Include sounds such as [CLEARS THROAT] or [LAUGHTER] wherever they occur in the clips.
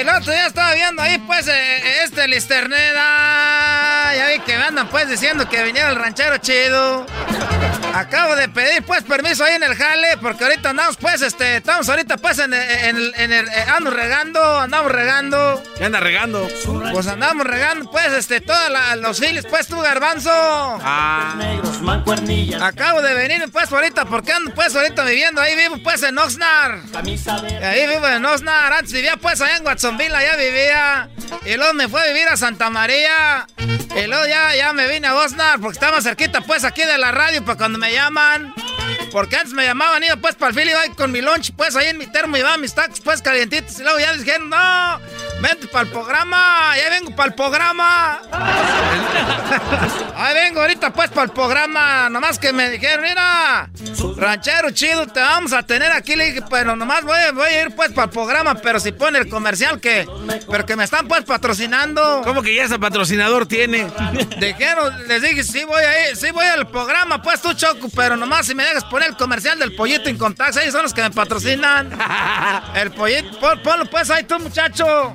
El otro día estaba viendo ahí, pues, eh, este Listerneda. Ya vi que me andan, pues, diciendo que viniera el ranchero chido. Acabo de pedir, pues, permiso ahí en el jale, porque ahorita andamos, pues, este, estamos ahorita, pues, en, en, en el, eh, ando regando, andamos regando. ¿Qué anda regando? Pues andamos regando, pues, este, todos los files, pues, tú, garbanzo. Ah. Acabo de venir, pues, ahorita, porque ando, pues, ahorita viviendo, ahí vivo, pues, en Oxnard. Ahí vivo en Oxnard, antes vivía, pues, allá en Watsonville, allá vivía. Y luego me fue a vivir a Santa María. Y luego ya, ya me vine a Oxnard, porque estaba cerquita, pues, aquí de la radio, para cuando me llaman. Porque antes me llamaban, iba pues para el fili, iba con mi lunch, pues ahí en mi termo, llevaba mis tacos pues calientitos. Y luego ya dijeron, no, vente para el programa, ya vengo para el programa. ahí vengo ahorita pues para el programa. Nomás que me dijeron, mira, ranchero chido, te vamos a tener aquí. Le dije, pero nomás voy, voy a ir pues para el programa, pero si pone el comercial que, pero que me están pues patrocinando. ¿Cómo que ya ese patrocinador tiene? Dijeron, les dije, sí voy a ir, sí voy al programa, pues tú Choco, pero nomás si me dejas poner el comercial del pollito en contacto, ellos son los que me patrocinan. [LAUGHS] el pollito, pon, ponlo pues ahí tú, muchacho.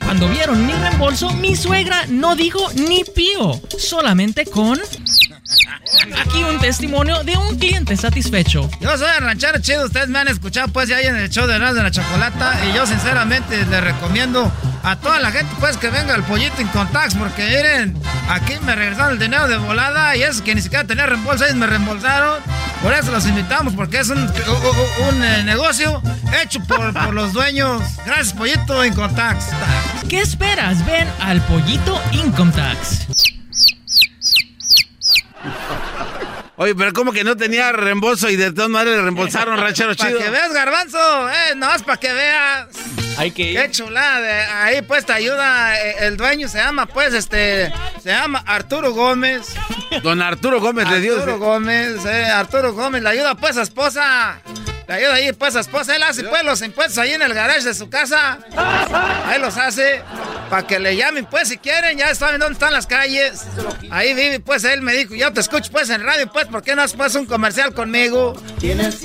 Cuando vieron mi reembolso, mi suegra no dijo ni pío, solamente con... Aquí un testimonio de un cliente satisfecho. Yo soy el ranchero chido, ustedes me han escuchado pues ya en el show de Ras de la Chocolata y yo sinceramente les recomiendo a toda la gente pues que venga el pollito en contacts porque miren, aquí me regresaron el dinero de volada y eso que ni siquiera tenía reembolso, ellos me reembolsaron. Por eso los invitamos porque es un, un, eh, negocio hecho por, por, los dueños. Gracias pollito en contacts. ¿Qué esperas? Ven al pollito Income Tax. Oye, pero ¿cómo que no tenía reembolso y de todas maneras le reembolsaron, [LAUGHS] ranchero chido? Para que veas, garbanzo, eh, nomás para que veas. Hay que ir. Qué chulada, de ahí pues te ayuda, eh, el dueño se llama pues, este, se llama Arturo Gómez. Don Arturo Gómez le dio. Arturo Gómez, eh, Arturo Gómez, le ayuda pues a esposa. Le ayuda ahí pues a esposa, él hace pues los impuestos ahí en el garage de su casa. Ahí los hace, para que le llamen pues si quieren, ya saben dónde están las calles. Ahí vive pues él me dijo, yo te escucho pues en radio pues, ¿por qué no haces pues un comercial conmigo?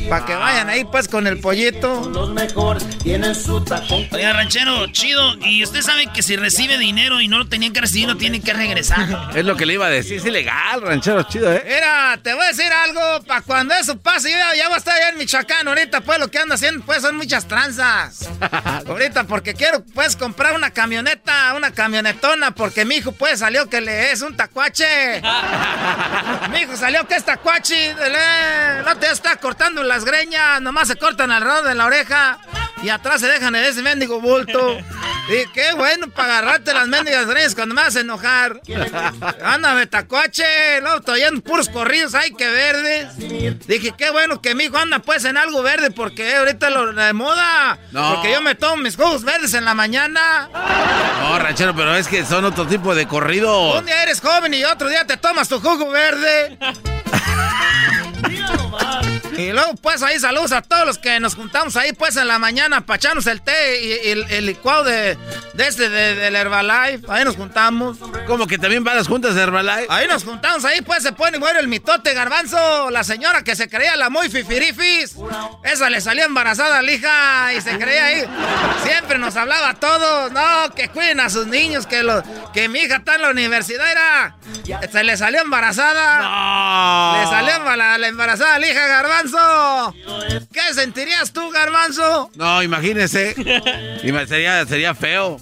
Para que vayan ahí pues con el pollito. Los mejores tienen su tacón. Oiga, ranchero, chido. Y usted sabe que si recibe dinero y no lo tenía que recibir, lo tiene que regresar. [LAUGHS] Es lo que le iba a decir. Es ilegal, ranchero chido, ¿eh? Mira, te voy a decir algo. Para cuando eso pase, yo ya, ya voy a estar allá en Michoacán. Ahorita, pues, lo que ando haciendo, pues, son muchas tranzas. [LAUGHS] Ahorita, porque quiero, pues, comprar una camioneta, una camionetona, porque mi hijo, pues, salió que le es un tacuache. [LAUGHS] mi hijo salió que es tacuache. No te está cortando las greñas, nomás se cortan alrededor de la oreja y atrás se dejan en ese mendigo bulto. Y qué bueno para agarrarte las mendigas greñas cuando me vas a enojar. Ándame, tacuache. Luego estoy oyendo puros corridos, ay, qué verdes. Dije, qué bueno que mi hijo anda pues en algo verde porque ahorita lo de moda. Porque yo me tomo mis jugos verdes en la mañana. No, ranchero, pero es que son otro tipo de corridos. Un día eres joven y otro día te tomas tu jugo verde. [LAUGHS] Y luego, pues ahí saludos a todos los que nos juntamos ahí, pues en la mañana, para echarnos el té y, el, licuado de, de este, de, del Herbalife. Ahí nos juntamos. ¿Cómo que también van las juntas de Herbalife? Ahí nos juntamos, ahí pues se pone bueno el mitote garbanzo. La señora que se creía la muy fifirifis. Esa le salió embarazada a la hija y se creía ahí. Siempre nos hablaba a todos. No, que cuiden a sus niños, que, lo, que mi hija está en la universidad era. Se le salió embarazada. No. Le salió la, la embarazada a la hija garbanzo. ¿Qué sentirías tú, Garbanzo? No, imagínese. [LAUGHS] sería, sería feo.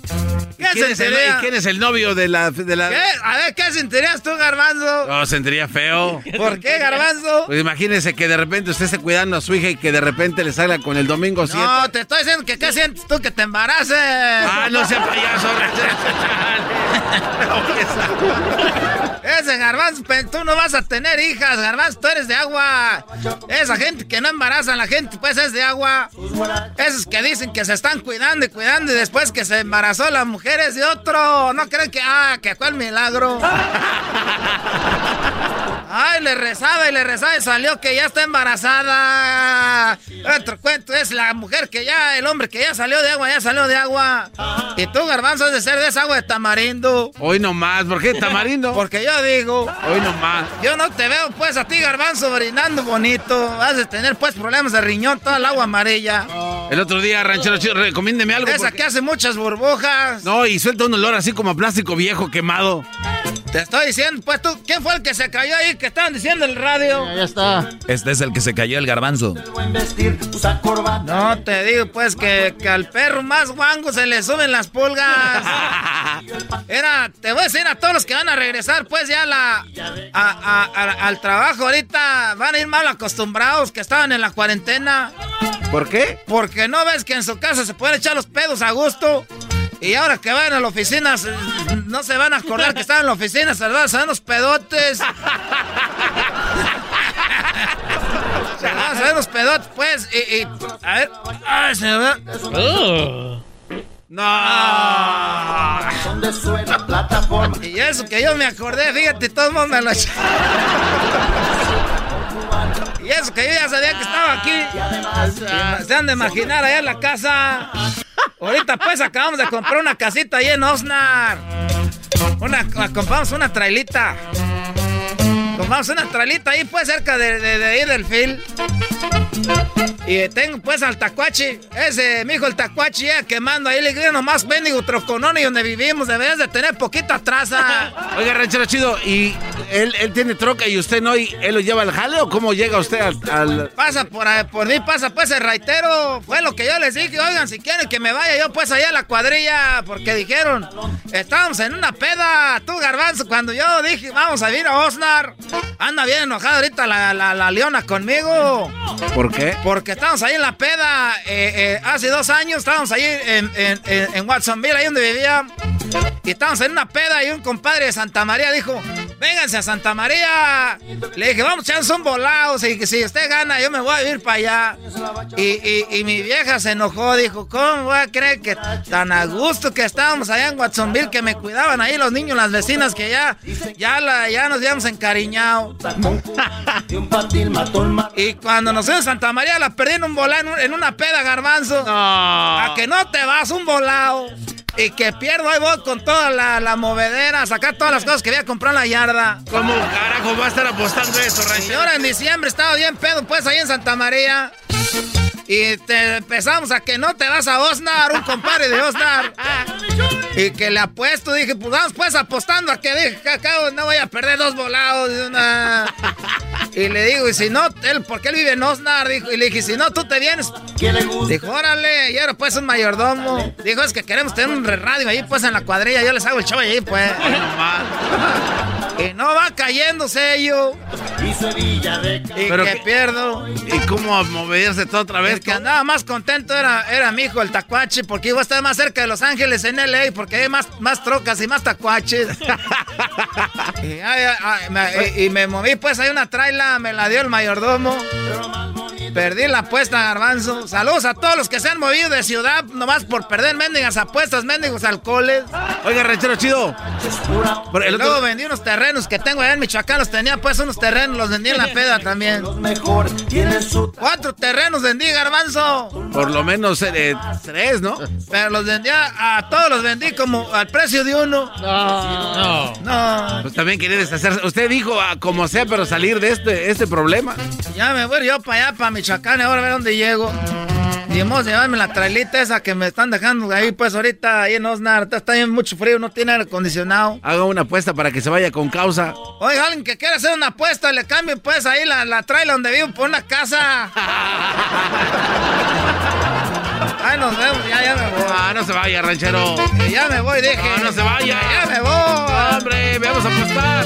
¿Qué ¿Quién, es el, ¿Quién es el novio de la, de la... ¿Qué? A ver, ¿qué sentirías tú, Garbanzo? No, sentiría feo. [LAUGHS] ¿Por qué, Garbanzo? Pues imagínese que de repente usted esté cuidando a su hija y que de repente le salga con el domingo 7. No, te estoy diciendo que ¿qué sientes tú que te embaraces? Ah, no sea payaso. [LAUGHS] Ese Garbanzo, tú no vas a tener hijas, Garbanzo, tú eres de agua. Esa gente que no embaraza a la gente, pues es de agua. Esos que dicen que se están cuidando y cuidando y después que se embarazó la mujer es de otro. No creen que, ah, que fue el milagro. [LAUGHS] Ay, le rezaba y le rezaba y salió que ya está embarazada. Otro cuento es la mujer que ya, el hombre que ya salió de agua, ya salió de agua. Y tú, garbanzo, has de ser de esa agua de tamarindo. Hoy nomás, ¿por qué tamarindo? [LAUGHS] Porque yo digo. Hoy nomás. Yo no te veo, pues, a ti, garbanzo, brinando bonito. Vas a tener, pues, problemas de riñón, toda el agua amarilla. El otro día, ranchero, recomiéndeme algo. Esa que hace muchas burbujas. No, y suelta un olor así como a plástico viejo quemado. Te estoy diciendo, pues tú, ¿quién fue el que se cayó ahí que estaban diciendo en el radio? Ya, está. Este es el que se cayó el garbanzo. No, te digo pues que, al perro más guango se le suben las pulgas. [LAUGHS] Era, te voy a decir a todos los que van a regresar pues ya la, al trabajo ahorita van a ir mal acostumbrados que estaban en la cuarentena. ¿Por qué? Porque no ves que en su casa se pueden echar los pedos a gusto. Y ahora que van a la oficina, no se van a acordar que estaban en la oficina. Se dan los pedotes. se van a los pedotes, pues. Y, a ver. Ay, se ve. No. Y eso que yo me acordé, fíjate, todo el mundo me lo Y eso que yo ya sabía que estaba aquí. Se han de imaginar allá en la casa. Ahorita pues acabamos de comprar una casita ahí en Osnar. Una, compramos una trailita. Compramos una trailita ahí pues cerca de, de, de ahí del fil. Y tengo pues al tacuachi, ese mi hijo el tacuachi ya quemando ahí, le digo nomás bendigo troconón y donde vivimos, debes de tener poquita traza. [LAUGHS] Oiga, ranchero chido, ¿y él, él, tiene troca y usted no, y él lo lleva al jale o cómo llega usted al...? Pasa por, por mí, pasa pues el raitero, fue lo que yo les dije, oigan, si quieren que me vaya yo pues allá a la cuadrilla, porque dijeron, estábamos en una peda, tú garbanzo, cuando yo dije, vamos a ir a Osnar, anda bien enojada ahorita la, la, la leona conmigo. ¿Por qué? Porque estábamos ahí en la peda. Eh, eh, hace dos años estábamos ahí en, en, en, Watsonville, ahí donde vivía. Y estábamos en una peda y un compadre de Santa María dijo, vénganse a Santa María. Le dije, vamos, echarnos un volado. Si, si usted gana, yo me voy a ir para allá. Y, y, mi vieja se enojó, dijo, ¿cómo voy a creer que tan a gusto que estábamos allá en Watsonville, que me cuidaban ahí los niños, las vecinas, que ya, ya, la, ya nos habíamos encariñado. [LAUGHS] y cuando nos fuimos a Santa María, la perdí en un volado, en una peda, garbanzo. A que no te vas, un volado. Y que pierdo, ahí voy con toda la, la movedera, sacar todas las cosas que había comprado en la yarda. ¿Cómo carajo va a estar apostando eso, Y ahora en diciembre estaba bien pedo, pues ahí en Santa María. Y te empezamos a que no te vas a Osnar, un compadre de Osnar. y que le apuesto, dije, pues vamos pues apostando a que dije que acabo no voy a perder dos volados. Una... y le digo, y si no, él, porque él vive en Osnar, dijo, y le dije, si no, tú te vienes. Dijo, órale, y ahora pues un mayordomo. Dijo, es que queremos tener un radio ahí pues en la cuadrilla, yo les hago el show ahí pues. [LAUGHS] Y no va cayendo sello. Y Sevilla de Y que, pierdo. ¿Y cómo moverse todo otra vez? El que andaba más contento era, era mi hijo, el tacuache, porque iba a estar más cerca de Los Ángeles en LA, porque hay más, más trocas y más tacuaches. [LAUGHS] y, ay, ay, me, y, me moví, pues hay una traila, me la dio el mayordomo. Perdí la apuesta, garbanzo. Saludos a todos los que se han movido de ciudad nomás por perder mendigas apuestas, mendigos alcoholes. Oiga, ranchero chido. el Luego vendí unos terrenos que tengo allá en Michoacán. Los tenía pues unos terrenos, los vendí en la peda [LAUGHS] también. Cuatro terrenos vendí, garbanzo. Por lo menos eh, tres, ¿no? Pero los vendía, a todos los vendí como al precio de uno. No. No. Pues también quería deshacerse. Usted dijo a como sea, pero salir de este, este problema. Ya me voy yo para allá, para Michoacán, ahora a ver dónde llego. Vamos a llevarme la trailita esa que me están dejando ahí, pues ahorita ahí en Osnar. Está bien mucho frío, no tiene aire acondicionado. Haga una apuesta para que se vaya con causa. Oiga, alguien que quiera hacer una apuesta, le cambien pues ahí la, la trailer donde vivo por una casa. [LAUGHS] Ay, nos vemos, ya, ya me voy. Ah, no se vaya, ranchero. Que ya me voy, deje. No, no se vaya. Ya me voy. Hombre, vamos a apostar.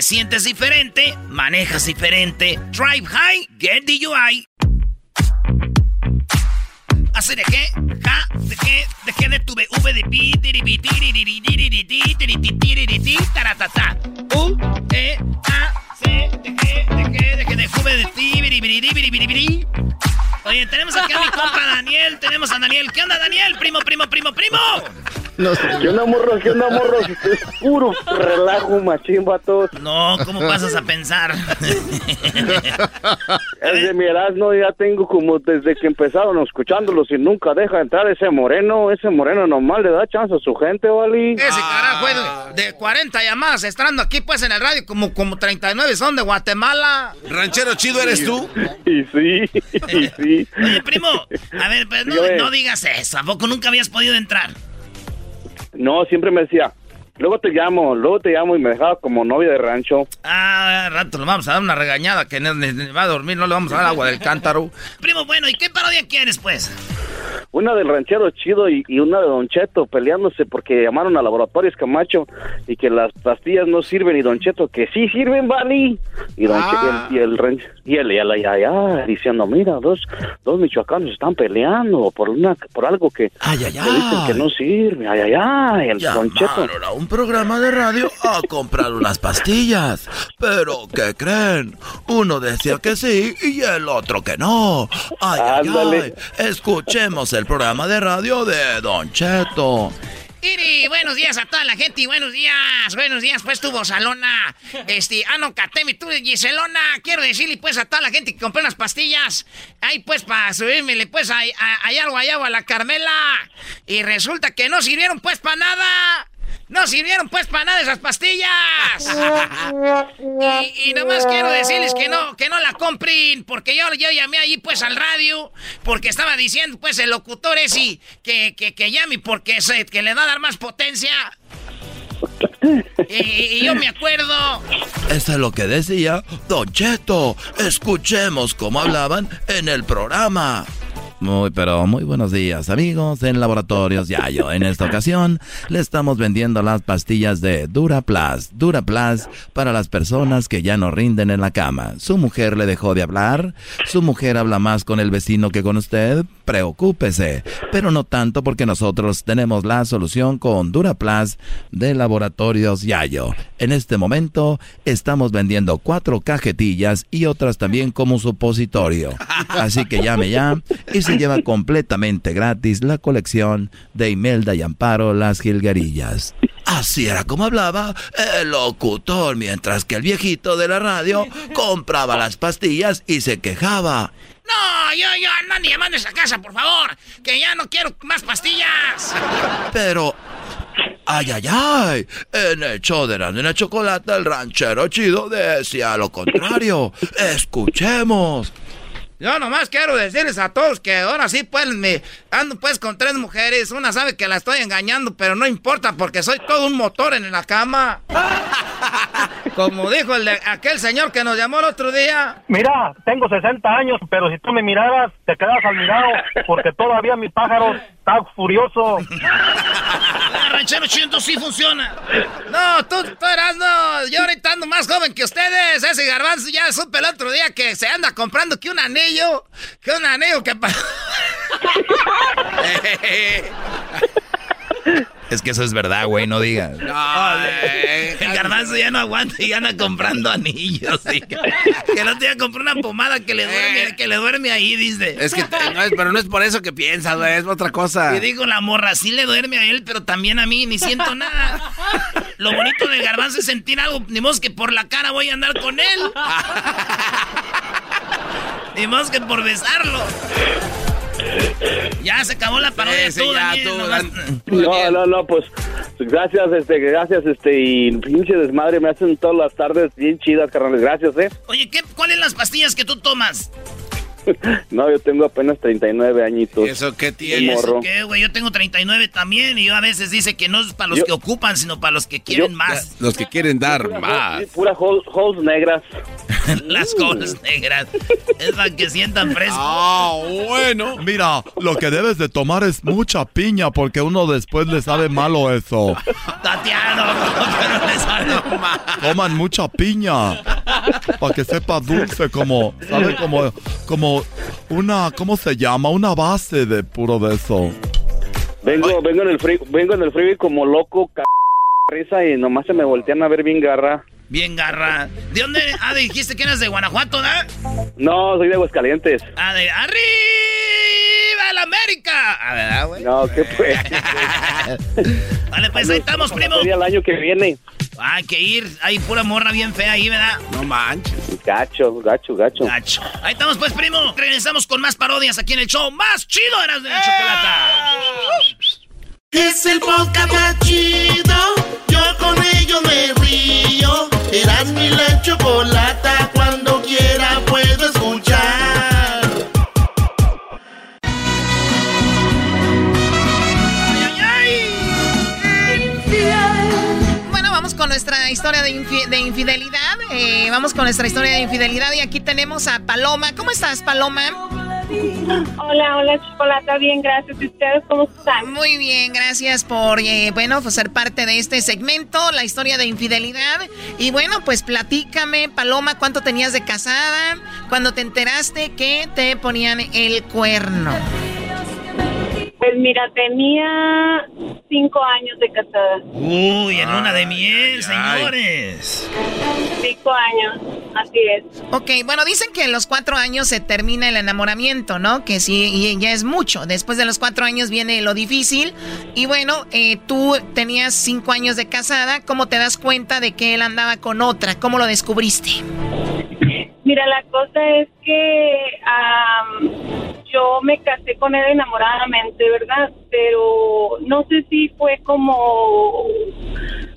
sientes diferente, manejas diferente. Drive high, get DUI. ¿Hace de qué? ¿Ja? ¿De qué? ¿De qué? De tu V de pi. U, E, A, C, ¿de qué? ¿De qué? ¿De qué? De juve de ti. Oye, tenemos a mi compa Daniel, tenemos a Daniel. ¿Qué onda, Daniel? Primo, primo, primo, primo. No sé. ¿Qué onda, morro? ¿Qué onda, morro? Es puro relajo, machín, vatos. No, ¿cómo pasas a pensar? [LAUGHS] Es de mi Erasmo, ya tengo como desde que empezaron escuchándolos y nunca deja entrar ese moreno. Ese moreno nomás le da chance a su gente, ¿vale? Ese carajo es de, de 40 llamadas, estando aquí pues en el radio, como, como 39 son de Guatemala. Ranchero chido eres tú. Y sí, y sí. Oye, primo, a ver, pues no, no digas eso. ¿A poco nunca habías podido entrar? No, siempre me decía, luego te llamo, luego te llamo y me dejaba como novia de rancho. Ah, rato le vamos a dar una regañada que va a dormir, no le vamos a dar agua del cántaro. Primo, bueno, ¿y qué parodia quieres, pues? Una del ranchero chido y, y una de Don Cheto peleándose porque llamaron a Laboratorios Camacho y que las pastillas no sirven y Don Cheto que sí sirven, Vali. Y Don Ah. Cheto y el, y el, y el, ay, ay, ay, diciendo, mira, dos, dos michoacanos están peleando por una por algo que, Ay, dicen que no sirve. Ay, ay, ay, el Don Cheto. Llamaron a un programa de radio a comprar unas pastillas. Pero, ¿qué creen? Uno decía que sí y el otro que no. Ay, ay, ay. Escuchemos el programa de radio de Don Cheto. Iri, buenos días a toda la gente y buenos días, buenos días, pues tu Salona, este, ah no, Catemi, tú Giselona, quiero decirle pues a toda la gente que compré unas pastillas, ahí pues para subirme pues a, a, allá a la Carmela, y resulta que no sirvieron pues para nada, no sirvieron pues para nada esas pastillas, y, nomás quiero decirles que no, que no la compren, porque yo, yo llamé allí pues al radio, porque estaba diciendo pues el locutor ese que, que, que llame porque se, que le va a dar más potencia. Y, y yo me acuerdo. Eso es lo que decía Don Cheto. Escuchemos cómo hablaban en el programa. Muy, pero muy buenos días, amigos en Laboratorios Yayo. En esta ocasión le estamos vendiendo las pastillas de Duraplas. Duraplas para las personas que ya no rinden en la cama. Su mujer le dejó de hablar. Su mujer habla más con el vecino que con usted. Preocúpese. Pero no tanto porque nosotros tenemos la solución con Duraplas de Laboratorios Yayo. En este momento estamos vendiendo cuatro cajetillas y otras también como supositorio. Así que llame ya y se lleva [LAUGHS] completamente gratis la colección de Imelda y Amparo Las Gilgarillas. Así era como hablaba el locutor, mientras que el viejito de la radio compraba las pastillas y se quejaba. No, yo, yo, no ni llamando a esa casa, por favor. Que ya no quiero más pastillas. Pero Ay, ay, ay. En el show de la nena chocolate, el ranchero chido decía lo contrario. Escuchemos. Yo nomás quiero decirles a todos que ahora sí, pues, me ando pues con tres mujeres. Una sabe que la estoy engañando, pero no importa porque soy todo un motor en la cama. [LAUGHS] Como dijo el de, aquel señor que nos llamó el otro día. Mira, tengo 60 años, pero si tú me miraras, te quedas al mirado porque todavía mi pájaro está furioso. [LAUGHS] ranchero chido sí funciona. No, tú, tú eras, no. Yo ahorita ando más joven que ustedes. Ese garbanzo ya supe el otro día que se anda comprando que un anillo. Que un anillo que... Es que eso es verdad, güey, no digas. el garbanzo ya no aguanta y anda comprando anillos. Que no te iba a comprar una pomada que le duerme, eh. que le duerme ahí, dice. Es que, no es, pero no es por eso que piensas, güey, es otra cosa. Y digo, la morra sí le duerme a él, pero también a mí, ni siento nada. Lo bonito del garbanzo es sentir algo, ni modo que por la cara voy a andar con él. [LAUGHS] ni modo que por besarlo. Ya se acabó la parodia tú, No, no, no, pues gracias, este, gracias, este, y pinche desmadre me hacen todas las tardes bien chidas, carnales, gracias, eh. Oye, ¿qué, ¿cuáles las pastillas que tú tomas? [LAUGHS] no, yo tengo apenas 39 añitos. ¿Eso qué tienes? ¿Eso qué, güey? Yo tengo 39 también y yo a veces dice que no es para los que ocupan, sino para los que quieren más. Los que quieren dar más. pura holes negras. [LAUGHS] Las holes negras. Es para que sientan fresco. Ah, bueno. Mira, lo que debes de tomar es mucha piña porque uno después le sabe malo eso. Tatiano, [LAUGHS] pero le sabe malo. Toman mucha piña para que sepa dulce como, ¿sabe? Como, como una, ¿cómo se llama? Una base de puro de eso. Vengo, vengo en el free, vengo en el freeway como loco, c risa y nomás se me voltean a ver bien garra. Bien garra. ¿De dónde? Ah, dijiste que eras de Guanajuato, ¿no? No, soy de Aguascalientes. Ah, de arriba la América. A ver, güey. No, ¿qué fue? [LAUGHS] vale, pues ahí estamos, primo. El año que viene. Hay que ir. Hay pura morra bien fea ahí, ¿verdad? No manches. Gacho, gacho, gacho. Gacho. Ahí estamos, pues, primo. Regresamos con más parodias aquí en el show más chido de las de chocolate. Es el podcast más chido. Yo con ello me río. Eras mi la chocolata. Cuando historia de, infidelidad. Eh, vamos con nuestra historia de infidelidad y aquí tenemos a Paloma. ¿Cómo estás, Paloma? Hola, hola, Chocolata. Bien, gracias. ¿Y ustedes cómo están? Muy bien, gracias por, eh, bueno, pues ser parte de este segmento, la historia de infidelidad. Y bueno, pues platícame, Paloma, ¿cuánto tenías de casada? Cuando te enteraste que te ponían el cuerno. Pues mira, tenía cinco años de casada. Uy, en luna de miel, señores. Cinco años, así es. Ok, bueno, dicen que en los cuatro años se termina el enamoramiento, ¿no? Que sí, ya es mucho. Después de los cuatro años viene lo difícil. Y bueno, eh, tú tenías cinco años de casada. ¿Cómo te das cuenta de que él andaba con otra? ¿Cómo lo descubriste? Mira, la cosa es que yo me casé con él enamoradamente, ¿verdad? Pero no sé si fue como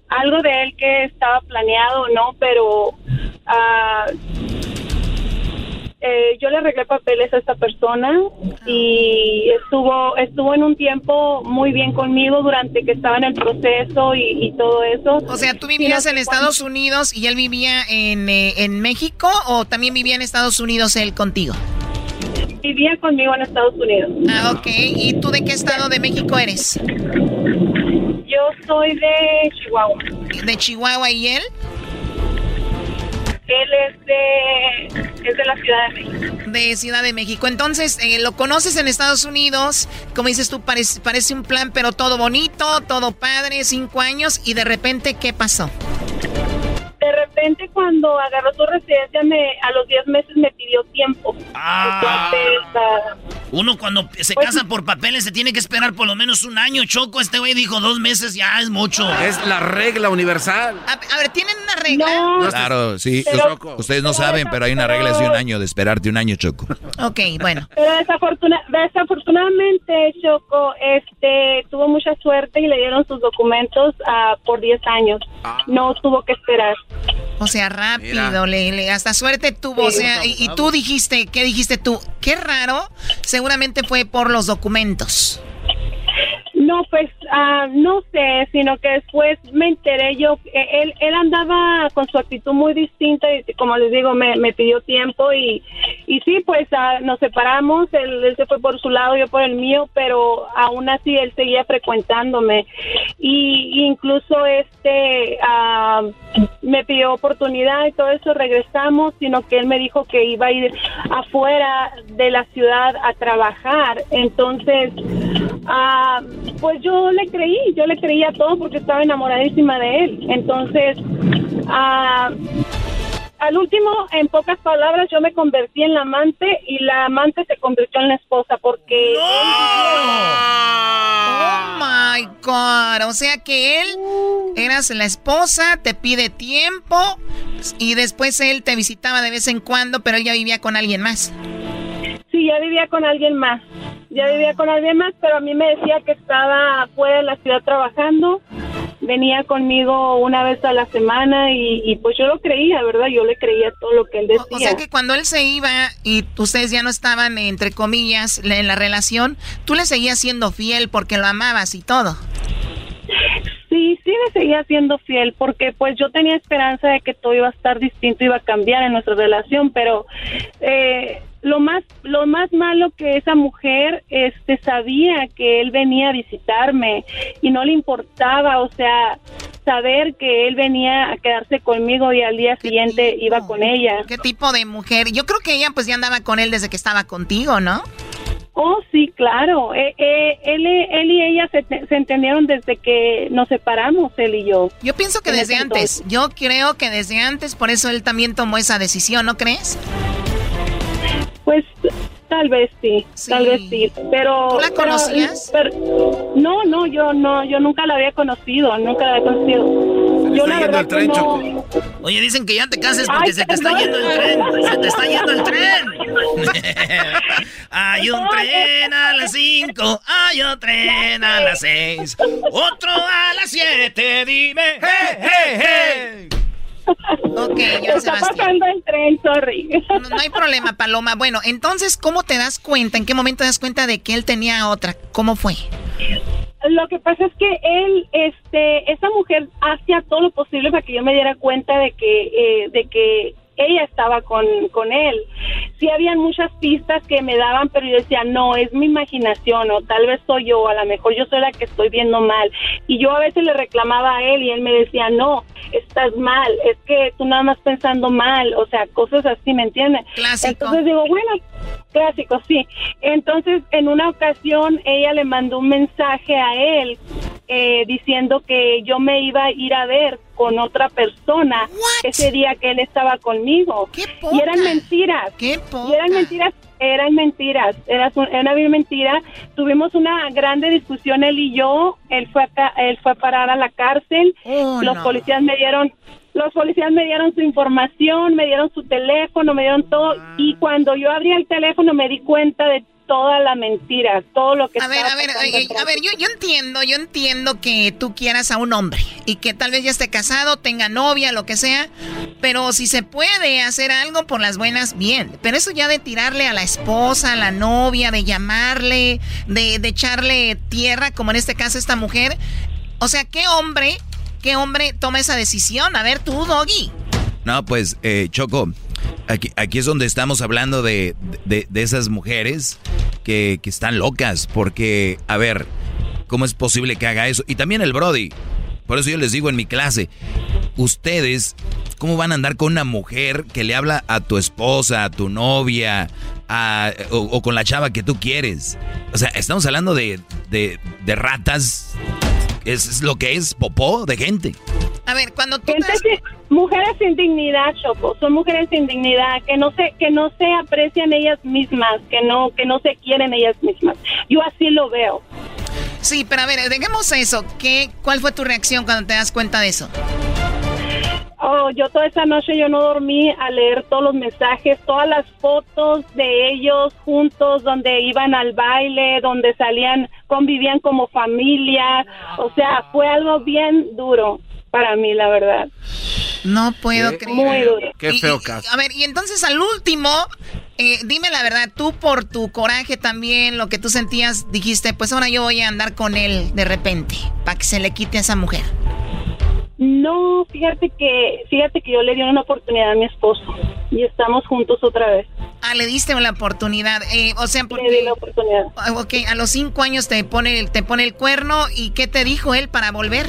algo de él que estaba planeado o no, pero uh, eh, yo le arreglé papeles a esta persona y estuvo estuvo en un tiempo muy bien conmigo durante que estaba en el proceso y, todo eso. O sea, ¿tú vivías en Estados Unidos y él vivía en, eh, en México o también vivía en Estados Unidos él contigo? Vivía conmigo en Estados Unidos. Ah, ok. ¿Y tú de qué estado de México eres? Yo soy de Chihuahua. ¿De Chihuahua y él? Él es de, es de la Ciudad de México. De Ciudad de México. Entonces, eh, lo conoces en Estados Unidos, como dices tú, parece, parece un plan, pero todo bonito, todo padre, cinco años, y de repente, ¿qué pasó? De repente, cuando agarró su residencia, me, a los diez meses me pidió tiempo. Ah. Entonces, Uno cuando se casa por papeles se tiene que esperar por lo menos un año, Choco. Este güey dijo dos meses, ya es mucho. Es la regla universal. A, ver, ¿tienen una regla? Claro, sí. Pero- Ustedes no saben, pero hay una regla de un año, de esperarte un año, Choco. Ok, bueno. Pero desafortuna- desafortunadamente, Choco, este, tuvo mucha suerte y le dieron sus documentos ah, por 10 años. No tuvo que esperar. O sea, rápido, le, le- hasta suerte tuvo. O sea, y, y tú dijiste, ¿qué dijiste tú? Qué raro, seguramente fue por los documentos. No, pues ah, no sé, sino que después me enteré yo, eh, él, él andaba con su actitud muy distinta y como les digo, me, me pidió tiempo y, y sí, pues ah, nos separamos, él, él se fue por su lado, yo por el mío, pero aún así él seguía frecuentándome y incluso este ah, me pidió oportunidad y todo eso, regresamos, sino que él me dijo que iba a ir afuera de la ciudad a trabajar, entonces... Ah, pues yo le creí, yo le creía todo porque estaba enamoradísima de él. Entonces, ah, al último, en pocas palabras, yo me convertí en la amante y la amante se convirtió en la esposa porque... Oh my God. O sea que él eras la esposa, te pide tiempo y después él te visitaba de vez en cuando, pero él ya vivía con alguien más. Sí, ya vivía con alguien más. Ya vivía con alguien más, pero a mí me decía que estaba fuera de la ciudad trabajando. Venía conmigo una vez a la semana y, y pues yo lo creía, ¿verdad? Yo le creía todo lo que él decía. O sea que cuando él se iba y ustedes ya no estaban, entre comillas, en la relación, tú le seguías siendo fiel porque lo amabas y todo. Sí, sí le seguía siendo fiel porque pues yo tenía esperanza de que todo iba a estar distinto, iba a cambiar en nuestra relación, pero eh, lo más lo más malo que esa mujer este sabía que él venía a visitarme y no le importaba, o sea, saber que él venía a quedarse conmigo y al día siguiente iba con ella. ¿Qué tipo de mujer? Yo creo que ella pues ya andaba con él desde que estaba contigo, ¿no? Oh, sí, claro. Eh, eh, él, él y ella se, se entendieron desde que nos separamos, él y yo. Yo pienso que desde antes, entonces. yo creo que desde antes, por eso él también tomó esa decisión, ¿no crees? Pues tal vez sí, tal vez sí, pero ¿Tú la conocías? pero- no, no, yo no, yo nunca la había conocido, nunca la había conocido. Yo la verdad que no. Oye, dicen que ya te cases porque Ay, se te está yendo el tren. Se te está yendo el tren. [LAUGHS] hay un tren a las 5, hay otro tren a las 6, otro a las 7, dime. ¡Hey, hey, hey! Ok, está Sebastián. pasando el tren, sorry. No, no hay problema, Paloma. Bueno, entonces, ¿cómo te das cuenta? ¿En qué momento te das cuenta de que él tenía otra? ¿Cómo fue? Lo que pasa es que él, este, esa mujer hacía todo lo posible para que yo me diera cuenta de que, eh, de que ella estaba con, con él. Sí habían muchas pistas que me daban, pero yo decía, no, es mi imaginación o tal vez soy yo, a lo mejor yo soy la que estoy viendo mal. Y yo a veces le reclamaba a él y él me decía, no, estás mal, es que tú nada más pensando mal, o sea, cosas así, ¿me entiendes? Clásico. Entonces digo, bueno, clásico, sí. Entonces, en una ocasión, ella le mandó un mensaje a él eh, diciendo que yo me iba a ir a ver con otra persona ese día que él estaba conmigo. y eran mentiras. Y eran mentiras. Eran mentiras, era, era una mentira. Tuvimos una grande discusión él y yo. Él fue a, él fue a parar a la cárcel. los no. policías me dieron los policías me dieron su información, me dieron su teléfono, me dieron todo y cuando yo abrí el teléfono me di cuenta de toda la mentira, todo lo que A ver, a ver, oye, atrás. a ver, yo, yo entiendo, yo entiendo que tú quieras a un hombre y que tal vez ya esté casado, tenga novia, lo que sea, pero si se puede hacer algo por las buenas, bien. Pero eso ya de tirarle a la esposa, a la novia, de llamarle, de, de echarle tierra, como en este caso esta mujer, o sea, ¿qué hombre, qué hombre toma esa decisión? A ver, tú, Doggy. No, pues, eh, Choco, aquí, aquí es donde estamos hablando de, de- de esas mujeres que, que están locas, porque, a ver, ¿cómo es posible que haga eso? Y también el Brody. Por eso yo les digo en mi clase, ustedes, ¿cómo van a andar con una mujer que le habla a tu esposa, a tu novia, a- o, o con la chava que tú quieres? O sea, estamos hablando de, de, de ratas, es, es lo que es popó de gente. A ver, cuando tú mujeres sin dignidad, Choco, son mujeres sin dignidad que no se que no se aprecian ellas mismas, que no que no se quieren ellas mismas. Yo así lo veo. Sí, pero a ver, dejemos eso. ¿Qué cuál fue tu reacción cuando te das cuenta de eso? Oh, yo toda esa noche yo no dormí a leer todos los mensajes, todas las fotos de ellos juntos, donde iban al baile, donde salían, convivían como familia. O sea, fue algo bien duro para mí, la verdad. No puedo creer. Muy duro. Qué feo caso. A ver, y entonces al último, eh, dime la verdad, tú por tu coraje también, lo que tú sentías, dijiste, pues ahora yo voy a andar con él de repente, para que se le quite a esa mujer. No, fíjate que, fíjate que yo le di una oportunidad a mi esposo y estamos juntos otra vez. Ah, le diste una oportunidad, eh, o sea, porque... Le di la oportunidad. Ok, a los cinco años te pone, te pone el cuerno y ¿qué te dijo él para volver?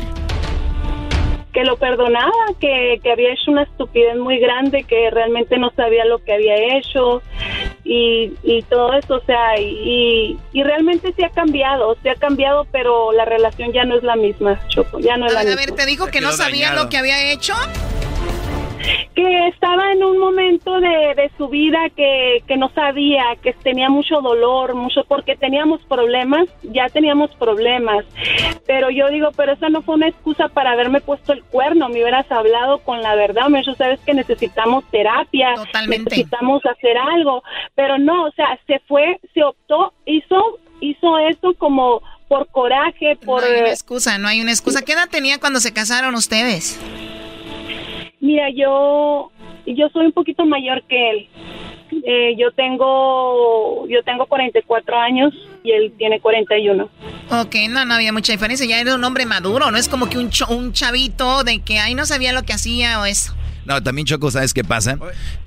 Que lo perdonaba, que, que, había hecho una estupidez muy grande, que realmente no sabía lo que había hecho y, y todo eso, o sea, y, y, realmente se ha cambiado, se ha cambiado, pero la relación ya no es la misma, Choco, ya no es la misma. A ver, ¿te dijo que no sabía lo que había hecho? Que estaba en un momento de, de su vida que, que, no sabía, que tenía mucho dolor, mucho, porque teníamos problemas, ya teníamos problemas. Pero yo digo, pero esa no fue una excusa para haberme puesto el cuerno, me hubieras hablado con la verdad, me dicho, sabes que necesitamos terapia, necesitamos hacer algo, pero no, o sea, se fue, se optó, hizo, hizo eso como por coraje, por... No hay una excusa, no hay una excusa. ¿Qué edad tenía cuando se casaron ustedes? Mira, yo yo soy un poquito mayor que él. Eh, yo tengo yo tengo 44 años y él tiene 41. Ok, no, no había mucha diferencia. Ya era un hombre maduro, no es como que un, un chavito de que ahí no sabía lo que hacía o eso. No, también Choco, ¿sabes qué pasa?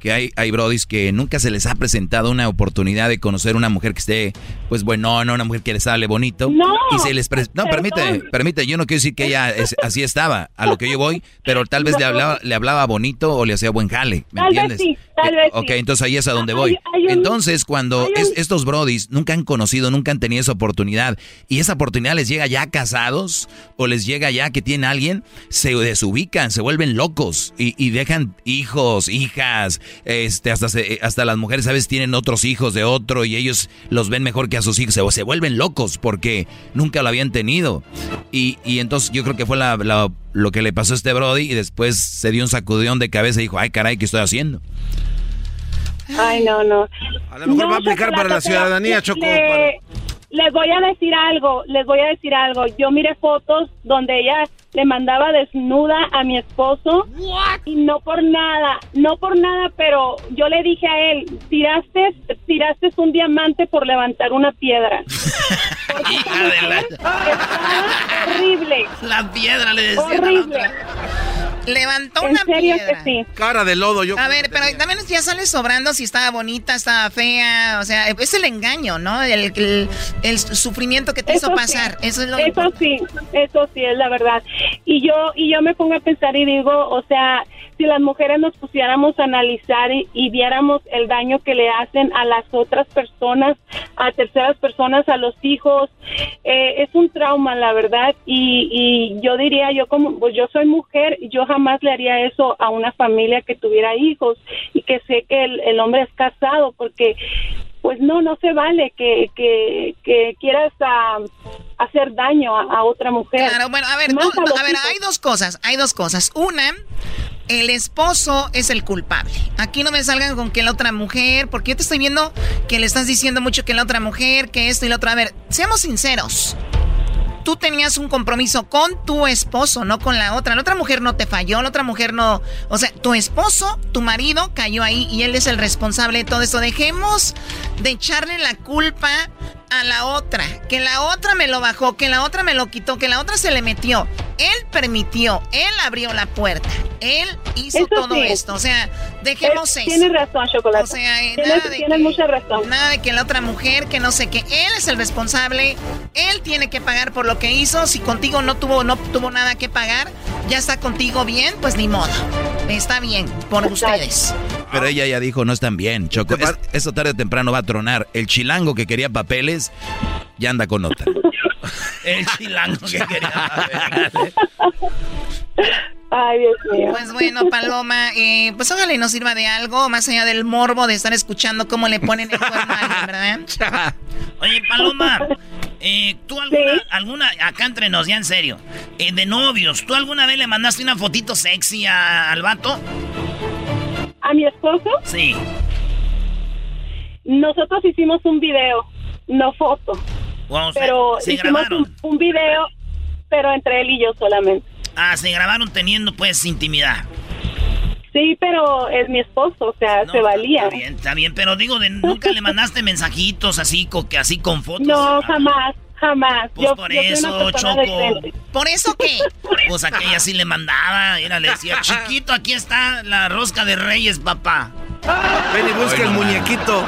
Que hay, hay brodis que nunca se les ha presentado una oportunidad de conocer una mujer que esté, pues bueno, no, una mujer que les hable bonito. No, y se les No, permite, permite, yo no quiero decir que ella así estaba, a lo que yo voy, pero tal vez le hablaba, le hablaba bonito o le hacía buen jale, ¿me tal entiendes? Vez sí, tal vez ok, entonces ahí es a donde voy. entonces, cuando estos brodis nunca han conocido, nunca han tenido esa oportunidad, y esa oportunidad les llega ya casados, o les llega ya que tienen alguien, se desubican, se vuelven locos y, y dejan hijos, hijas, este, hasta, hasta las mujeres a veces tienen otros hijos de otro y ellos los ven mejor que a sus hijos, o se vuelven locos porque nunca lo habían tenido. Y, y entonces yo creo que fue la, lo que le pasó a este Brody y después se dio un sacudón de cabeza y dijo, ay caray, ¿qué estoy haciendo? Ay, no, no. A lo mejor va a aplicar para la ciudadanía, Choco. Les voy a decir algo, les voy a decir algo. Yo miré fotos donde ella le mandaba desnuda a mi esposo y no por nada, no por nada, pero yo le dije a él, tiraste, tiraste un diamante por levantar una piedra. [LAUGHS] horrible. La piedra le decía horrible. Levantó una piedra. Cara de lodo, yo. A ver, pero también ya sale sobrando si estaba bonita, estaba fea. O sea, es el engaño, ¿no? El, el, sufrimiento que te hizo pasar. Eso es lo Eso sí, eso sí, es la verdad. Y yo, y yo me pongo a pensar y digo, o sea, si las mujeres nos pusiéramos a analizar y, viéramos el daño que le hacen a las otras personas, a terceras personas, a los hijos, eh, es un trauma, la verdad. Y, y yo diría, yo como, pues yo soy mujer, yo jamás le haría eso a una familia que tuviera hijos y que sé que el, hombre es casado, porque pues no, no se vale que, que, que quieras ah, hacer daño a, otra mujer. Claro, bueno, a ver, a ver, hay dos cosas, hay dos cosas. Una, el esposo es el culpable. Aquí no me salgan con que la otra mujer, porque yo te estoy viendo que le estás diciendo mucho que la otra mujer, que esto y la otra. A ver, seamos sinceros. Tú tenías un compromiso con tu esposo, no con la otra. La otra mujer no te falló, la otra mujer no. O sea, tu esposo, tu marido, cayó ahí y él es el responsable de todo esto. Dejemos de echarle la culpa a la otra, que la otra me lo bajó, que la otra me lo quitó, que la otra se le metió. Él permitió, él abrió la puerta, él hizo todo esto. O sea, dejemos eso. Tienes razón, Chocolate. O sea, tienes, nada de que, mucha razón. Nada de que la otra mujer, que no sé qué, él es el responsable, él tiene que pagar por lo que hizo. Si contigo no tuvo, no tuvo nada que pagar, ya está contigo bien, pues ni modo. Está bien, por ustedes. Pero ella ya dijo, no están bien, Choco. eso tarde o temprano va a tronar. El chilango que quería papeles ya anda con otra. [LAUGHS] El chilango que quería. Ay, Dios mío. Pues bueno, Paloma, eh, pues ojalá y nos sirva de algo, más allá del morbo de estar escuchando cómo le ponen el cuerno a alguien, ¿verdad? [LAUGHS] Oye, Paloma, eh, ¿tú alguna, alguna, acá entre nos, ya en serio, eh, de novios, ¿tú alguna vez le mandaste una fotito sexy a- al vato? ¿A mi esposo? Sí. Nosotros hicimos un video, no foto. Pero se hicimos grabaron. un, un video, pero entre él y yo solamente. Ah, se grabaron teniendo, pues, intimidad. Sí, pero es mi esposo, o sea, se valía. Está bien, está bien, pero digo, de, nunca le mandaste mensajitos así, co- que así con fotos. No, jamás, jamás. Pues yo, por yo eso, Choco. ¿Por eso qué? Pues aquella sí le mandaba, era, le decía, [LAUGHS] chiquito, aquí está la rosca de reyes, papá. Ven y busca el muñequito.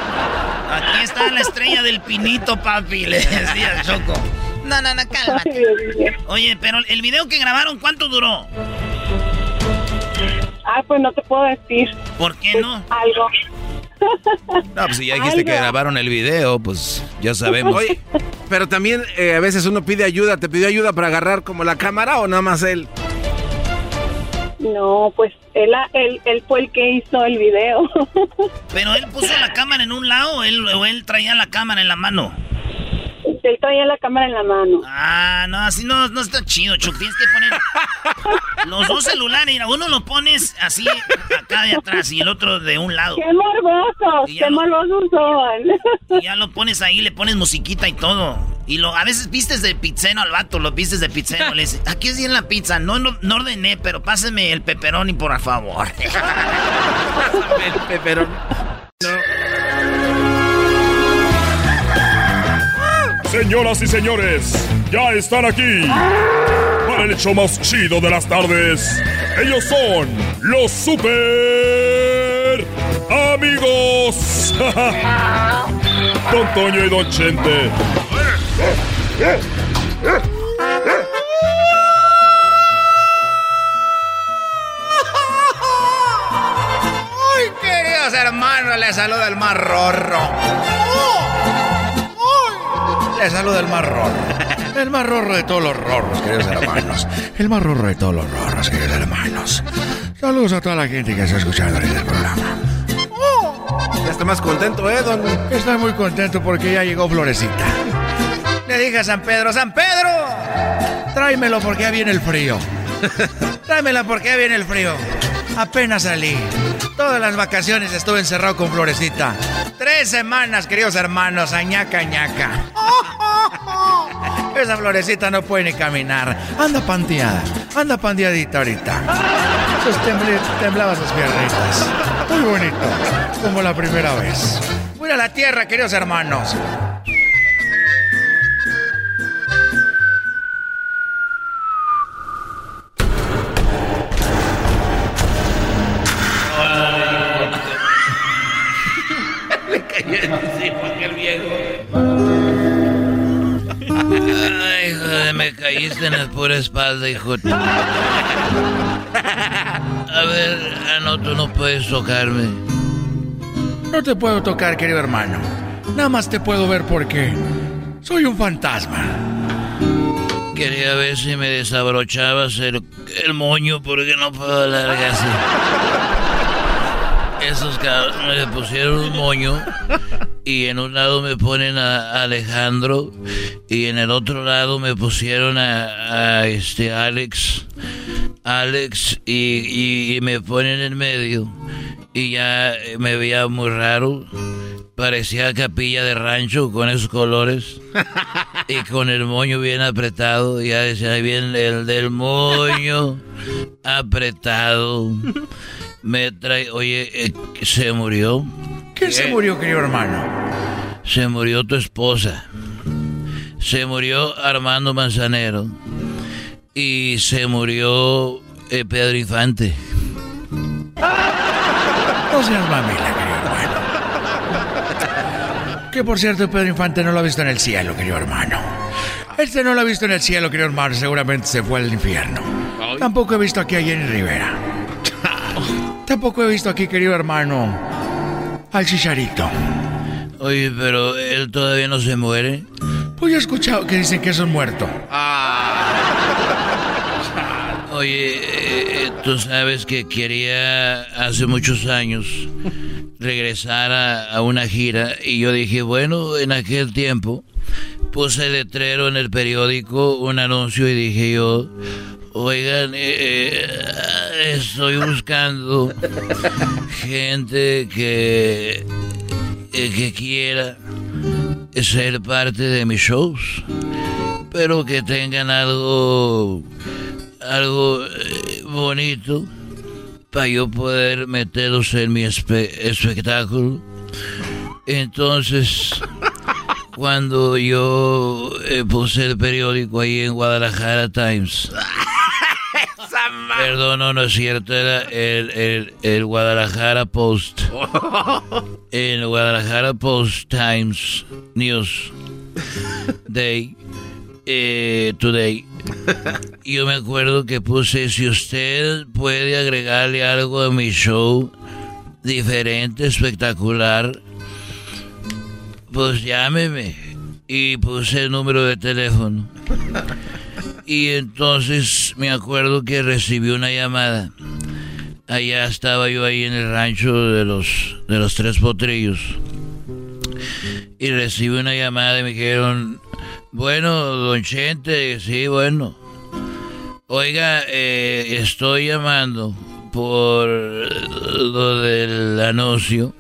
Aquí está la estrella del pinito, papi, le decía el Choco. No, no, no, cálmate. Oye, pero el video que grabaron, ¿cuánto duró? Ah, pues no te puedo decir. ¿Por qué no? Algo. No, pues si ya dijiste que grabaron el video, pues ya sabemos. Oye, pero también eh, a veces uno pide ayuda. ¿Te pidió ayuda para agarrar como la cámara o nada más él? No, pues él, él, él fue el que hizo el video. [LAUGHS] Pero él puso la cámara en un lado o él, o él traía la cámara en la mano. Él traía la cámara en la mano. Ah, no, así no, no está chido, Choc. Tienes que poner los dos celulares. Uno lo pones así acá de atrás y el otro de un lado. ¡Qué morbosos! ¡Qué lo- morbosos son! Y ya lo pones ahí, le pones musiquita y todo. Y lo, a veces vistes de pizzero al vato, lo vistes de pizzero. Le dices, aquí es bien la pizza. No, no, no ordené, pero páseme el pepperoni, por favor. [LAUGHS] el pepperoni. [LAUGHS] Señoras y señores, ya están aquí para el hecho más chido de las tardes. Ellos son los super amigos. [LAUGHS] Don Toño y Don Chente. [LAUGHS] ¡Ay, queridos hermanos! Les saluda el más rorro. Les saluda el más rorro. El más rorro de todos los rorros, queridos hermanos. El más rorro de todos los rorros, queridos hermanos. Saludos a toda la gente que está escuchando ahorita el programa. Ya está más contento, ¿eh, don? Estoy muy contento porque ya llegó Florecita. Le dije a San Pedro, ¡San Pedro! Tráemelo porque ya viene el frío. Tráemela porque ya viene el frío. Apenas salí. Todas las vacaciones estuve encerrado con Florecita. Tres semanas, queridos hermanos, añaca, añaca. [LAUGHS] Esa florecita no puede ni caminar. Anda panteada. Anda panteadita ahorita. Sus temblaba sus piernitas. Muy bonito. Como la primera vez. Voy a la tierra, queridos hermanos. Me caíste en la pura espalda, hijo. A ver, ah, no, tú no puedes tocarme. No te puedo tocar, querido hermano. Nada más te puedo ver porque soy un fantasma. Quería ver si me desabrochabas el, el moño porque no puedo hablar así. Esos cabros me pusieron un moño y en un lado me ponen a Alejandro y en el otro lado me pusieron a, a este Alex. Alex y, y- y me ponen en medio y ya me veía muy raro. Parecía capilla de rancho con esos colores y con el moño bien apretado. Ya decía bien el del moño apretado. [LAUGHS] Me trae, oye, eh, ¿se murió? ¿Quién se murió, querido hermano? Se murió tu esposa. Se murió Armando Manzanero. Y se murió eh, Pedro Infante. [LAUGHS] No seas mamila, querido hermano. Que por cierto, Pedro Infante no lo ha visto en el cielo, querido hermano. Este no lo ha visto en el cielo, querido hermano. Seguramente se fue al infierno. Tampoco he visto aquí a Jenny Rivera. [LAUGHS] Tampoco he visto aquí, querido hermano, al Chicharito. Oye, pero él todavía no se muere. Pues yo he escuchado que dicen que es un muerto. Oye, eh, eh, Tú sabes que quería hace muchos años regresar a, una gira y yo dije, bueno, en aquel tiempo puse el letrero en el periódico, un anuncio y dije yo, oigan, eh, eh, estoy buscando gente que, eh, que quiera ser parte de mis shows, pero que tengan algo, algo bonito para yo poder meterlos en mi espectáculo. Entonces, cuando yo puse el periódico ahí en Guadalajara Times. Perdón, no, no es cierto, era el, el, Guadalajara Post. [LAUGHS] El Guadalajara Post Times News Day. Eh, today. Yo me acuerdo que puse, si usted puede agregarle algo a mi show, diferente, espectacular, pues llámeme. Y puse el número de teléfono. Y entonces me acuerdo que recibí una llamada. Allá estaba yo ahí en el rancho de los, de los tres potrillos. Y recibí una llamada y me dijeron, bueno, don Chente, sí, bueno. Oiga, eh, estoy llamando por lo del anuncio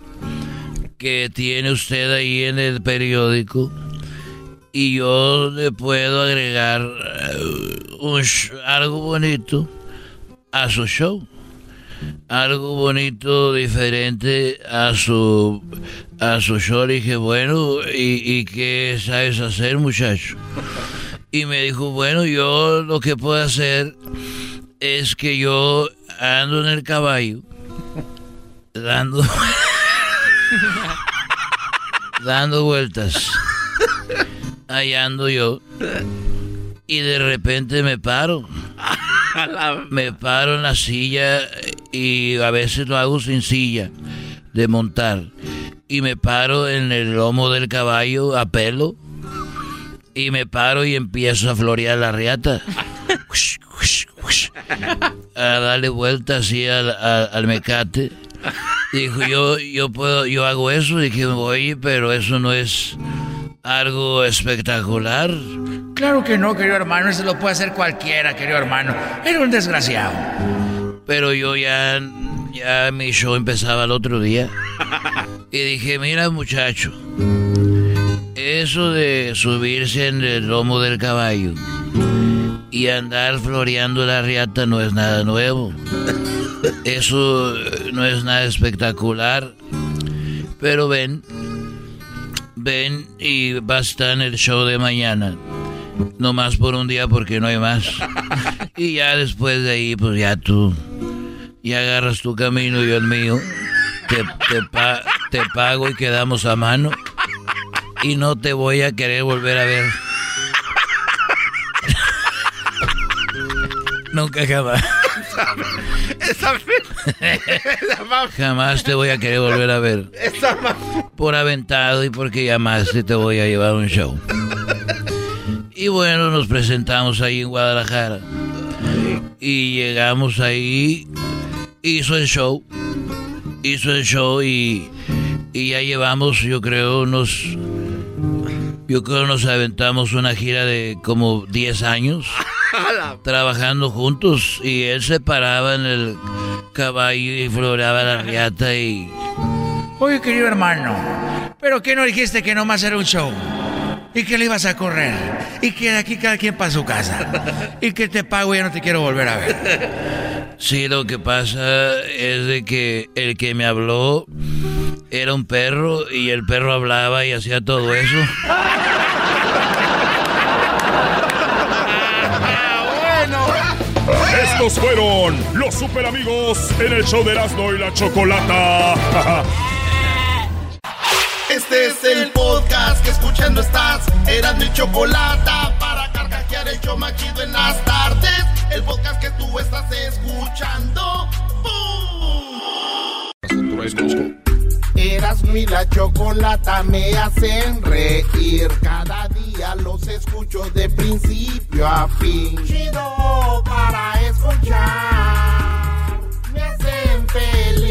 que tiene usted ahí en el periódico y yo le puedo agregar eh, algo bonito a su show. Algo bonito, diferente a su, a su show. Le dije, bueno, ¿y, ¿y qué sabes hacer, muchacho? Y me dijo, bueno, yo lo que puedo hacer es que yo ando en el caballo, dando... [LAUGHS] dando vueltas. Ahí ando yo. Y de repente me paro. [LAUGHS] Me paro en la silla y a veces lo hago sin silla de montar. Y me paro en el lomo del caballo a pelo. Y me paro y empiezo a florear la riata. A darle vueltas así al, al mecate. Dijo, yo, yo puedo, yo hago eso. Dije, oye, pero eso no es algo espectacular. Claro que no, querido hermano, eso lo puede hacer cualquiera, querido hermano. Era un desgraciado. Pero yo ya, ya mi show empezaba el otro día. [LAUGHS] Y dije, mira muchacho, eso de subirse en el lomo del caballo y andar floreando la riata no es nada nuevo. [LAUGHS] Eso no es nada espectacular. Pero ven, ven y basta en el show de mañana. No más por un día porque no hay más. [LAUGHS] Y ya después de ahí, pues ya tú, ya agarras tu camino y yo el mío. Te, te pago y quedamos a mano. Y no te voy a querer volver a ver. [LAUGHS] Nunca jamás. [LAUGHS] Jamás te voy a querer volver a ver. Por aventado y porque llamaste te voy a llevar un show. Y bueno, nos presentamos ahí en Guadalajara. Y llegamos ahí. Hizo el show. Hizo el show y, y ya llevamos, yo creo, unos... Yo creo nos aventamos una gira de como 10 años trabajando juntos y él se paraba en el caballo y floreaba la riata y... Oye, querido hermano, ¿pero qué no dijiste que nomás era un show? Y que le ibas a correr. Y que de aquí cada quien para su casa. Y que te pago y ya no te quiero volver a ver. Sí, lo que pasa es de que el que me habló era un perro y el perro hablaba y hacía todo eso. [LAUGHS] Estos fueron los super amigos en el show de Erasmo y la Chocolata. [LAUGHS] Este es el podcast que escuchando estás. Erasmo y Chocolata para carcajear el show machido en las tardes. El podcast que tú estás escuchando. ¡Bum! Eras mi la chocolata me hacen reír. Cada día los escucho de principio a fin. Chido para escuchar. Me hacen feliz.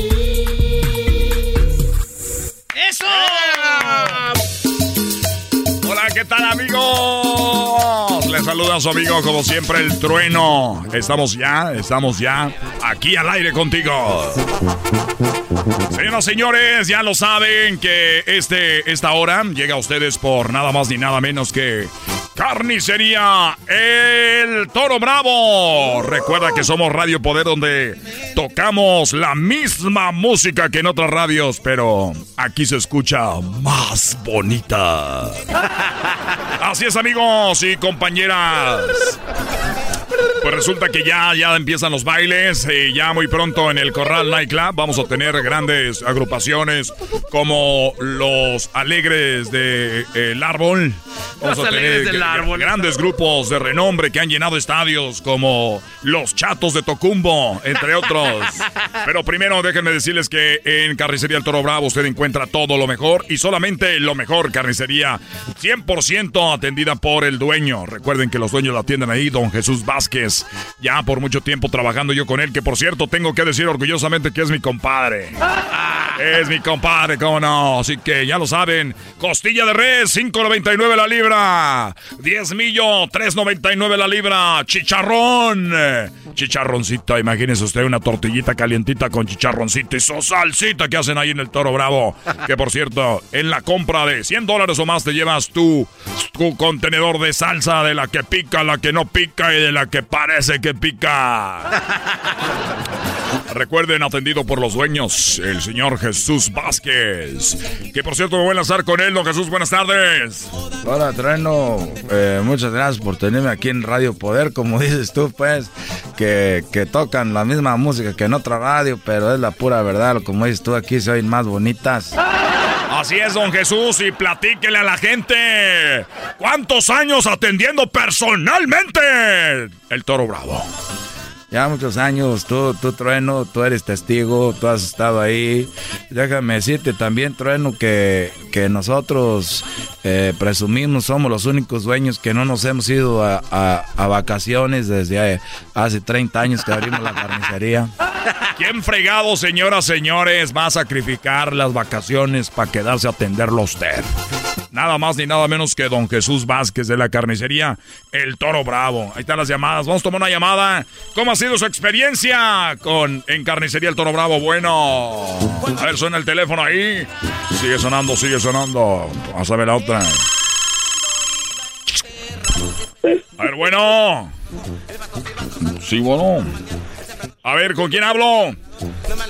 ¡Eso! Hola, ¿qué tal, amigos? Saluda a su amigo, como siempre, el trueno. Estamos ya, estamos ya aquí al aire contigo. Señoras, señores, ya lo saben que este, esta hora llega a ustedes por nada más ni nada menos que Carnicería El Toro Bravo. Recuerda que somos Radio Poder donde tocamos la misma música que en otras radios, pero aquí se escucha más bonita. [LAUGHS] Así es, amigos y compañeras. Pues resulta que ya, ya empiezan los bailes. y ya muy pronto en el Corral Nightclub vamos a tener grandes agrupaciones como los Alegres del de, Árbol. Vamos los a tener del árbol, grandes grupos de renombre que han llenado estadios como los Chatos de Tocumbo, entre otros. [LAUGHS] Pero primero déjenme decirles que en Carnicería El Toro Bravo usted encuentra todo lo mejor y solamente lo mejor. Carnicería 100% atendida por el dueño. Recuerden que los dueños la atienden ahí, don Jesús Vázquez. Ya por mucho tiempo trabajando yo con él, que por cierto tengo que decir orgullosamente que es mi compadre. [LAUGHS] Es mi compadre, cómo no. Así que ya lo saben. Costilla de res, 5.99 la libra. 10 millo, 3.99 la libra. Chicharrón. Chicharroncito, imagínese usted una tortillita calientita con chicharroncito y su salsita que hacen ahí en el Toro Bravo. Que por cierto, en la compra de 100 dólares o más te llevas tu, tu contenedor de salsa de la que pica, la que no pica y de la que parece que pica. Recuerden, atendido por los dueños, el señor Jesús Vázquez. Que por cierto me voy a lanzar con él, don Jesús, buenas tardes. Hola, Treno. Eh, muchas gracias por tenerme aquí en Radio Poder. Como dices tú, pues, que, que, tocan la misma música que en otra radio, pero es la pura verdad. Como dices tú, aquí se oyen más bonitas. Así es, don Jesús, y platíquele a la gente. ¿Cuántos años atendiendo personalmente el Toro Bravo? Ya muchos años, tú, tú Trueno, tú eres testigo, tú has estado ahí. Déjame decirte también, Trueno, que, que nosotros eh, presumimos, somos los únicos dueños que no nos hemos ido a, vacaciones desde hace 30 años que abrimos la carnicería. ¿Quién fregado, señoras, señores, va a sacrificar las vacaciones para quedarse a atenderlo usted? Nada más ni nada menos que don Jesús Vázquez de la carnicería El Toro Bravo. Ahí están las llamadas. Vamos a tomar una llamada. ¿Cómo ha sido su experiencia con en carnicería El Toro Bravo? Bueno. A ver, suena el teléfono ahí. Sigue sonando, sigue sonando. Vamos a ver la otra. A ver, bueno. Sí, bueno. A ver, ¿con quién hablo?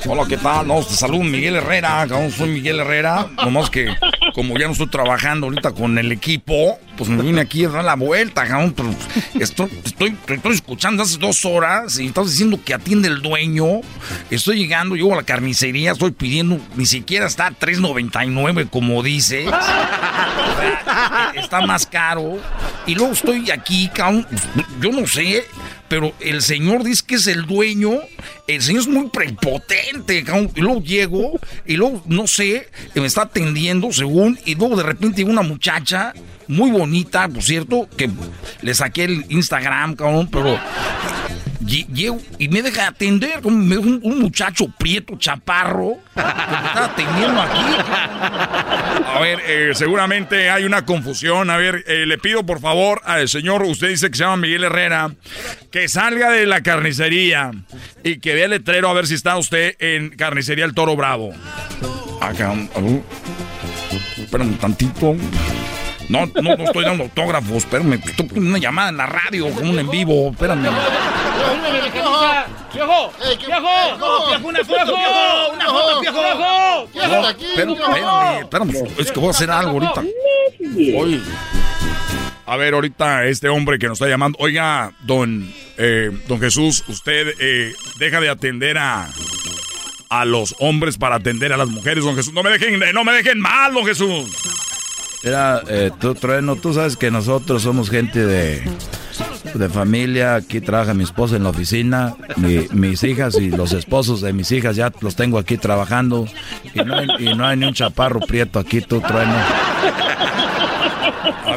Hola, ¿qué tal? No, te saludo Miguel Herrera, soy Miguel Herrera. Nomás que como ya no estoy trabajando ahorita con el equipo, pues me vine aquí a dar la vuelta, cabrón. Estoy, escuchando hace dos horas y estás diciendo que atiende el dueño. Estoy llegando, llego a la carnicería, estoy pidiendo, ni siquiera está a 3.99 como dice. está más caro. Y luego estoy aquí, cabrón. Yo no sé, pero el señor dice que es el dueño. El señor es muy prepotente. Y luego llego, y luego, no sé, me está atendiendo según, y luego de repente una muchacha muy bonita, por cierto, que le saqué el Instagram, cabrón, pero y me deja atender un, un, muchacho prieto, chaparro, que me está atendiendo aquí. A ver, eh, seguramente hay una confusión. A ver, eh, le pido por favor al señor, usted dice que se llama Miguel Herrera, que salga de la carnicería y que vea el letrero a ver si está usted en carnicería El Toro Bravo. Acá, uh, un tantito. No, no, no estoy dando autógrafos, espérame. Estoy poniendo una llamada en la radio, como un en vivo, espérame. ¡Viejo! ¡Viejo! ¡Una foto, viejo! ¡Una foto, viejo! ¿Qué haces aquí? Espérame, espérame, es que voy a hacer algo ahorita. Oye. A ver, ahorita este hombre que nos está llamando. Oiga, don, eh, don Jesús, usted eh, deja de atender a, a los hombres para atender a las mujeres, don Jesús. No me dejen, no me dejen mal, don Jesús. Mira, eh, tú, Trueno, tú sabes que nosotros somos gente de, de familia. Aquí trabaja mi esposa en la oficina. mis hijas y los esposos de mis hijas ya los tengo aquí trabajando. Y no hay, y no hay ni un chaparro prieto aquí, tú, Trueno.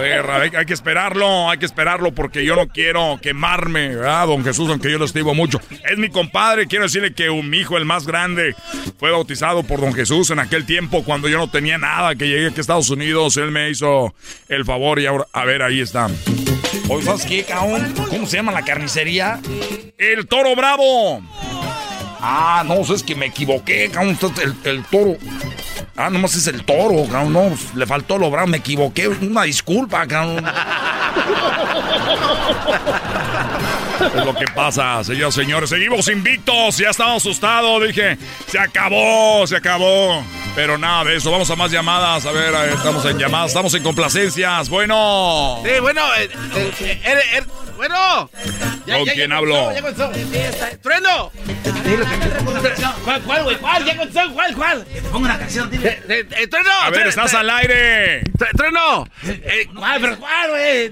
Ver, hay, que esperarlo, hay que esperarlo porque yo no quiero quemarme, ¿verdad, don Jesús? Aunque yo lo estimo mucho. Es mi compadre, quiero decirle que mi hijo, el más grande, fue bautizado por don Jesús en aquel tiempo cuando yo no tenía nada, que llegué aquí a Estados Unidos, él me hizo el favor y ahora, a ver, ahí está. ¿sabes qué, cabrón? ¿Cómo se llama la carnicería? El Toro Bravo. Ah, no, es que me equivoqué, cabrón. El, el toro. Ah, nomás es el toro, cabrón. No, le faltó lo bravo, me equivoqué. Una disculpa, cabrón. [LAUGHS] Es lo que pasa, señores, señores. Seguimos invictos. Ya estaba asustado. Dije, se acabó, se acabó. Pero nada de eso. Vamos a más llamadas. A ver, estamos en llamadas. Estamos en complacencias. Bueno. Sí, bueno. Eh, eh, eh, bueno. ¿Con quién hablo? ¡Trueno! ¿Cuál, cuál, güey? ¿Cuál? ¿Ya contestó? ¿Cuál, cuál? Pongo una canción, dile. ¡Trueno! A ver, estás al aire. ¡Trueno! ¿Cuál, pero cuál, güey?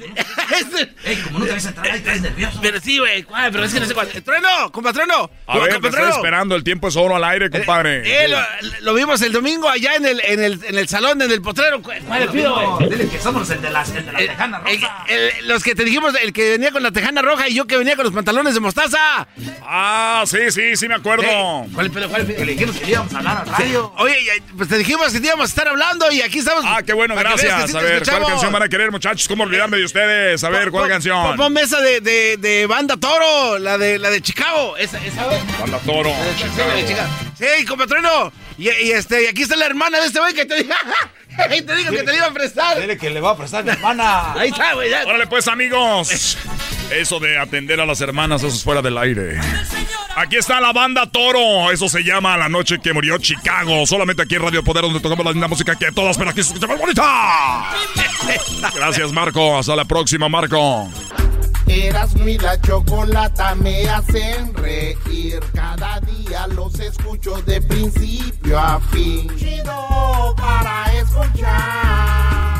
Ey, como no te ves entrar ahí, estás nervioso. Pero sí, güey. Pero es que no sé cuál. ¡Trueno! ¡Compatrono! A ver, te estoy esperando. El tiempo es oro al aire, compadre. Eh, lo, lo, vimos el domingo allá en el, en el, en el salón, en el potrero. ¿Cuál le pido, güey? Dile que somos el de la, el de la tejana roja. los que te dijimos, el que venía con la tejana roja y yo que venía con los pantalones de mostaza. Ah, sí, sí, sí me acuerdo. ¿Cuál, pero, cuál, que le dijimos que íbamos a hablar al radio. Oye, pues te dijimos que íbamos a estar hablando y aquí estamos. Ah, qué bueno, gracias. a ver, ¿cuál canción van a querer, muchachos? ¿Cómo olvidarme de ustedes? A ver, ¿cuál canción? Pon mesa de, de, de, Banda Toro, la de, la de Chicago. Esa, esa, Banda Toro. Sí, compatrino. Y, y, este, y aquí está la hermana de este güey que te diga. [LAUGHS] te digo que te le iba a prestar. Dile que le va a prestar mi hermana. Ahí está, güey. Órale, pues, amigos. Eso de atender a las hermanas, eso es fuera del aire. Aquí está la banda Toro. Eso se llama La Noche que Murió Chicago. Solamente aquí en Radio Poder, donde tocamos la linda música que todas, pero aquí se escucha más bonita. [LAUGHS] Gracias, Marco. Hasta la próxima, Marco. Eras mi la chocolata me hacen reír. Cada día los escucho de principio a fin. Chido para escuchar.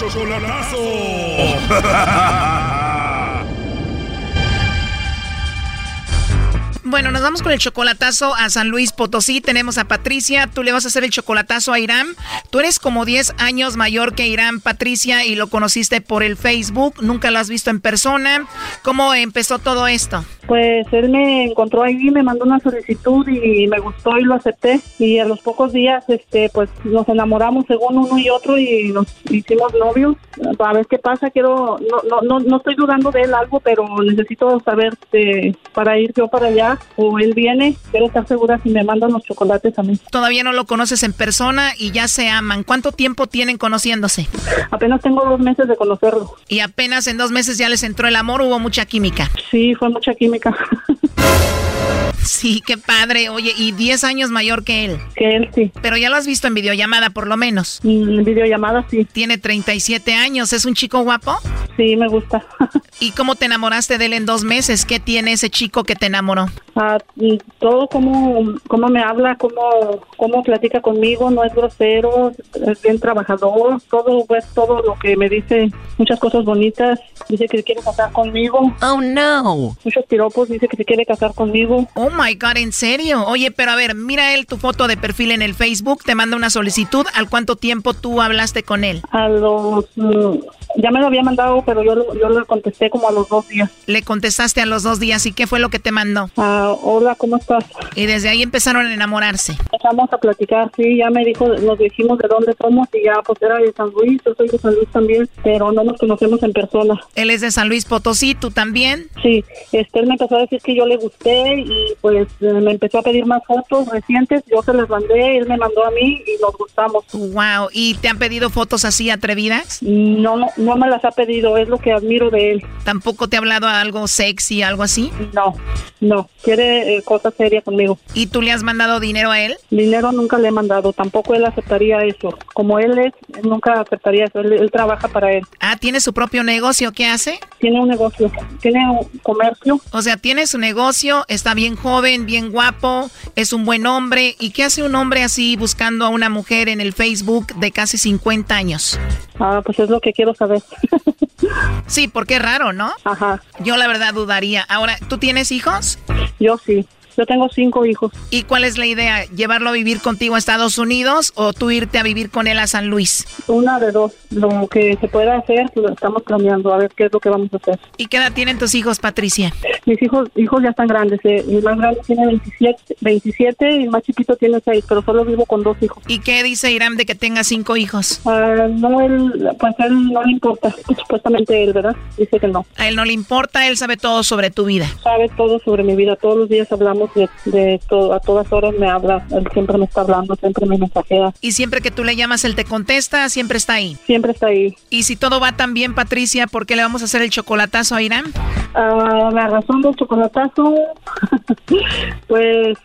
Chocolatazo. [LAUGHS] Bueno, nos vamos con el chocolatazo a San Luis Potosí. Tenemos a Patricia. Tú le vas a hacer el chocolatazo a Irán. Tú eres como 10 años mayor que Irán, Patricia, y lo conociste por el Facebook. Nunca lo has visto en persona. ¿Cómo empezó todo esto? Pues él me encontró ahí, me mandó una solicitud y me gustó y lo acepté. Y a los pocos días, este, pues nos enamoramos según uno y otro y nos hicimos novios. A ver qué pasa, quiero, no, no, no, no estoy dudando de él algo, pero necesito saber este, para ir yo para allá o él viene. Quiero estar segura si me mandan los chocolates a mí. Todavía no lo conoces en persona y ya se aman. ¿Cuánto tiempo tienen conociéndose? Apenas tengo dos meses de conocerlo. Y apenas en dos meses ya les entró el amor, hubo mucha química. Sí, fue mucha química. [LAUGHS] Sí, qué padre. Oye, y 10 años mayor que él. Que él, sí. Pero ya lo has visto en videollamada, por lo menos. En videollamada, sí. Tiene 37 años. ¿Es un chico guapo? Sí, me gusta. [LAUGHS] ¿Y cómo te enamoraste de él en dos meses? ¿Qué tiene ese chico que te enamoró? Ah, todo como cómo me habla, cómo, cómo platica conmigo, no es grosero, es bien trabajador, todo pues todo lo que me dice, muchas cosas bonitas, dice que se quiere casar conmigo. Oh no. Muchos piropos, dice que se quiere casar conmigo. Oh my god, ¿en serio? Oye, pero a ver, mira él tu foto de perfil en el Facebook, te manda una solicitud, ¿al cuánto tiempo tú hablaste con él? A los mm, ya me lo había mandado, pero yo, yo le contesté como a los dos días. Le contestaste a los dos días y qué fue lo que te mandó? Ah, hola, ¿cómo estás? Y desde ahí empezaron a enamorarse. Empezamos a platicar, sí, ya me dijo, nos dijimos de dónde somos y ya pues era de San Luis, yo soy de San Luis también, pero no nos conocemos en persona. Él es de San Luis Potosí, ¿tú también? Sí, este, él me empezó a decir que yo le gusté y pues eh, me empezó a pedir más fotos recientes, yo se las mandé, él me mandó a mí y nos gustamos. Wow, ¿y te han pedido fotos así atrevidas? No, no, no me las ha pedido, es lo que admiro de él. ¿Tampoco te ha hablado algo sexy, algo así? No, no, quiere eh, cosas serias conmigo. ¿Y tú le has mandado dinero a él? Dinero nunca le he mandado, tampoco él aceptaría eso. Como él es, él nunca aceptaría eso, él, trabaja para él. Ah, ¿tiene su propio negocio? ¿Qué hace? Tiene un negocio, tiene un comercio. O sea, tiene su negocio, está bien joven, bien guapo, es un buen hombre. ¿Y qué hace un hombre así buscando a una mujer en el Facebook de casi 50 años? Ah, pues es lo que quiero saber. [LAUGHS] sí, porque es raro, ¿no? Ajá. Yo la verdad dudaría. Ahora, ¿tú tienes hijos? Yo sí. Yo tengo cinco hijos. ¿Y cuál es la idea? ¿Llevarlo a vivir contigo a Estados Unidos o tú irte a vivir con él a San Luis? Una de dos. Lo que se pueda hacer, lo estamos planeando, a ver qué es lo que vamos a hacer. ¿Y qué edad tienen tus hijos, Patricia? Mis hijos hijos ya están grandes. Eh. El más grande tiene 27, 27 y el más chiquito tiene 6, pero solo vivo con dos hijos. ¿Y qué dice Irán de que tenga cinco hijos? Uh, no, él, pues él no le importa. Supuestamente él, ¿verdad? Dice que no. A él no le importa, él sabe todo sobre tu vida. Sabe todo sobre mi vida. Todos los días hablamos de, de a todas horas me habla, él siempre me está hablando, siempre me mensajea. Y siempre que tú le llamas, él te contesta, siempre está ahí. Siempre está ahí. Y si todo va tan bien, Patricia, ¿por qué le vamos a hacer el chocolatazo a Irán? Uh, la razón del chocolatazo, [LAUGHS] pues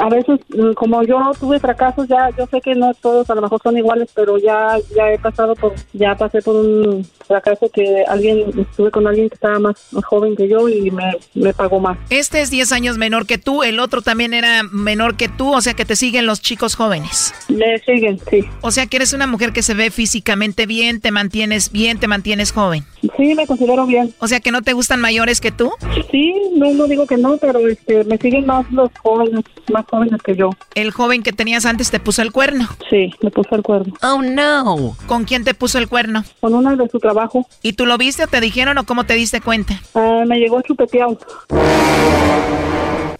a veces, como yo tuve fracasos, ya yo sé que no todos a lo mejor son iguales, pero ya ya he pasado por, ya pasé por un fracaso que alguien, estuve con alguien que estaba más, joven que yo y me, me pagó más. Este es 10 años menor que tú, el otro también era menor que tú, o sea que te siguen los chicos jóvenes. Me siguen, sí. O sea que eres una mujer que se ve físicamente bien, te mantienes bien, te mantienes joven. Sí, me considero bien. O sea que no te gustan mayores que tú. Sí, no, no digo que no, pero este, me siguen más los jóvenes, más jóvenes que yo. El joven que tenías antes te puso el cuerno. Sí, me puso el cuerno. Oh no. ¿Con quién te puso el cuerno? Con una de su trabajo. ¿Y tú lo viste o te dijeron o cómo te diste cuenta? Ah, me llegó chupeteado.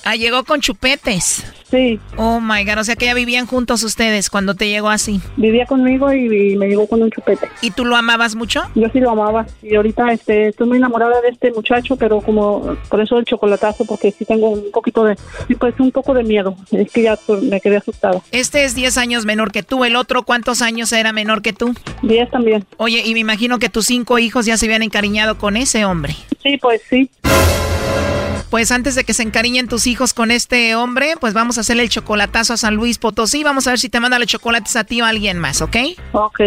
Ah, llegó con chupetes. Sí. Oh my god, o sea que ya vivían juntos ustedes cuando te llegó así. Vivía conmigo y, me llegó con un chupete. ¿Y tú lo amabas mucho? Yo sí lo amaba. Y ahorita este, estoy muy enamorada de este muchacho, pero como por eso el chocolatazo, porque sí tengo un poquito de, sí, pues un poco de miedo. Es que ya pues, me quedé asustada. Este es 10 años menor que tú. ¿El otro cuántos años era menor que tú? 10 también. Oye, y me imagino que tus cinco hijos ya se habían encariñado con ese hombre. Sí, pues sí. Pues antes de que se encariñen tus hijos con este hombre, pues vamos a hacerle el chocolatazo a San Luis Potosí. Vamos a ver si te manda los chocolates a ti o a alguien más, ¿ok? Ok.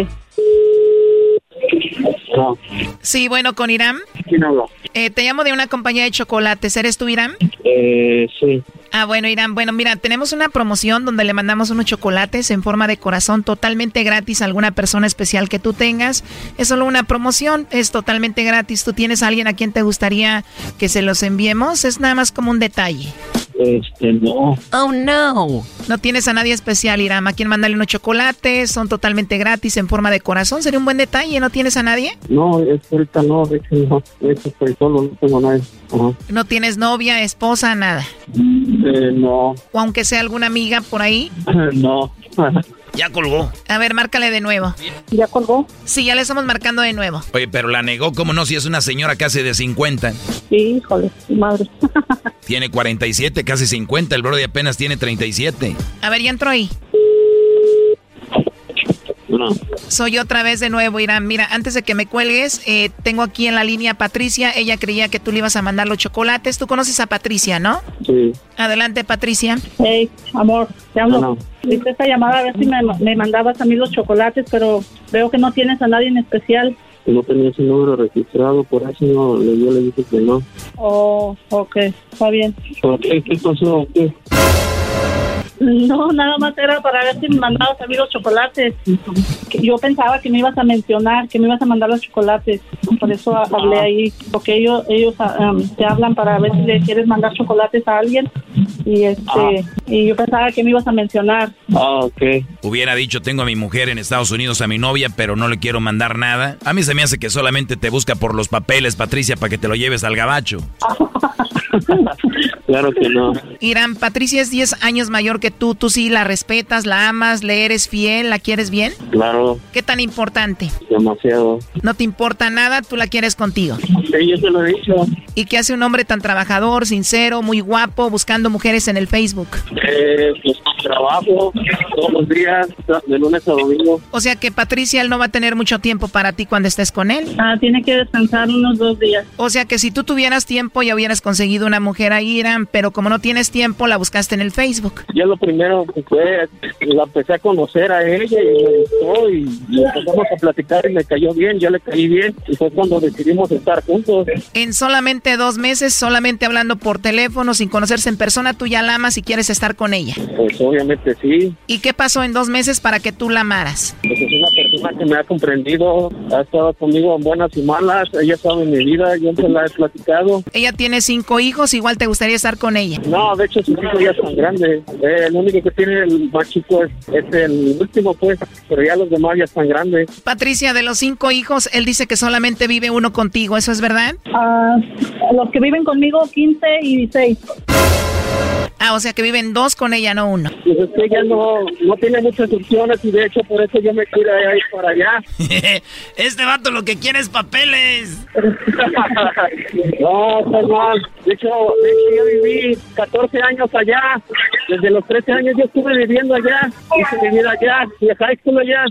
Sí, bueno, con Irán. ¿Quién habla? Eh, te llamo de una compañía de chocolates. ¿Eres tú, Irán? Eh, sí. Ah, bueno, Irán. Bueno, mira, tenemos una promoción donde le mandamos unos chocolates en forma de corazón totalmente gratis a alguna persona especial que tú tengas. Es solo una promoción, es totalmente gratis. ¿Tú tienes a alguien a quien te gustaría que se los enviemos? Es nada más como un detalle. Este, no. Oh, no. No tienes a nadie especial, Iram. ¿A quién mandarle unos chocolates? Son totalmente gratis en forma de corazón. Sería un buen detalle. ¿No tienes a nadie? No, es ahorita no, de hecho no. De hecho estoy solo, no tengo nadie. Ajá. ¿No tienes novia, esposa, nada? Eh, no. ¿O aunque sea alguna amiga por ahí? [LAUGHS] no. [LAUGHS] Ya colgó. A ver, márcale de nuevo. ¿Ya colgó? Sí, ya le estamos marcando de nuevo. Oye, pero la negó, ¿cómo no? Si es una señora casi de 50. Sí, híjole, madre. [LAUGHS] Tiene 47, casi 50. El Brody apenas tiene 37. A ver, ya entró ahí. No. Soy otra vez de nuevo, Irán. Mira, antes de que me cuelgues, eh, tengo aquí en la línea a Patricia. Ella creía que tú le ibas a mandar los chocolates. Tú conoces a Patricia, ¿no? Sí. Adelante, Patricia. Hey, amor, te hablo. Bueno. Hice esta llamada a ver si me, me mandabas a mí los chocolates, pero veo que no tienes a nadie en especial. No tenía ese número registrado, por eso no, yo le dije que no. Oh, ok, está bien. ¿Por qué? ¿Qué pasó? ¿Qué? No, nada más era para ver si me mandabas a mí los chocolates. Que Yo pensaba que me ibas a mencionar, que me ibas a mandar los chocolates. Por eso ha- hablé ahí, porque ellos ellos ah, um, te hablan para ver si le quieres mandar chocolates a alguien. Y este y yo pensaba que me ibas a mencionar. Ah, ok. Hubiera dicho, tengo a mi mujer en Estados Unidos, a mi novia, pero no le quiero mandar nada. A mí se me hace que solamente te busca por los papeles, Patricia, para que te lo lleves al gabacho. [LAUGHS] Claro que no. Irán, Patricia es 10 años mayor que tú. Tú sí la respetas, la amas, le eres fiel, la quieres bien. Claro, ¿Qué tan importante? demasiado. No te importa nada, tú la quieres contigo. Sí, yo te lo he dicho. ¿Y qué hace un hombre tan trabajador, sincero, muy guapo, buscando mujeres en el Facebook? Eh, pues trabajo todos los días, de lunes a domingo. O sea que Patricia, él no va a tener mucho tiempo para ti cuando estés con él. Ah, tiene que descansar unos dos días. O sea que si tú tuvieras tiempo ya hubieras conseguido una mujer ahí, Irán, pero como no tienes tiempo, la buscaste en el Facebook. Yo lo primero que fue, la empecé a conocer a ella y me gustó y, y empezamos a platicar y me cayó bien, yo le caí bien y fue cuando decidimos estar juntos. En solamente dos meses, solamente hablando por teléfono, sin conocerse en persona, tú ya la amas y quieres estar con ella. Pues obviamente sí, ¿Y qué pasó en dos meses para que tú la amaras? pues es una persona que me ha comprendido, ha estado conmigo en buenas y malas, ella sabe mi vida, yo se la he platicado. Ella tiene cinco hijos, igual te gustaría estar con ella. No, de hecho sus hijos ya son grandes, Eh, el único que tiene el más chico es, es el último pues, pero ya los demás ya están grandes. Patricia, de los cinco hijos, él dice que solamente vive uno contigo, ¿eso es verdad? Ah, los que viven conmigo, 15 y 16. Ah, o sea que viven dos con ella, no uno. Pues es que ella no, no tiene muchas opciones y de hecho por eso yo me quiero ir para allá. [LAUGHS] este vato lo que quiere es papeles. [LAUGHS] no, mal. De hecho, de hecho, yo viví 14 años allá. Desde los 13 años yo estuve viviendo allá. Hice mi vida allá. Y a high school allá.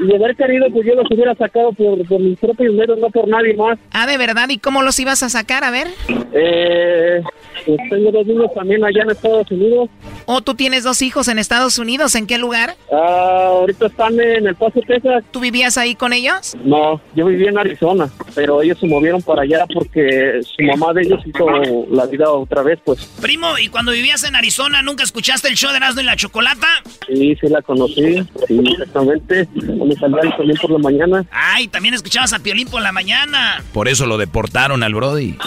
Y de haber querido, pues yo los hubiera sacado por, por mis propios medios, no por nadie más. Ah, ¿de verdad? ¿Y cómo los ibas a sacar? A ver. Eh, pues tengo dos niños también allá en Estados Unidos. ¿O tú tienes dos hijos en Estados Unidos? ¿En qué lugar? Ah, ahorita están en El Paso, Texas. ¿Tú vivías ahí con ellos? No, yo vivía en Arizona, pero ellos se movieron para allá porque su mamá de ellos hizo la vida otra vez, pues. Primo, ¿y cuando vivías en Arizona nunca escuchaste el show de Erasmo y la Chocolata? Sí, sí la conocí, sí, exactamente. Me salía el también por la mañana. Ay, también escuchabas a Piolín por la mañana. Por eso lo deportaron al Brody. [LAUGHS]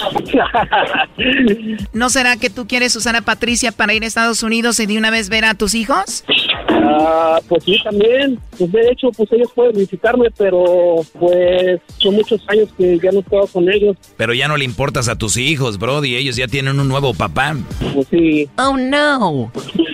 ¿No será que tú quieres usar a Patricia para ir a Estados Unidos y de una vez ver a tus hijos? Ah, pues sí, también. Pues de hecho, pues ellos pueden visitarme, pero pues son muchos años que ya no he estado con ellos. Pero ya no le importas a tus hijos, Brody. Ellos ya tienen un nuevo papá. Pues sí. Oh, no.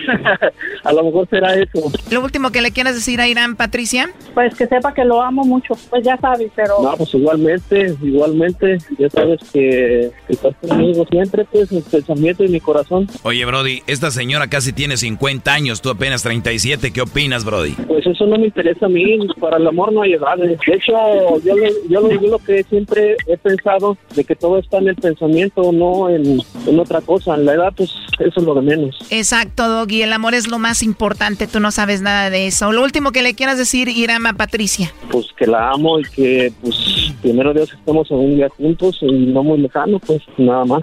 [LAUGHS] a lo mejor será eso. Lo último que le quieras decir a Irán, Patricia. Pues que sepa que lo amo mucho, pues ya sabes, pero... No, pues igualmente, igualmente. Ya sabes que, que estás conmigo siempre, pues, el pensamiento y mi corazón. Oye, Brody, esta señora casi tiene 50 años, tú apenas 37. ¿Qué opinas, Brody? Pues eso no me interesa a mí, para el amor no hay edades. De hecho, yo, le- yo, lo- yo lo que siempre he pensado, de que todo está en el pensamiento, no en, en otra cosa. En la edad, pues eso es lo de menos. Exacto, Doggy. El amor es lo más importante. Tú no sabes nada de eso. Lo último que le quieras decir, Irán, a Patricia. Pues que la amo y que, pues, primero Dios estemos en un día juntos y no muy lejano, pues nada más.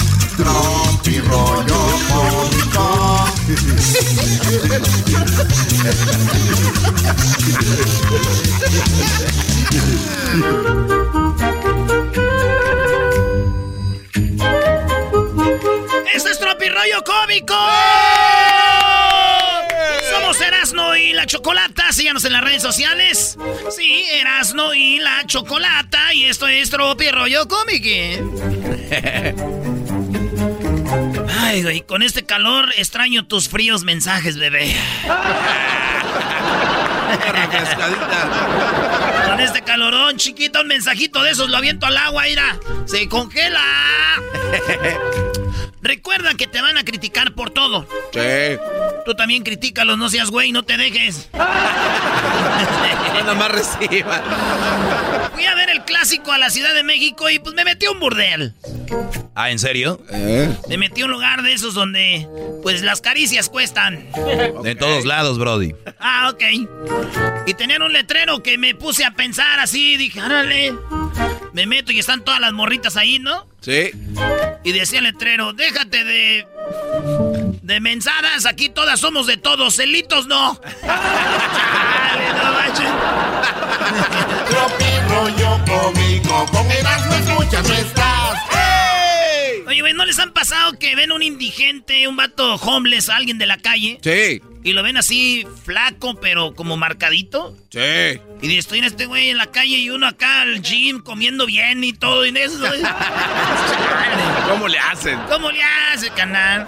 Tropi rollo cómico. ¡Esto es Tropirollo Cómico! Somos Erasno y la Chocolata. Síganos en las redes sociales. Sí, Erasno y la Chocolata. Y esto es Tropirollo Cómico. [LAUGHS] Ay, güey, con este calor extraño tus fríos mensajes, bebé. Con este calorón, chiquito, un mensajito de esos lo aviento al agua, mira. Se congela. Recuerda que te van a criticar por todo. Sí. Tú también critícalos, no seas güey, no te dejes. Nada más reciba. Fui a ver el clásico a la Ciudad de México y pues me metí a un burdel. Ah, ¿en serio? Me metí a un lugar de esos donde pues las caricias cuestan. De todos lados, Brody. Ah, ok. Y tenían un letrero que me puse a pensar así, dije, árale. Me meto y están todas las morritas ahí, ¿no? Sí. Y decía el letrero, déjate de... De mensadas, aquí todas somos de todos, celitos no [LAUGHS] Con Erasmo escuchas no estás. Oye, güey, ¿no les han pasado que ven un indigente, un vato homeless, alguien de la calle? Sí. Y lo ven así flaco, pero como marcadito. Sí. Y estoy en este güey en la calle y uno acá al gym comiendo bien y todo. Y eso, [LAUGHS] ¿Cómo le hacen? ¿Cómo le hace, canal?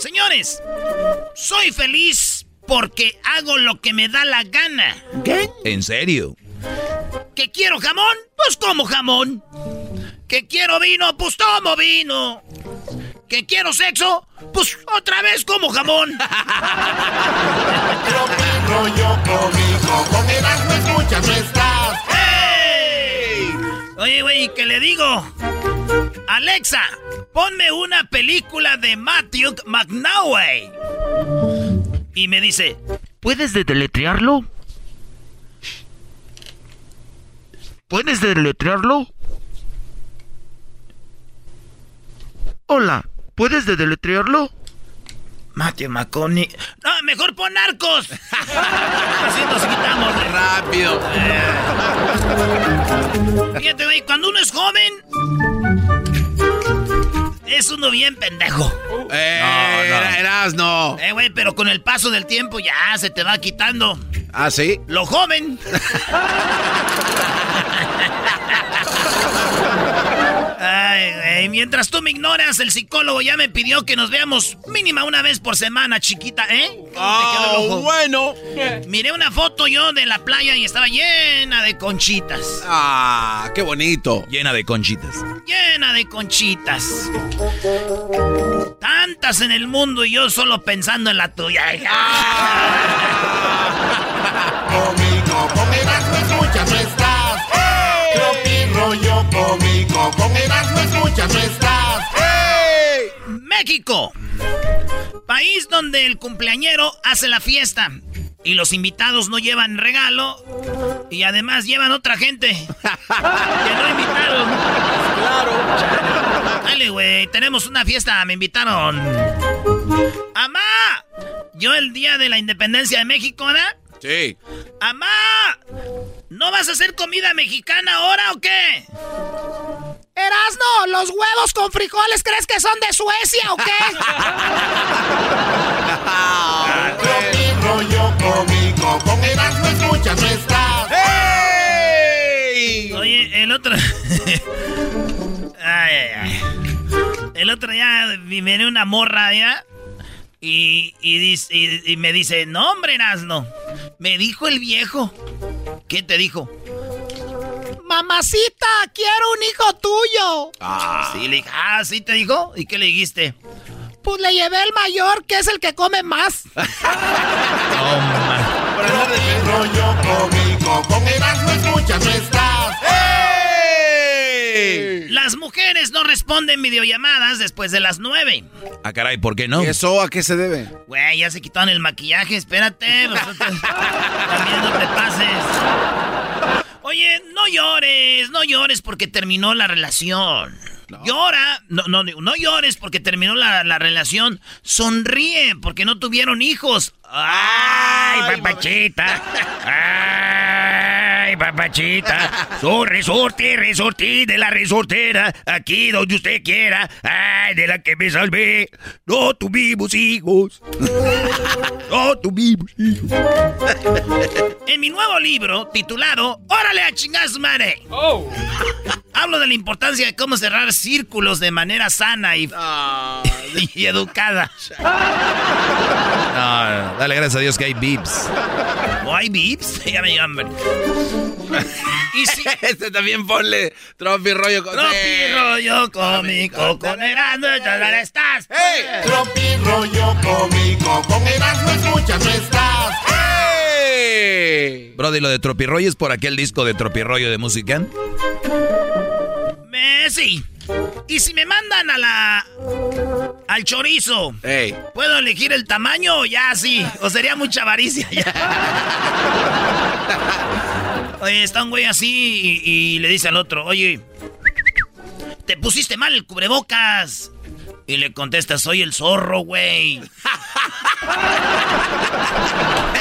Señores, soy feliz porque hago lo que me da la gana. ¿Qué? ¿En serio? ¿Que quiero jamón? Pues como jamón. ¿Que quiero vino? Pues tomo vino. ¿Que quiero sexo? Pues otra vez como jamón. Tropi rollo cómico. Con Erasmo escuchas no estás. ¡Ey! Oye, güey, ¿qué le digo? Alexa, ponme una película de Matthew McNaughey. Y me dice, ¿puedes deletrearlo? ¿Puedes deletrearlo? Hola, ¿puedes deletrearlo? Matthew McConaughey. No, mejor pon narcos. [LAUGHS] Así nos quitamos de rápido. [LAUGHS] Fíjate, güey, cuando uno es joven, es uno bien pendejo. Eh, No, no. era- Erasno. Eh, güey, pero con el paso del tiempo ya se te va quitando. ¿Ah, sí? Lo joven. [LAUGHS] Ay, güey, mientras tú me ignoras, el psicólogo ya me pidió que nos veamos mínima una vez por semana, chiquita, ¿eh? ¿Cómo te quedó el ojo? bueno. Miré una foto yo de la playa y estaba llena de conchitas. Ah, qué bonito. Llena de conchitas. Llena de conchitas. Tantas en el mundo y yo solo pensando en la tuya. [LAUGHS] Cómico. Con Erasmo escuchas no estás. Tropi rollo cómico. Con Erasmo escuchas no estás. México. País donde el cumpleañero hace la fiesta y los invitados no llevan regalo y además llevan otra gente que no invitaron. Claro. Dale, güey, tenemos una fiesta, me invitaron. ¡Amá! Yo el día de la independencia de México, ¿verdad? Sí. ¡Amá! ¿No vas a hacer comida mexicana ahora o qué? Erasno, ¿los huevos con frijoles crees que son de Suecia o qué? [LAUGHS] Tropi rollo cómico. Con Erasmo escuchas no estás. Oye, el otro. [LAUGHS] ay, ay, ay. El otro día me viene una morra ya. Y, y, dice- y- y me dice, no, hombre, Erasno. Me dijo el viejo. ¿Qué te dijo? Mamacita, quiero un hijo tuyo. Ah. Sí, le dije, ah, ¿sí te dijo? ¿Y qué le dijiste? Pues le llevé el mayor, que es el que come más. [LAUGHS] rollo cómico, con Erasmo escuchas. Mujeres no responden videollamadas después de las 9. Ah, caray, ¿por qué no? ¿Eso a qué se debe? Güey, ya se quitaron el maquillaje, espérate. [LAUGHS] vosotros también no te pases. Oye, no llores, no llores porque terminó la relación. Llora, no, no, no llores porque terminó la, la relación. Sonríe porque no tuvieron hijos. ¡Ay, papachita! ¡Ay, papachita! Soy resorte, resorte de la resortera. Aquí donde usted quiera. ¡Ay, de la que me salvé! No tuvimos hijos. No tuvimos hijos. En mi nuevo libro, titulado ¡Órale a chingar su madre! Hablo de la importancia de cómo cerrar círculos de manera sana y, [LAUGHS] y educada. No, dale gracias a Dios que hay beeps. ¿O hay beeps? Ya [LAUGHS] me hambre. Y si... [LAUGHS] este también ponle tropi rollo con... Tropi rollo cómico con Erasmo ¿dónde estás? ¡Hey! Tropi rollo cómico con Erasmo escuchas estás. ¡Hey! Brody, lo de Tropirroyo es por aquel disco de Tropirroyo de música. Eh, sí. Y si me mandan a la. al chorizo, ¿puedo elegir el tamaño o ya sí? O sería mucha avaricia ya. [LAUGHS] Oye, está un güey así y, y le dice al otro, oye, te pusiste mal el cubrebocas. Y le contesta, soy el zorro, güey. [LAUGHS]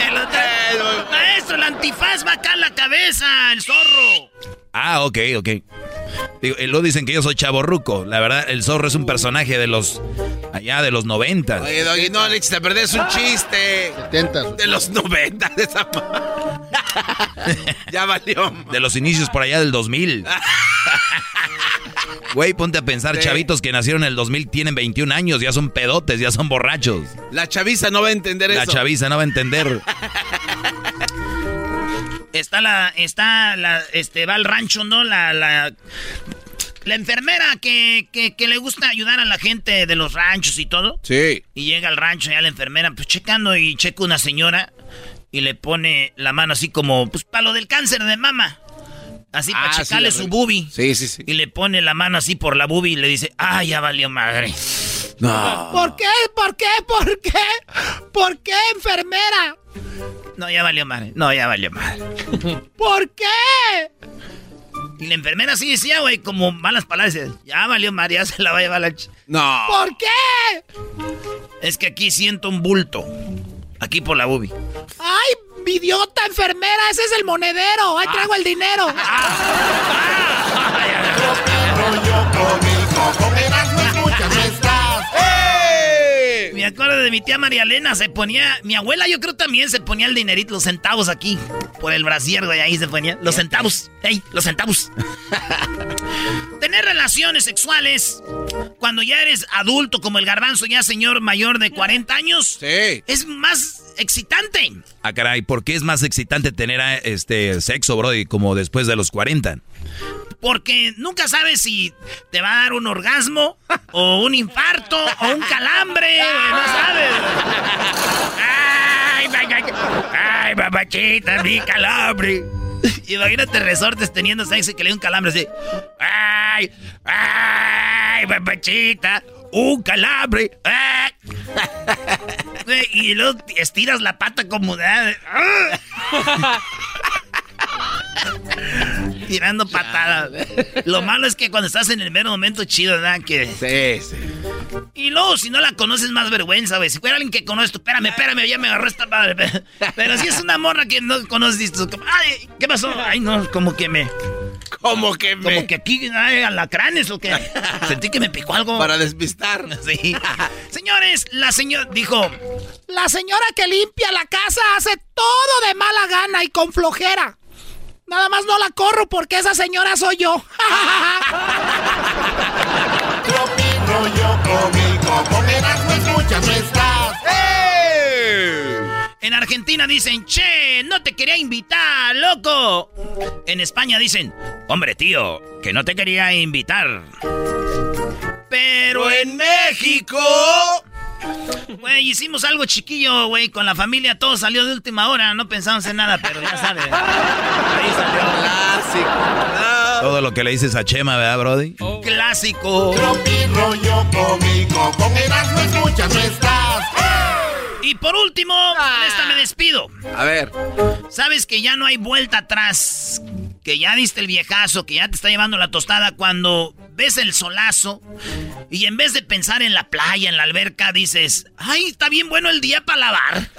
El otro, Maestro, el antifaz va acá en la cabeza, el zorro. Ah, ok, ok. Digo, eh, lo dicen que yo soy chaborruco. La verdad, el zorro es un personaje de los. allá de los 90. Oye, Doggy, no, Alex, te perdés un chiste. 70. De los 90 de esa [LAUGHS] Ya valió. De los inicios por allá del 2000. [LAUGHS] Güey, ponte a pensar, Sí. chavitos que nacieron en el 2000 tienen 21 años, ya son pedotes, ya son borrachos. La chaviza no va a entender La eso. chaviza no va a entender. [LAUGHS] Está la, está la, este, va al rancho, ¿no? La, la, la enfermera que, que, que le gusta ayudar a la gente de los ranchos y todo. Sí. Y llega al rancho ya la enfermera, pues checando y checa una señora y le pone la mano así como, pues para lo del cáncer de mama. Así para Ah, checarle su bubi. Sí, sí, sí. Y le pone la mano así por la bubi y le dice, ah, ya valió madre. No. ¿Por qué? ¿Por qué? ¿Por qué? ¿Por qué, enfermera? No, ya valió madre. No, ya valió madre. [LAUGHS] ¿Por qué? Y la enfermera así decía, güey, como malas palabras. Ya valió madre, ya se la va a llevar la... ch-". No. ¿Por qué? Es que aquí siento un bulto. Aquí por la bubi. ¡Ay, idiota enfermera! ¡Ese es el monedero! ¡Ahí traigo el dinero! [LAUGHS] acuerdo de mi tía María Elena, se ponía, mi abuela yo creo también se ponía el dinerito, los centavos aquí, por el brasier, güey, ahí se ponía, los centavos, ey, los centavos. [LAUGHS] Tener relaciones sexuales cuando ya eres adulto, como el garbanzo, ya señor mayor de 40 años, es más excitante. Ah, caray, ¿por qué es más excitante tener ah, este sexo, Brody, como después de los 40? Porque nunca sabes si te va a dar un orgasmo, o un infarto, o un calambre, güey, [LAUGHS] no sabes. Ay, ay, ay, mi calambre. Imagínate resortes teniendo sexo y que le dé un calambre así. Ay, ay, papachita, un calambre. ay. [LAUGHS] Y luego estiras la pata como de... ¡Ah! [LAUGHS] Tirando patadas. Lo malo es que cuando estás en el mero momento chido, ¿verdad? Que... Sí, sí. Y luego, si no la conoces, más vergüenza, güey. Si fuera alguien que conoces, tú, espérame, espérame, ya me agarró esta madre. [LAUGHS] Pero, si es una morra que no conoces, tú, ay, ¿qué pasó? Ay, no, como que me... Como que me... Como que aquí hay alacranes o que... [LAUGHS] Sentí que me picó algo. Para despistar. [LAUGHS] Sí. Señores, la señora dijo... La señora que limpia la casa hace todo de mala gana y con flojera. Nada más no la corro porque esa señora soy yo. En Argentina dicen, che, no te quería invitar, loco. En España dicen, hombre, tío, que no te quería invitar. Pero en México Güey, hicimos algo chiquillo, güey, con la familia. Todo salió de última hora. No pensamos en nada, pero ya sabes. Ahí salió. Clásico. Todo lo que le dices a Chema, ¿verdad, Brody? Clásico. Tropi rollo cómico, con Erasmo escuchas no estás. Y por último, con esta me despido. A ver. Sabes que ya no hay vuelta atrás. Que ya diste el viejazo, que ya te está llevando la tostada cuando ves el solazo y en vez de pensar en la playa, en la alberca, dices, ay, está bien bueno el día para lavar.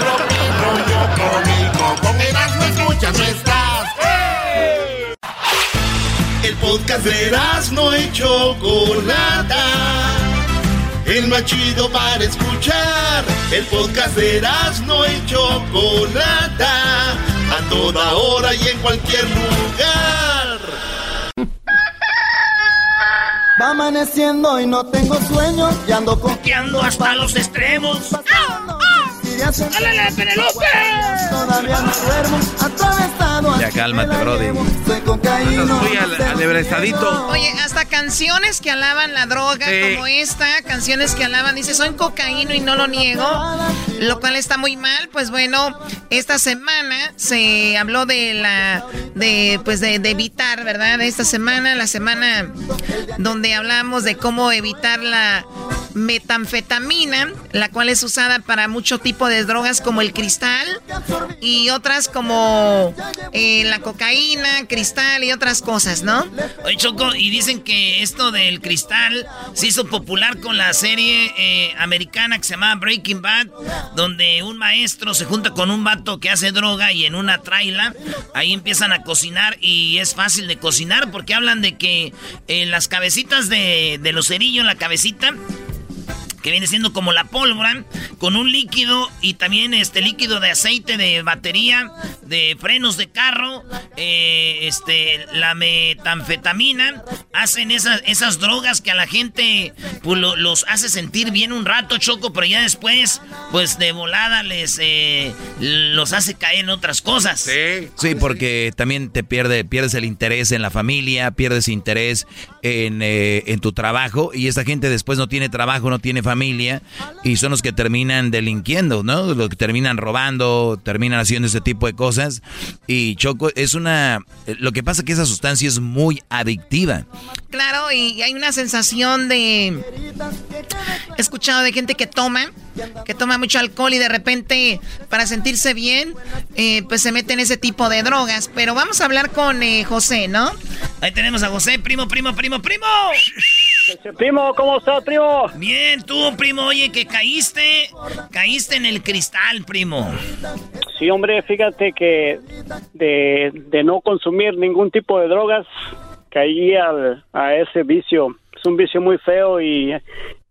No. [LAUGHS] El podcast de Erasmo y Chocolata. El más chido para escuchar. El podcast de Erasmo y Chocolata. A toda hora y en cualquier lugar. Va amaneciendo y no tengo sueño y ando coqueando hasta los extremos. ¡Álale, Penelope! Todavía no duermo, atravesado. Ya cálmate, Brody. Soy cocaíno. Fui al, al ebrestadito. Oye, hasta canciones que alaban la droga, Sí. como esta, canciones que alaban, dice, soy cocaíno y no lo niego, lo cual está muy mal. Pues bueno, esta semana se habló de la, de, pues de, de evitar, ¿verdad? Esta semana, la semana donde hablamos de cómo evitar la metanfetamina, la cual es usada para mucho tipo de drogas como el cristal y otras como eh, la cocaína, cristal y otras cosas, ¿no? Oye, Choco, y dicen que esto del cristal se hizo popular con la serie eh, americana que se llama Breaking Bad, donde un maestro se junta con un vato que hace droga y en una traila ahí empiezan a cocinar y es fácil de cocinar porque hablan de que en las cabecitas de, de los cerillos, la cabecita, que viene siendo como la pólvora, con un líquido y también este líquido de aceite de batería, de frenos de carro, eh, este, la metanfetamina, hacen esas, esas drogas que a la gente pues, lo- los hace sentir bien un rato, Choco, pero ya después, pues de volada les eh, los hace caer en otras cosas. Sí. Sí, porque también te pierde, pierdes el interés en la familia, pierdes interés en, eh, en tu trabajo y esta gente después no tiene trabajo, no tiene familia y son los que terminan delinquiendo, ¿no? Los que terminan robando, terminan haciendo ese tipo de cosas y Choco es una... Lo que pasa es que esa sustancia es muy adictiva. Claro, y hay una sensación de... He escuchado de gente que toma, que toma mucho alcohol y de repente para sentirse bien, eh, pues se mete en ese tipo de drogas. Pero vamos a hablar con eh, José, ¿no? Ahí tenemos a José, primo, primo, primo, primo. Primo, ¿cómo estás, primo? Bien, tú, primo, oye, que caíste, caíste en el cristal, primo. Sí, hombre, fíjate que de, de no consumir ningún tipo de drogas, caí al, a ese vicio. Es un vicio muy feo y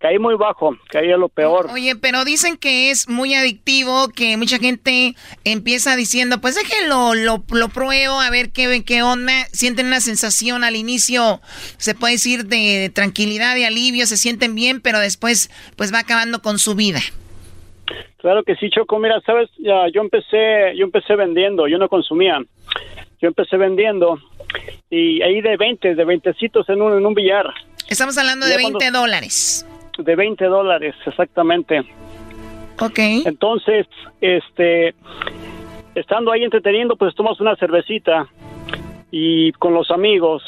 caí muy bajo, caí a lo peor. Oye, pero dicen que es muy adictivo, que mucha gente empieza diciendo, pues déjenlo, lo, lo pruebo, a ver qué, qué onda. Sienten una sensación al inicio, se puede decir, de tranquilidad, de alivio, se sienten bien, pero después pues va acabando con su vida. Claro que sí, Choco. Mira, sabes, ya, yo empecé, yo empecé vendiendo, yo no consumía. Yo empecé vendiendo y ahí de 20, de 20 en un, en un billar. Estamos hablando de Ya 20 cuando- dólares. De 20 dólares, exactamente. Ok. Entonces, este, estando ahí entreteniendo, pues tomas una cervecita y con los amigos.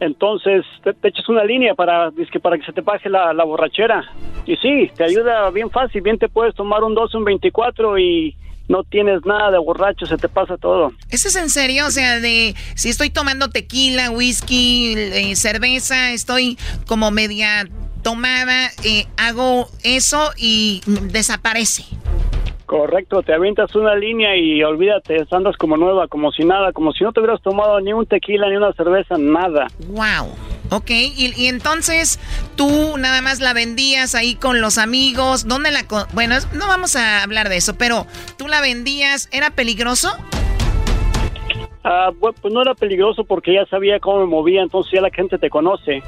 Entonces, te, te echas una línea para, dizque para que se te baje la, la borrachera. Y sí, te ayuda bien fácil. Bien te puedes tomar un 12, un 24 y no tienes nada de borracho, se te pasa todo. ¿Eso es en serio? O sea, de si estoy tomando tequila, whisky, eh, cerveza, estoy como media tomada, eh, hago eso y desaparece. Correcto, te avientas una línea y olvídate, andas como nueva, como si nada, como si no te hubieras tomado ni un tequila, ni una cerveza, nada. Wow. Ok, y, y entonces tú nada más la vendías ahí con los amigos. ¿Dónde la.? Bueno, no vamos a hablar de eso, pero tú la vendías. ¿Era peligroso? Ah, bu- pues no era peligroso porque ya sabía cómo me movía, entonces ya la gente te conoce.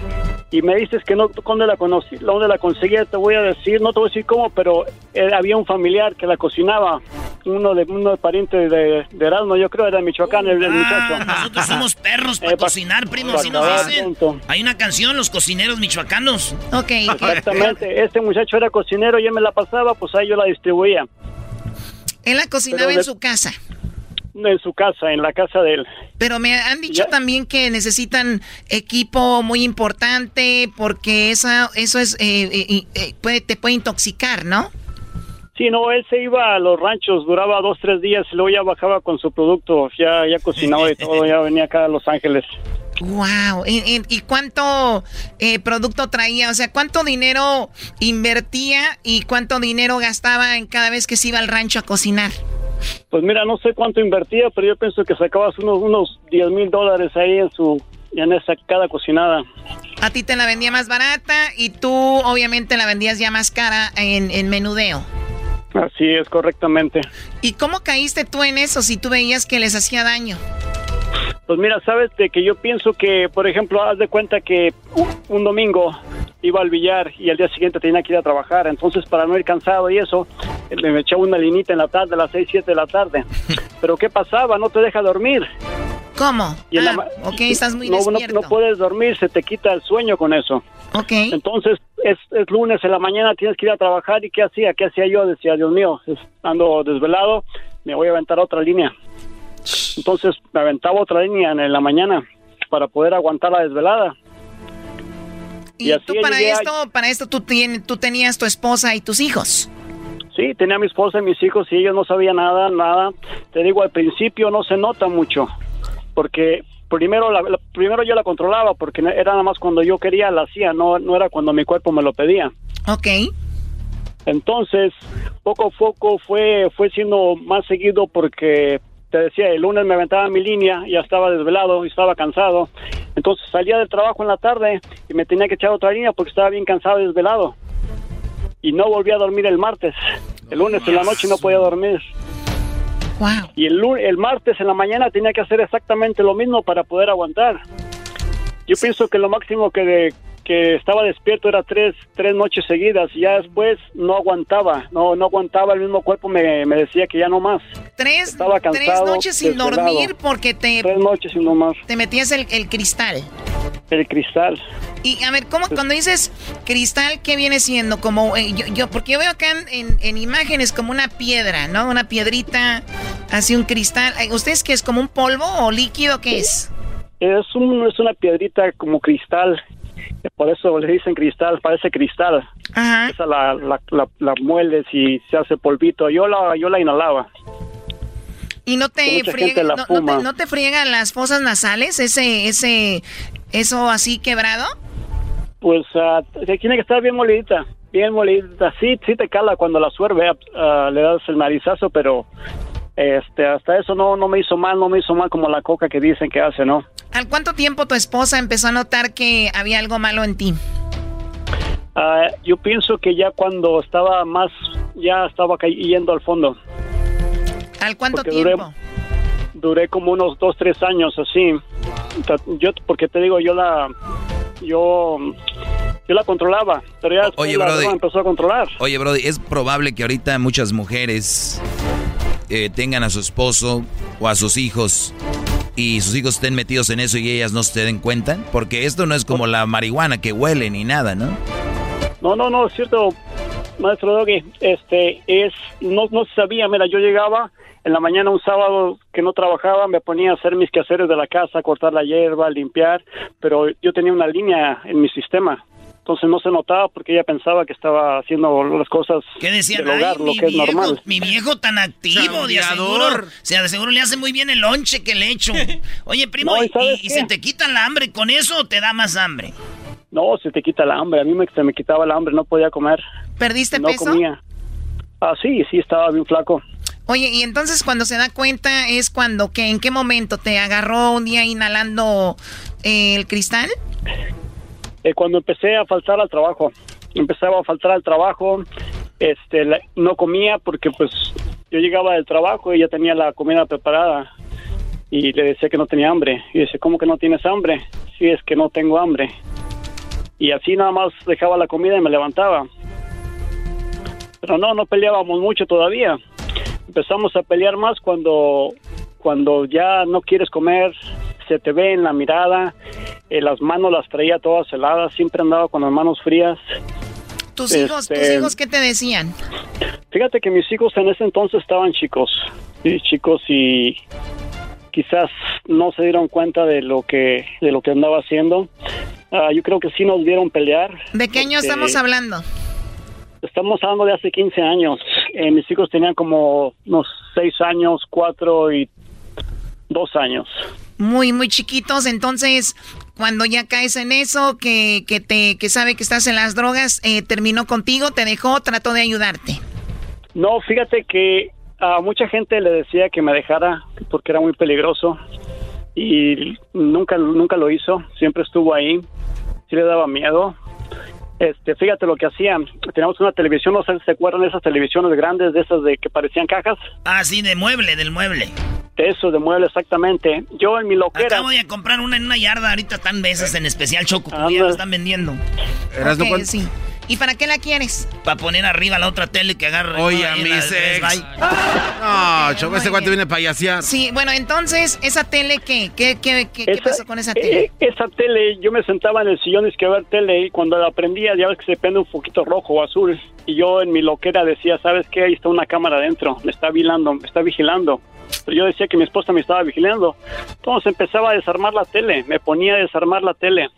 Y me dices que no, ¿dónde la conocí? ¿Dónde la conseguía? Te voy a decir, no te voy a decir cómo, pero eh, había un familiar que la cocinaba. uno de uno de pariente de, de Erasmo, yo creo, era de Michoacán, el, el Ah, muchacho. nosotros somos perros para Eh, pa- cocinar, primo, así nos dicen. Hay una canción, Los Cocineros Michoacanos. Ok. Exactamente, este muchacho era cocinero y él me la pasaba, pues ahí yo la distribuía. Él la cocinaba Pero en de- su casa. En su casa, en la casa de él. Pero me han dicho también que necesitan equipo muy importante porque esa, eso es eh, eh, eh, puede, te puede intoxicar, ¿no? Sí, no, él se iba a los ranchos, duraba dos, tres días y luego ya bajaba con su producto, ya, ya cocinaba y todo, ya venía acá a Los Ángeles. Wow. ¿Y, y- y cuánto eh, producto traía? O sea, ¿cuánto dinero invertía y cuánto dinero gastaba en cada vez que se iba al rancho a cocinar? Pues mira, no sé cuánto invertía, pero yo pienso que sacabas unos, unos 10 mil dólares ahí en su, en esa cada cocinada. A ti te la vendía más barata y tú obviamente la vendías ya más cara en, en menudeo. Así es, correctamente. ¿Y cómo caíste tú en eso si tú veías que les hacía daño? Pues mira, sabes de que yo pienso que, por ejemplo, haz de cuenta que un domingo iba al billar y al día siguiente tenía que ir a trabajar, entonces para no ir cansado y eso, le echaba una linita en la tarde, a las 6, 7 de la tarde. [LAUGHS] Pero ¿qué pasaba? No te deja dormir. ¿Cómo? Y en la Ah, ok, estás muy no, no- despierto. No, puedes dormir, se te quita el sueño con eso. Ok. Entonces, es, es lunes en la mañana, tienes que ir a trabajar. ¿Y qué hacía? ¿Qué hacía yo? Decía, Dios mío, ando desvelado, me voy a aventar otra línea. Entonces, me aventaba otra línea en, la mañana para poder aguantar la desvelada. Y, tú para a- esto, para esto tú, tú tenías tu esposa y tus hijos. Sí, tenía a mi esposa y mis hijos y ellos no sabían nada, nada. Te digo, al principio no se nota mucho, porque primero, la, la- primero yo la controlaba, porque era nada más cuando yo quería la hacía, no, no era cuando mi cuerpo me lo pedía. Ok. Entonces, poco a poco fue, fue siendo más seguido porque, te decía, el lunes me aventaba mi línea, ya estaba desvelado y estaba cansado. Entonces salía del trabajo en la tarde y me tenía que echar otra línea porque estaba bien cansado y desvelado. Y no volví a dormir el martes. El lunes en la noche no podía dormir. Wow. Y el, el martes en la mañana tenía que hacer exactamente lo mismo para poder aguantar. Yo pienso que lo máximo que, de- que estaba despierto era tres, tres noches seguidas. Y ya después no aguantaba. No, no aguantaba. El mismo cuerpo me, me decía que ya no más. Tres, Estaba tres cansado, noches sin desvelado. dormir porque te, Tres noches no más. te metías el, el cristal. El cristal. Y a ver, ¿cómo cuando dices cristal, qué viene siendo? Como eh, yo, yo, porque yo veo acá en, en- en imágenes como una piedra, ¿no? Una piedrita, así un cristal. Eh, ¿Ustedes qué es? ¿Como un polvo o líquido? ¿Qué es? Es, un, es una piedrita como cristal. Por eso le dicen cristal, parece cristal. Esa la, la, la, la mueles y se hace polvito. Yo la, yo la inhalaba. ¿Y no te friega, no, te, no te friegan las fosas nasales? Ese, ese, eso así quebrado. Pues ah, tiene que estar bien molidita, bien molidita. Sí, sí te cala cuando la suerve, ah, le das el narizazo, pero este, hasta eso no, no me hizo mal, no me hizo mal como la coca que dicen que hace, ¿no? ¿Al cuánto tiempo tu esposa empezó a notar que había algo malo en ti? Ah, yo pienso que ya cuando estaba más, ya estaba cayendo al fondo. ¿Al cuánto Porque duré- tiempo? Duré como unos dos, tres años así. Yo, porque te digo, yo la, yo, yo la controlaba, pero ya después Oye, la Brody. empezó a controlar. Oye, Brody, es probable que ahorita muchas mujeres eh, tengan a su esposo o a sus hijos y sus hijos estén metidos en eso y ellas no se den cuenta. Porque esto no es como la marihuana que huele ni nada, ¿no? No, no, no, es cierto, maestro Doggy, este, es, no, no sabía, mira, yo llegaba en la mañana un sábado que no trabajaba, me ponía a hacer mis quehaceres de la casa, cortar la hierba, limpiar, pero yo tenía una línea en mi sistema, entonces no se notaba porque ella pensaba que estaba haciendo las cosas ¿Qué decían? del hogar, Ay, lo mi que es viejo, normal. mi viejo tan activo, de o sea, de seguro le hace muy bien el lonche que le echo. [LAUGHS] Oye, primo, No, ¿y se te quita el hambre con eso o te da más hambre? No, se te quita el hambre, a mí me, se me quitaba el hambre, no podía comer. ¿Perdiste no peso? comía. Ah, sí, sí, estaba bien flaco. Oye, y entonces cuando se da cuenta es cuando, que ¿en qué momento te agarró un día inhalando eh, el cristal? Eh, cuando empecé a faltar al trabajo. Empezaba a faltar al trabajo, este, no comía porque pues yo llegaba del trabajo y ya tenía la comida preparada y le decía que no tenía hambre. Y dice, ¿cómo que no tienes hambre? Sí, es que no tengo hambre. Y así nada más dejaba la comida y me levantaba. Pero no, no peleábamos mucho todavía. empezamos a pelear más cuando, cuando ya no quieres comer, se te ve en la mirada, eh, las manos las traía todas heladas, siempre andaba con las manos frías. ¿Tus hijos, tus Este, hijos qué te decían? Fíjate que mis hijos en ese entonces estaban chicos, y chicos y quizás no se dieron cuenta de lo que de lo que andaba haciendo. Ah, yo creo que sí nos vieron pelear. ¿De qué año porque estamos hablando? Estamos hablando de hace 15 años. Eh, mis hijos tenían como unos 6 años, 4 y 2 años. Muy, muy chiquitos. Entonces, cuando ya caes en eso, que, que te, que sabe que estás en las drogas, eh, terminó contigo, te dejó, trató de ayudarte. No, fíjate que a mucha gente le decía que me dejara porque era muy peligroso y nunca nunca lo hizo, siempre estuvo ahí, sí le daba miedo. Este, fíjate lo que hacían. Teníamos una televisión, no sé si se acuerdan de esas televisiones grandes, de esas de que parecían cajas. Ah, sí, de mueble, del mueble. Eso, de mueble, exactamente. Yo en mi loquera. Acabo de comprar una en una yarda, ahorita están esas en especial choco, ya la están vendiendo. Ok, sí. ¿Y para qué la quieres? Para poner arriba la otra tele que agarre. Oye, a mi sex. No, Choco, este cuate viene a payasear. Sí, bueno, entonces, ¿esa tele qué? ¿Qué, qué, qué, qué pasó con esa Eh, tele? esa tele, yo me sentaba en el sillón y que ver tele y cuando la prendía ya ves que se prende un poquito rojo o azul y yo en mi loquera decía, ¿sabes qué? Ahí está una cámara adentro, me está vigilando, me está vigilando. Pero yo decía que mi esposa me estaba vigilando. Entonces empezaba a desarmar la tele, me ponía a desarmar la tele.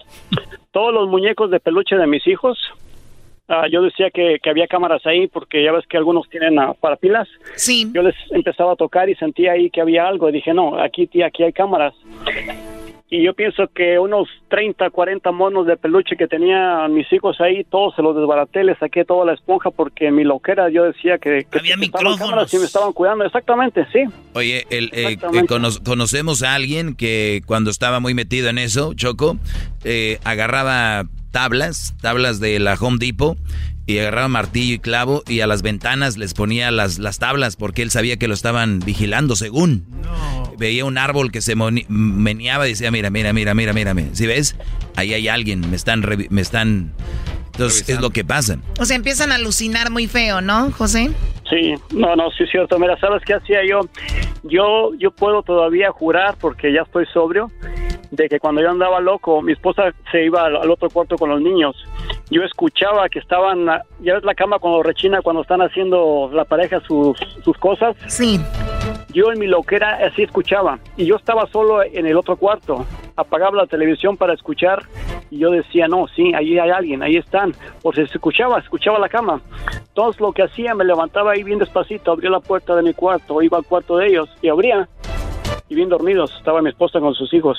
Todos los muñecos de peluche de mis hijos, ah, yo decía que, que había cámaras ahí porque ya ves que algunos tienen ah, para pilas. Sí. Yo les empezaba a tocar y sentía ahí que había algo y dije, no, aquí, tía, aquí hay cámaras. Y yo pienso que unos 30, 40 monos de peluche que tenían mis hijos ahí, todos se los desbaraté, les saqué toda la esponja porque en mi loquera yo decía que, que Había micrófonos. y me estaban cuidando. Exactamente, sí. Oye, el, eh, Exactamente. eh, cono- conocemos a alguien que cuando estaba muy metido en eso, Choco, eh, agarraba tablas, tablas de la Home Depot, y agarraba martillo y clavo y a las ventanas les ponía las, las tablas porque él sabía que lo estaban vigilando, según. Veía un árbol que se meneaba y decía, mira, mira, mira, mira, mira, ¿sí ves? Ahí hay alguien, me están... Me están... Entonces es lo que pasa. O sea, empiezan a alucinar muy feo, ¿no, José? Sí, no, no, sí es cierto. Mira, ¿sabes qué hacía yo? Yo yo puedo todavía jurar, porque ya estoy sobrio, de que cuando yo andaba loco, mi esposa se iba al, al otro cuarto con los niños. Yo escuchaba que estaban, ya ves la cama cuando rechina, cuando están haciendo la pareja sus, sus cosas. Sí. Yo en mi loquera así escuchaba. Y yo estaba solo en el otro cuarto. Apagaba la televisión para escuchar. Y yo decía, no, sí, ahí hay alguien, ahí están. Por si escuchaba, escuchaba la cama. Entonces lo que hacía, me levantaba ahí bien despacito, abría la puerta de mi cuarto, iba al cuarto de ellos y abría. Y bien dormidos, estaba mi esposa con sus hijos.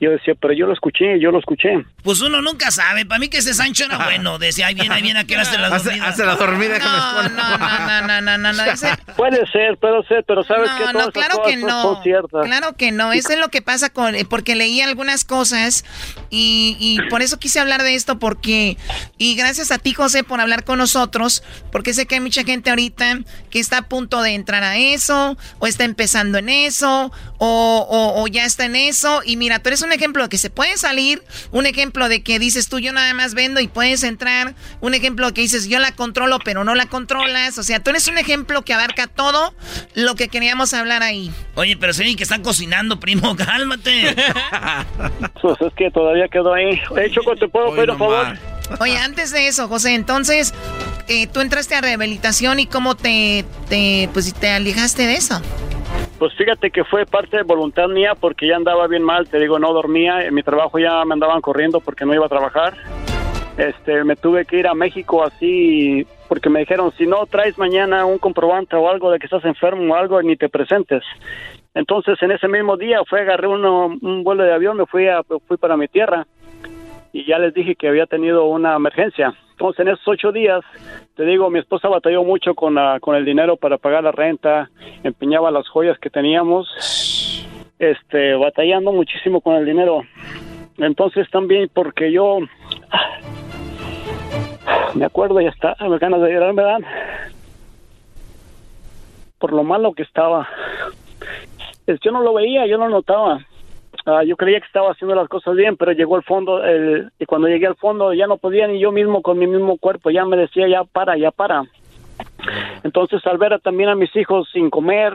Yo decía, pero yo lo escuché, yo lo escuché. Pues uno nunca sabe. Para mí que ese Sancho era bueno. Decía, ahí viene, ahí viene, aquel hace la Hace- dormida. hace la dormida que No, no, no, no, no, no, no. [LAUGHS] Ese- Puede ser, puede ser, pero sabes No, que no, todas esas claro que no. Claro que no. Eso es lo que pasa con. eh, Porque leí algunas cosas y, y por eso quise hablar de esto. Porque. Y gracias a ti, José, por hablar con nosotros. Porque sé que hay mucha gente ahorita que está a punto de entrar a eso, o está empezando en eso, o, o- o ya está en eso. Y mira, tú eres un ejemplo de que se puede salir. Un ejemplo de que dices tú, yo nada más vendo y puedes entrar. Un ejemplo que dices, yo la controlo, pero no la controlas. O sea, tú eres un ejemplo que abarca todo lo que queríamos hablar ahí. Oye, pero se ven que están cocinando, primo. [LAUGHS] Cálmate. [LAUGHS] Pues es que todavía quedó ahí. Oye, Choco, ¿te puedo pedir un favor? Oye, antes de eso, José, entonces, eh, tú entraste a rehabilitación y cómo te, te, pues, te alejaste de eso. Pues fíjate que fue parte de voluntad mía porque ya andaba bien mal, te digo, no dormía, en mi trabajo ya me andaban corriendo porque no iba a trabajar. Este, me tuve que ir a México así porque me dijeron, si no traes mañana un comprobante o algo de que estás enfermo o algo, ni te presentes. Entonces, en ese mismo día fue, agarré uno- un vuelo de avión, me fui, a, fui para mi tierra y ya les dije que había tenido una emergencia. Entonces, en esos ocho días, te digo, mi esposa batalló mucho con, la- con el dinero para pagar la renta, empeñaba las joyas que teníamos, este, batallando muchísimo con el dinero. Entonces, también porque yo, [SIGHS] me acuerdo, ya está, me ganas de llorar, me dan, por lo malo que estaba. Es- Yo no lo veía, yo no notaba. Ah, yo creía que estaba haciendo las cosas bien, pero llegó al fondo, el, y cuando llegué al fondo ya no podía ni yo mismo con mi mismo cuerpo, ya me decía, ya para, ya para. Entonces, al ver a- también a mis hijos sin comer,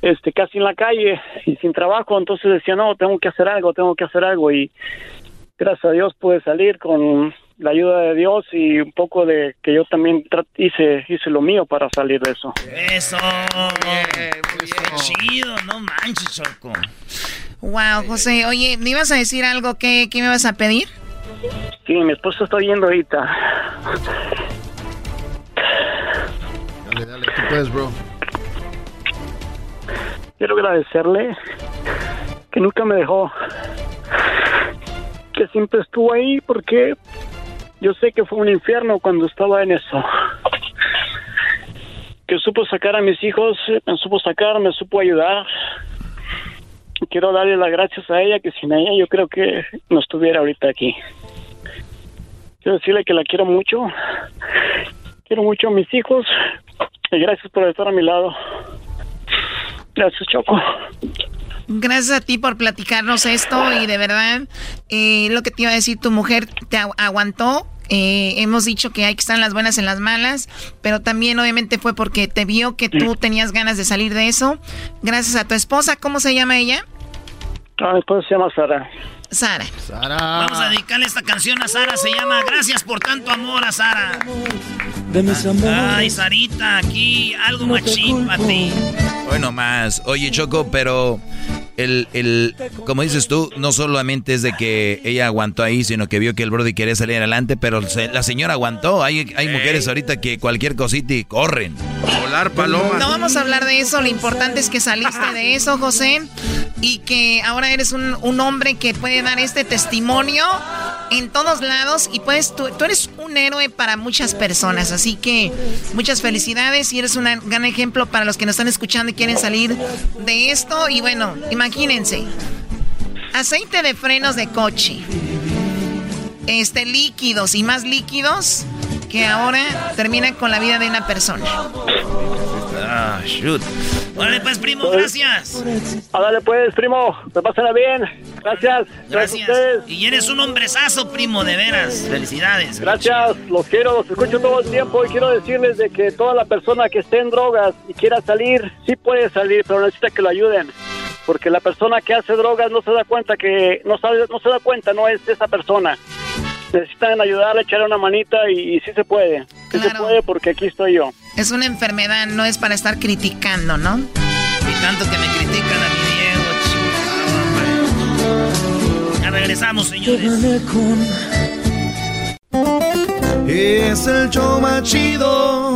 este, casi en la calle y sin trabajo, entonces decía, no, tengo que hacer algo, tengo que hacer algo. Y gracias a Dios pude salir con la ayuda de Dios y un poco de que yo también hice, hice lo mío para salir de eso. Eso. Qué chido, no manches, Choco. Wow, José. Oye, ¿me ibas a decir algo? ¿Qué, qué me vas a pedir? Sí, mi esposo está oyendo ahorita. Dale, dale, tú puedes, bro. Quiero agradecerle que nunca me dejó, que siempre estuvo ahí porque yo sé que fue un infierno cuando estaba en eso. Que supo sacar a mis hijos, me supo sacar, me supo ayudar. Quiero darle las gracias a ella, que sin ella yo creo que no estuviera ahorita aquí. Quiero decirle que la quiero mucho, quiero mucho a mis hijos y gracias por estar a mi lado. Gracias, Choco. Gracias a ti por platicarnos esto y de verdad, eh, lo que te iba a decir, tu mujer te agu- aguantó. Eh, hemos dicho que hay que estar en las buenas, en las malas, pero también obviamente fue porque te vio que tú tenías ganas de salir de eso. Gracias a tu esposa, ¿cómo se llama ella? Ah, mi esposa se llama Sara. Sara. Vamos a dedicarle esta canción a Sara. Se llama Gracias por tanto amor a Sara. De mis Ay, Sarita, aquí algo machín para ti. Hoy más. Oye, Choco, pero el, el, como dices tú, no solamente es de que ella aguantó ahí, sino que vio que el Brody quería salir adelante, pero se- la señora aguantó. Hay, hay mujeres ahorita que cualquier cosita y corren. Volar palomas. No vamos a hablar de eso, lo importante es que saliste de eso, José, y que ahora eres un, un hombre que puede dar este testimonio en todos lados y puedes, tú, tú eres un héroe para muchas personas, así que muchas felicidades y eres un gran ejemplo para los que nos están escuchando y quieren salir de esto y bueno, imagínense, aceite de frenos de coche, este líquidos y más líquidos que ahora terminan con la vida de una persona. Ah, shoot. Órale, pues, primo, gracias. Dale pues, primo, me pásala bien. Gracias. Gracias. Y eres un hombrezazo, primo, de veras. Felicidades. Gracias, los quiero, los escucho todo el tiempo y quiero decirles de que toda la persona que esté en drogas y quiera salir, sí puede salir, pero necesita que lo ayuden. Porque la persona que hace drogas no se da cuenta que, no sabe, no se da cuenta, no es esa persona. Necesitan ayudarle, echarle una manita y, y sí se puede. Sí se puede porque aquí estoy yo. Es una enfermedad, no es para estar criticando, ¿no? Y tanto que me critican a mi Diego, chico. Ya regresamos, señores. Es el show más chido.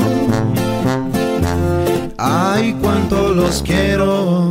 Ay, cuánto los quiero.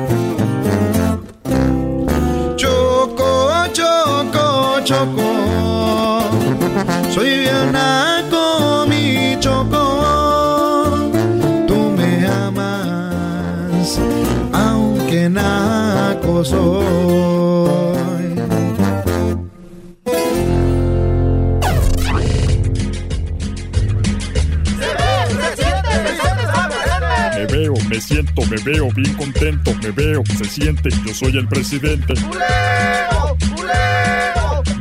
Soy bien naco, mi choco. Tú me amas, aunque naco soy. Me veo, me siento, me veo bien contento, me veo, se siente, yo soy el presidente.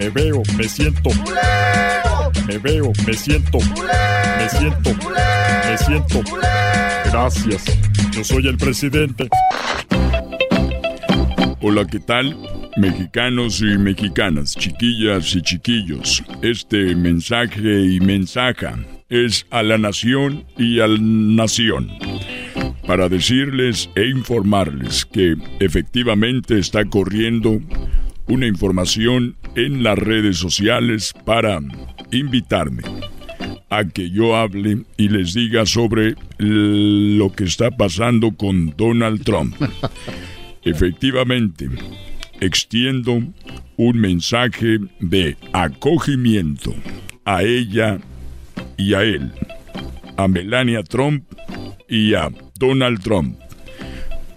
Me veo, me siento. Me veo, me siento. Me siento, me siento. Gracias, yo soy el presidente. Hola, ¿qué tal? Mexicanos y mexicanas, chiquillas y chiquillos, este mensaje y mensaja es a la nación y al nación para decirles e informarles que efectivamente está corriendo una información en las redes sociales para invitarme a que yo hable y les diga sobre lo que está pasando con Donald Trump. [LAUGHS] Efectivamente, extiendo un mensaje de acogimiento a ella y a él, a Melania Trump y a Donald Trump,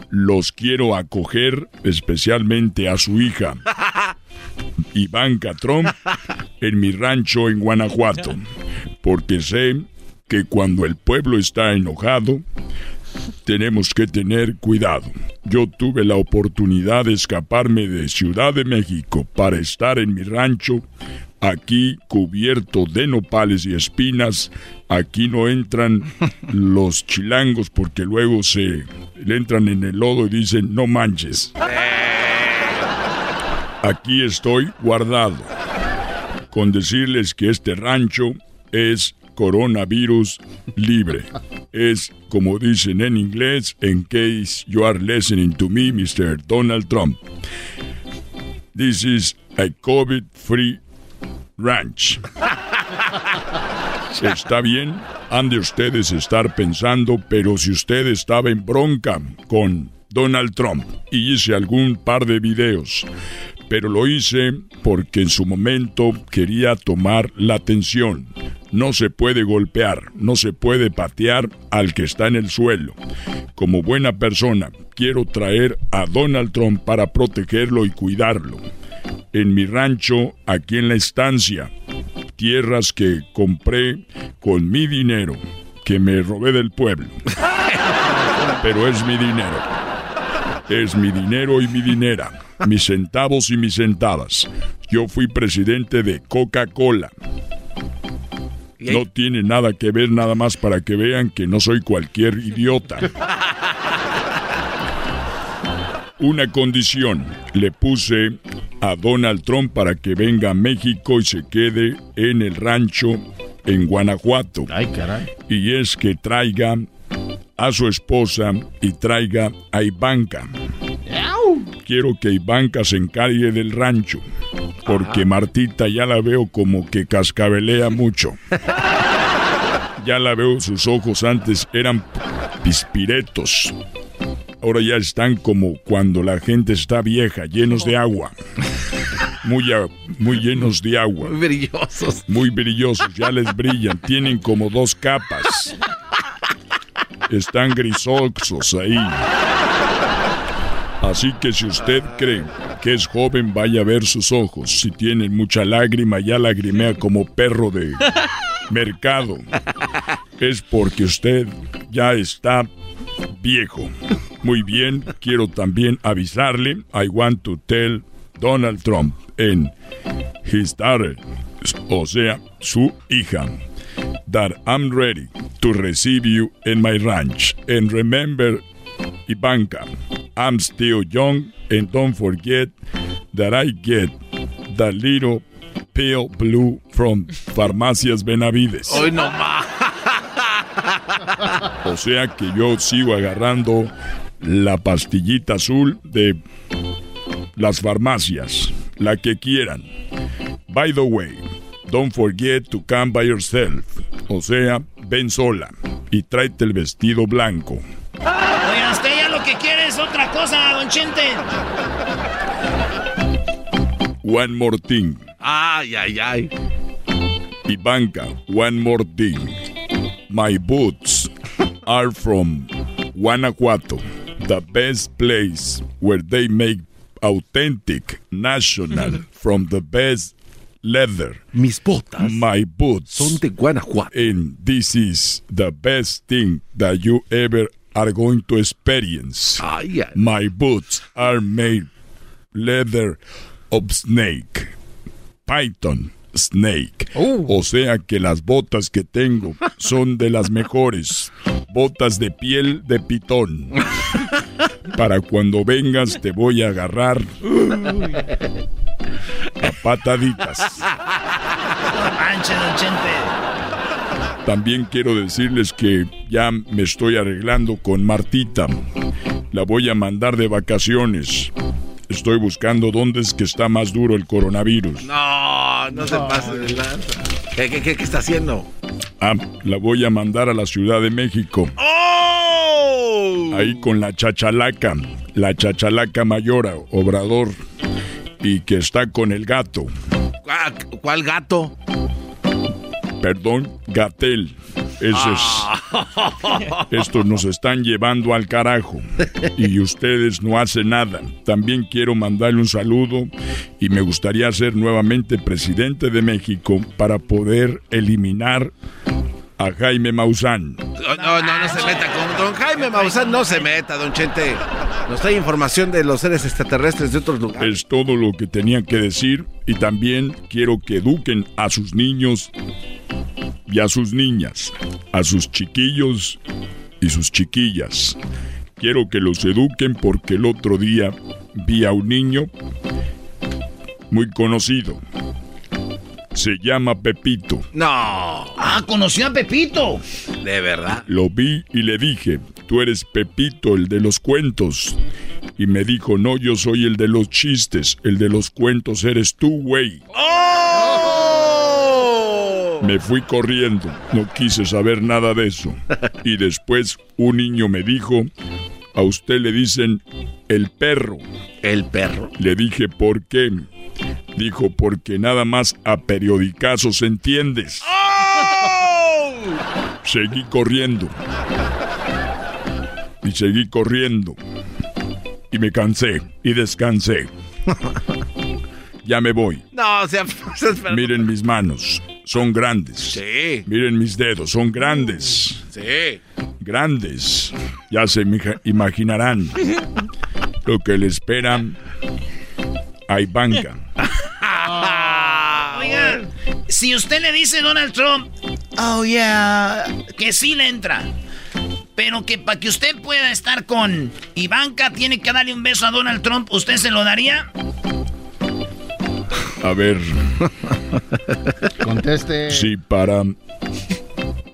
los quiero acoger, especialmente a su hija, [LAUGHS] Ivanka Trump, en mi rancho en Guanajuato, porque sé que cuando el pueblo está enojado, tenemos que tener cuidado. Yo tuve la oportunidad de escaparme de Ciudad de México para estar en mi rancho, aquí cubierto de nopales y espinas. Aquí no entran los chilangos porque luego se le entran en el lodo y dicen no manches. Aquí estoy guardado. Con decirles que este rancho es coronavirus libre. Es como dicen en inglés, in case you are listening to me, Mr. Donald Trump. This is a COVID-free ranch. [LAUGHS] Está bien, han de ustedes estar pensando, pero si usted estaba en bronca con Donald Trump y hice algún par de videos, pero lo hice porque en su momento quería tomar la atención. No se puede golpear, no se puede patear al que está en el suelo. Como buena persona, quiero traer a Donald Trump para protegerlo y cuidarlo. En mi rancho, aquí en la estancia, tierras que compré con mi dinero, que me robé del pueblo. [LAUGHS] Pero es mi dinero. Es mi dinero y mi dinera, mis centavos y mis centavas. Yo fui presidente de Coca-Cola. No tiene nada que ver nada más para que vean que no soy cualquier idiota. Una condición le puse a Donald Trump para que venga a México y se quede en el rancho en Guanajuato. Ay, caray. Y es que traiga a su esposa y traiga a Ivanka. Quiero que Ivanka se encargue del rancho, porque Martita ya la veo como que cascabelea mucho. Ya la veo, sus ojos antes eran pispiretos. Ahora ya están como cuando la gente está vieja, llenos de agua. Muy, a- muy llenos de agua. Muy brillosos. Muy brillosos, ya les brillan. Tienen como dos capas. Están grisosos ahí. Así que si usted cree que es joven, vaya a ver sus ojos. Si tienen mucha lágrima, ya lagrimea como perro de [LAUGHS] mercado. Es porque usted ya está viejo. Muy bien, quiero también avisarle, I want to tell Donald Trump en his daughter, o sea, su hija, that I'm ready to receive you in my ranch. And remember, Ivanka, I'm still young, and don't forget that I get the little pale blue from Farmacias Benavides. Hoy no más. O sea que yo sigo agarrando la pastillita azul de las farmacias, la que quieran. By the way, don't forget to come by yourself. O sea, ven sola y tráete el vestido blanco. Lo que quiere es otra cosa, don Chente. One more thing. Ay, ay, ay. Ivanka, one more thing. My boots are from Guanajuato, the best place where they make authentic national [LAUGHS] from the best leather. Mis botas My boots son de Guanajuato. And this is the best thing that you ever are going to experience. Ay, ay. My boots are made leather of snake. Python snake. O sea que las botas que tengo son de las mejores. Botas de piel de pitón. Para cuando vengas te voy a agarrar a pataditas. Manche, don Chente. También quiero decirles que ya me estoy arreglando con Martita. La voy a mandar de vacaciones. Estoy buscando dónde es que está más duro el coronavirus. No, no se pase de lanza. ¿Qué, qué, qué, qué está haciendo? Ah, la voy a mandar a la Ciudad de México. ¡Oh! Ahí con la chachalaca, la chachalaca mayora, Obrador, y que está con el gato. ¿Cuál gato? Perdón, Gatel. Eso es. Estos nos están llevando al carajo. Y ustedes no hacen nada. También quiero mandarle un saludo y me gustaría ser nuevamente presidente de México para poder eliminar a Jaime Maussan. No, no, no, se meta con don Jaime Maussan, no se meta, don Chente. Nos trae información de los seres extraterrestres de otros lugares. Es todo lo que tenía que decir y también quiero que eduquen a sus niños y a sus niñas, a sus chiquillos y sus chiquillas. Quiero que los eduquen porque el otro día vi a un niño muy conocido. Se llama Pepito. No. Ah, conoció a Pepito. De verdad. Lo vi y le dije, tú eres Pepito, el de los cuentos. Y me dijo, no, yo soy el de los chistes, el de los cuentos eres tú, güey. ¡Oh! Me fui corriendo, no quise saber nada de eso. [LAUGHS] Y después un niño me dijo, a usted le dicen el perro. El perro. Le dije, ¿por qué? Dijo, porque nada más a periodicazos entiendes. ¡Oh! Seguí corriendo. Y seguí corriendo. Y me cansé y descansé. ya me voy. No, o sea, [LAUGHS] Miren mis manos, son grandes. Sí. Miren mis dedos, son grandes. Sí. Grandes. Ya se imaginarán lo que le esperan a Ivanka. Oigan, si usted le dice a Donald Trump, oh yeah, que sí le entra. Pero que para que usted pueda estar con Ivanka tiene que darle un beso a Donald Trump, ¿usted se lo daría? A ver. Conteste. Sí, para.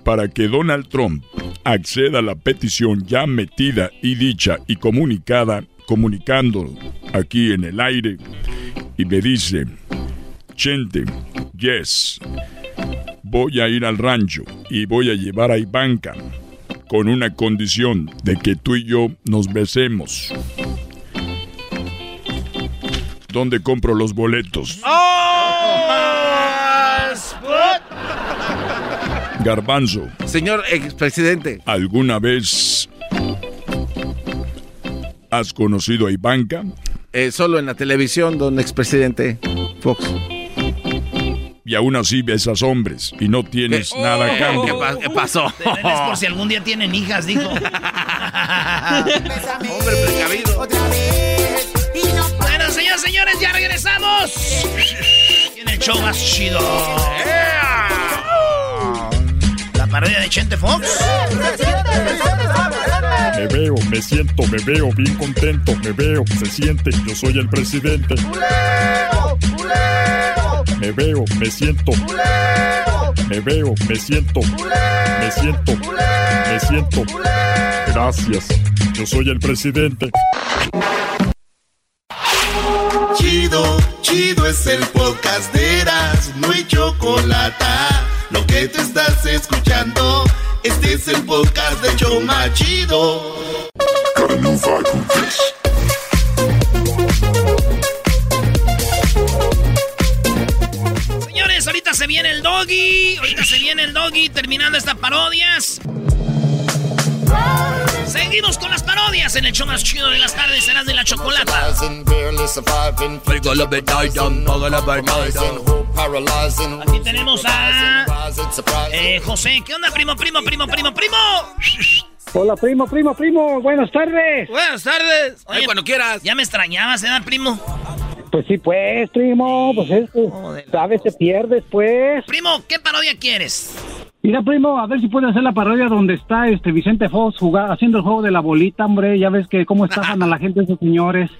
Para que Donald Trump acceda a la petición ya metida y dicha y comunicada, comunicando aquí en el aire, y me dice: Chente, yes, voy a ir al rancho y voy a llevar a Ivanka con una condición de que tú y yo nos besemos. ¿Dónde compro los boletos? Garbanzo. Señor expresidente. ¿Alguna vez has conocido a Ivanka? Eh, solo en la televisión, don expresidente Fox. Y aún así besas hombres y no tienes ¿Qué? nada a Oh, cambio. ¿qué pa- qué pasó? Es por si algún día tienen hijas, dijo. [LAUGHS] Hombre precavido. Bueno, señores, señores, ya regresamos. En el show más chido. La parodia de Chente Fox. Me veo, me siento, me veo bien contento, me veo, se siente, yo soy el presidente. Me veo, me siento. Me veo, me siento. Me siento. Me siento. Gracias. Yo soy el presidente. Chido, chido es el podcast de Eras, no hay chocolate. Lo que te estás escuchando, este es el podcast de Choma Chido. Señores, ahorita se viene el doggy. Ahorita se viene el doggy terminando estas parodias. Seguimos con las parodias en el show más chido de las tardes, serás de la chocolata. Aquí tenemos a eh, José. ¿Qué onda, primo, primo, primo, primo, primo? Hola, primo, primo, primo. Buenas tardes. Buenas tardes. Oye, cuando quieras. Ya me extrañabas, ¿eh, primo? Pues sí, pues, primo. Pues es sabes, te pierdes, pues. Primo, ¿qué parodia quieres? Mira, primo, a ver si puede hacer la parodia donde está este Vicente Fox jugar, haciendo el juego de la bolita, hombre. Ya ves que cómo estafan a la gente esos señores.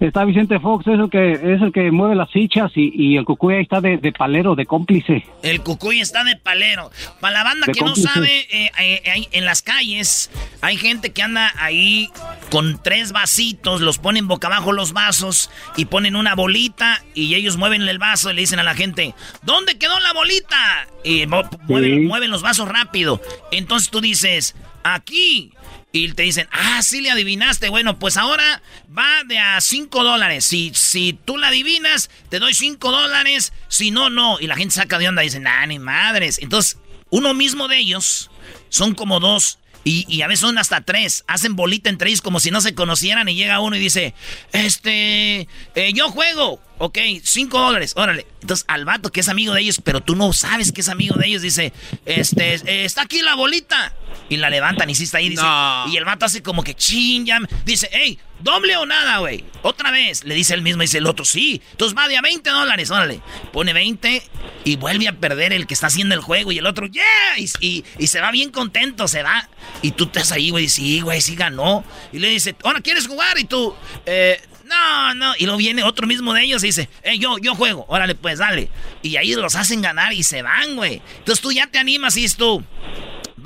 Está Vicente Fox, es el que, es el que mueve las fichas y, y el cucuy ahí está de, de palero, de cómplice. El cucuy está de palero. Para la banda De que no sabe, eh, eh, en las calles hay gente que anda ahí con tres vasitos, los ponen boca abajo los vasos y ponen una bolita y ellos mueven el vaso y le dicen a la gente, ¿dónde quedó la bolita? Y mueven, mueven los vasos rápido. Entonces tú dices, aquí. Y te dicen, ah, sí le adivinaste. Bueno, pues ahora va de a 5 dólares. Si, si tú la adivinas, te doy 5 dólares. Si no, no. Y la gente saca de onda y dice, nah, ni madres. Entonces, uno mismo de ellos son como dos. Y, a veces son hasta tres. Hacen bolita entre ellos como si no se conocieran. Y llega uno y dice: Este, eh, yo juego. Ok, cinco dólares, órale. Entonces al vato que es amigo de ellos, pero tú no sabes que es amigo de ellos, dice, este, eh, está aquí la bolita. Y la levantan y sí está ahí, dice. Y el vato hace como que ching, Dice, hey, doble o nada, güey. Otra vez. Le dice el mismo, dice el otro, sí. Entonces va de a 20 dólares, órale. Pone 20 y vuelve a perder el que está haciendo el juego. Y el otro, yeah. Y, se va bien contento, se va. Y tú estás ahí, güey, sí, güey, sí ganó. Y le dice, ahora quieres jugar. Y tú, eh, no, no. Y luego viene otro mismo de ellos y dice, eh, yo, yo juego. Órale, pues dale. Y ahí los hacen ganar y se van, güey. Entonces tú ya te animas y es tú.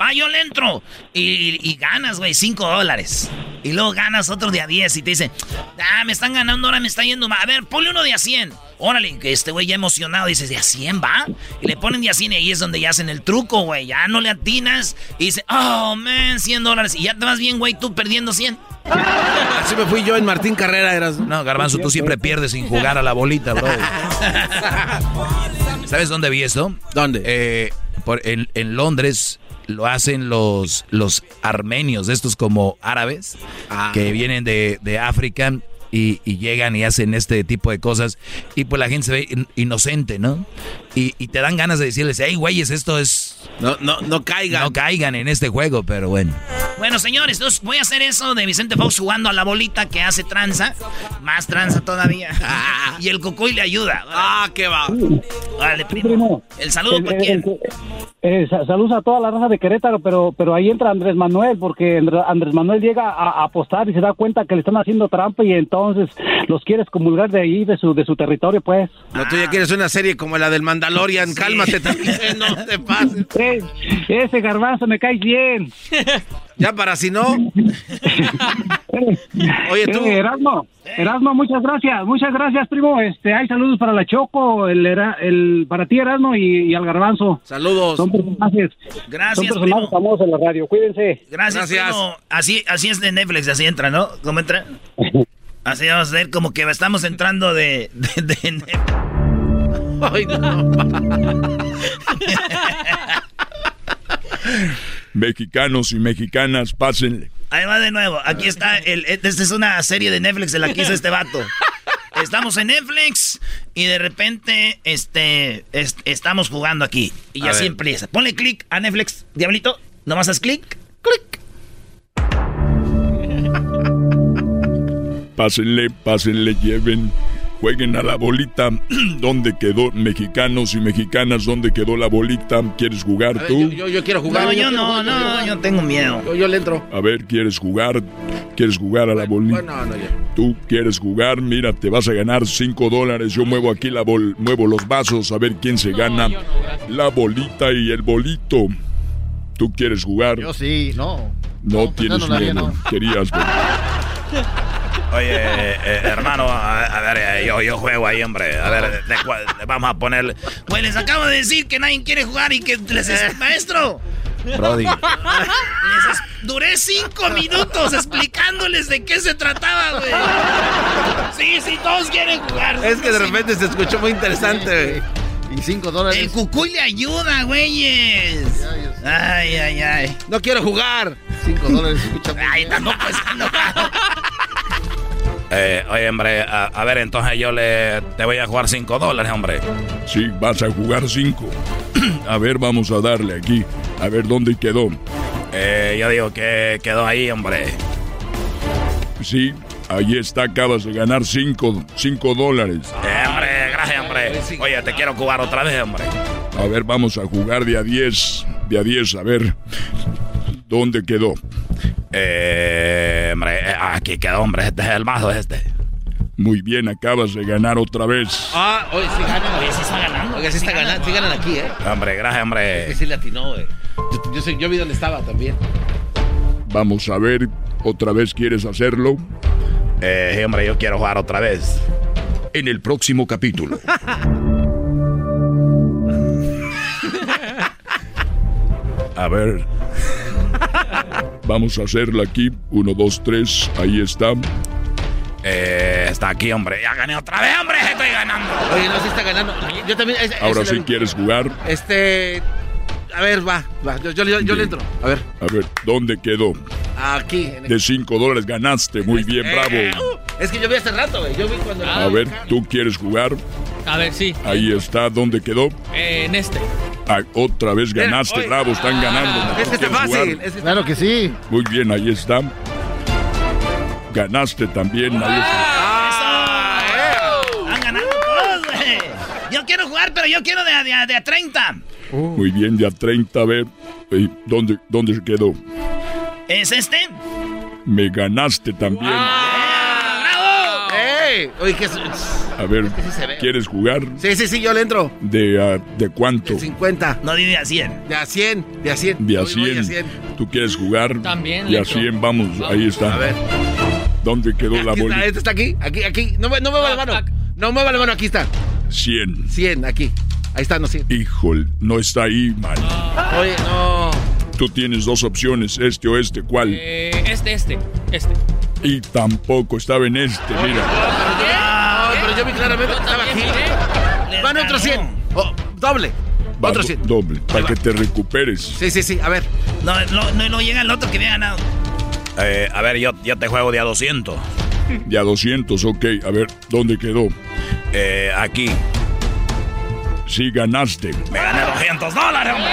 Va, yo le entro. Y, ganas, güey, 5 dólares. Y luego ganas otro de a 10 y te dice, ah, me están ganando, ahora me está yendo mal. A ver, ponle uno de a 100. Órale, que este güey ya emocionado dice, ¿de a 100 va? Y le ponen de a 100 y ahí es donde ya hacen el truco, güey. Ya no le atinas. Y dice, oh, man, 100 dólares. Y ya te vas bien, güey, tú perdiendo 100. Así me fui yo en Martín Carrera. Eras... No, Garbanzo, tú siempre pierdes sin jugar a la bolita, bro. [LAUGHS] ¿Sabes dónde vi esto? ¿Dónde? Eh, por, en, Londres lo hacen los, los armenios, estos como árabes, ah. que vienen de, de África y, llegan y hacen este tipo de cosas y pues la gente se ve inocente, ¿no? Y, te dan ganas de decirles, hey, güeyes, esto es... No, no, no caigan. No caigan en este juego, pero bueno. Bueno, señores, entonces voy a hacer eso de Vicente Fox jugando a la bolita que hace tranza. Más tranza todavía. y el cocoy le ayuda. Ah, qué va. Vale, primo. El saludo para quién. Eh, saludos a toda la raza de Querétaro, pero, pero ahí entra Andrés Manuel, porque Andrés Manuel llega a, apostar y se da cuenta que le están haciendo trampa y entonces los quiere excomulgar de ahí, de su, de su territorio, pues. No, tú ya quieres una serie como la del Mandalorian, cálmate también, no te pases. [LAUGHS] ese garbanzo me cae bien. [LAUGHS] Ya para si no. [LAUGHS] Oye, tú. Eh, Erasmo, Erasmo, muchas gracias, muchas gracias, primo. Este, hay saludos para la Choco, el, el para ti, Erasmo, y, al Garbanzo. Saludos. Son personajes. Gracias, Son personajes famosos en la radio. Cuídense. Gracias, gracias. Así, así es de Netflix, así entra, ¿no? ¿Cómo entra? [LAUGHS] Así vamos a ver como que estamos entrando de, de, de [LAUGHS] Ay, no. Mexicanos y mexicanas, pásenle. Ahí va de nuevo. Aquí está. El, esta es una serie de Netflix de la que hizo este vato. Estamos en Netflix y de repente este, estamos jugando aquí. Y así empieza. Ponle clic a Netflix, diablito. Nomás haz clic. Clic. Pásenle, pásenle, lleven Jueguen a la bolita. [CLEARS THROAT] ¿Dónde quedó? Mexicanos y mexicanas, ¿dónde quedó la bolita? ¿Quieres jugar tú? yo, quiero jugar. No, yo, no, no, yo tengo miedo. Yo, le entro. A ver, ¿quieres jugar? ¿Quieres jugar a la bolita? no, no, Tú quieres jugar, mira, te vas a ganar 5 dólares. Yo muevo aquí la bol, muevo los vasos a ver quién se gana la bolita y el bolito. ¿Tú quieres jugar? Yo sí, no. No, tienes miedo. Querías ver. [LAUGHS] Oye, eh, eh, hermano, a, ver, eh, yo, yo juego ahí, hombre. A ver, vamos a ponerle. Pues les acabo de decir que nadie quiere jugar y que les es [LAUGHS] maestro. Brody. Les duré cinco minutos explicándoles de qué se trataba, güey. Sí, sí, todos quieren jugar. Es que de repente se escuchó muy interesante, Y cinco dólares. El cucuy le ayuda, güeyes. Ay, ay, ay. No quiero jugar. Cinco dólares, escucha. Ay, tampoco es [LAUGHS] eh, oye, hombre, a, ver, entonces yo le te voy a jugar 5 dólares, hombre. Sí, vas a jugar 5. [CLEARS THROAT] a ver, vamos a darle aquí. A ver dónde quedó. Eh, yo digo que quedó ahí, hombre. Sí, ahí está, acabas de ganar 5 dólares. Eh, hombre, gracias, hombre. Oye, te quiero jugar otra vez, hombre. A ver, vamos a jugar de a 10. De a 10, a ver. ¿Dónde quedó? Eh, hombre, eh, aquí quedó, hombre, este es el mazo este. Muy bien, acabas de ganar otra vez. Ah, oye, sí ganan. Oye, sí está ganando. Oye, sí está ganando, sí ganan aquí, ¿eh? Hombre, gracias, hombre. Es que sí le atinó, güey. Yo, yo, yo, vi dónde estaba también. Vamos a ver, ¿otra vez quieres hacerlo? Eh, hombre, yo quiero jugar otra vez. En el próximo capítulo. [LAUGHS] a ver. Vamos a hacerla aquí. Uno, dos, tres. Ahí está. Eh, está aquí, hombre. Ya gané otra vez, hombre. Estoy ganando. Oye, no, sí está ganando. Yo también. Ahora sí quieres jugar. Este. A ver, va, va. Yo, yo, yo le entro. A ver. A ver, ¿dónde quedó? Aquí. en el- De 5 dólares ganaste. Muy bien, Eh, bravo. uh, es que yo vi hace rato, güey. Yo vi cuando. A ver, ¿tú quieres jugar? A ver, sí. Ahí está. ¿Dónde quedó? Eh, en este. Ah, otra vez ganaste, bravo. Están ganando. Es que está ¿Quieres fácil. jugar? es que- Claro que sí. Muy bien, ahí está. Ganaste también. Ahí está. Ganando todos, güey. Yo quiero jugar, pero yo quiero de, a- de, a- de a 30. Muy bien, ya 30. A ver, ¿dónde, ¿dónde se quedó? ¿Es este? Me ganaste también. ¡Ey! Oye, ¿qué es? A ver, que sí se ve. ¿quieres jugar? Sí, sí, sí, yo le entro. ¿De, ah, ¿De cuánto? 50. No, de a 100. De a 100, de a 100. De a Voy- voy 100. ¿Tú quieres jugar? También, De a Electro. 100, vamos, ahí está. A ver. ¿Dónde quedó la Aquí está, bolita? este está aquí, aquí, aquí. No, no mueva la mano. No mueva la mano, aquí está. 100. 100, aquí. Ahí está, no 100. Híjole, no está ahí, man. Oye, no. Tú tienes dos opciones, este o este, ¿cuál? Eh, este, este. Este. Y tampoco estaba en este, mira. No, pero yo vi claramente que estaba aquí. Van otros 100. Oh, doble. Va Otro do- 100. doble, para que te recuperes. Sí, sí, sí. A ver. No, no, no, no llega el otro que había ganado. Eh, a ver, yo, yo te juego de a 200. De a 200, ok. A ver, ¿dónde quedó? Eh, aquí. Sí, ganaste. Me gané 200 dólares, hombre.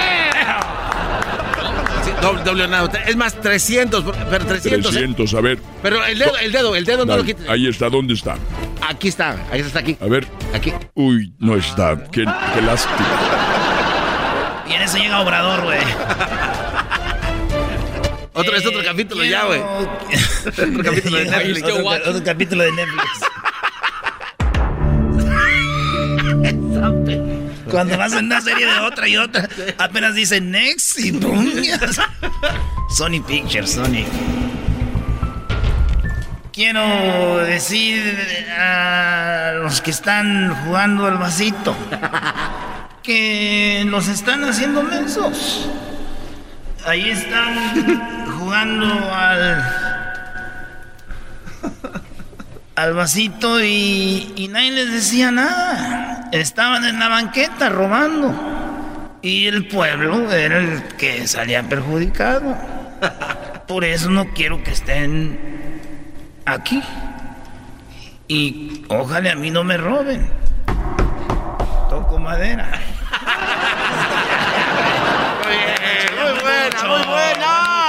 Sí, doble, doble nada. Es más, 300. por- Pero 300. ¿eh? 300, a ver. Pero el dedo, el dedo, el dedo no lo Dale, quites. Ahí está, ¿dónde está? Aquí está, ahí está aquí. A ver. Aquí. Uy, no está. Qué, qué lástima. Y en eso llega Obrador, güey. Otro, es otro capítulo ya, güey. otro capítulo de Netflix. Otro, otro capítulo de Netflix. [LAUGHS] Cuando vas en una serie de otra y otra, apenas dicen next y pum. [LAUGHS] Sony Pictures, Sony. Quiero decir a los que están jugando al vasito que los están haciendo mensos. Ahí están jugando al al vasito y, y nadie les decía nada. Estaban en la banqueta robando. Y el pueblo era el que salía perjudicado. Por eso no quiero que estén aquí. Y ojalá a mí no me roben. Toco madera. Muy buena, muy buena.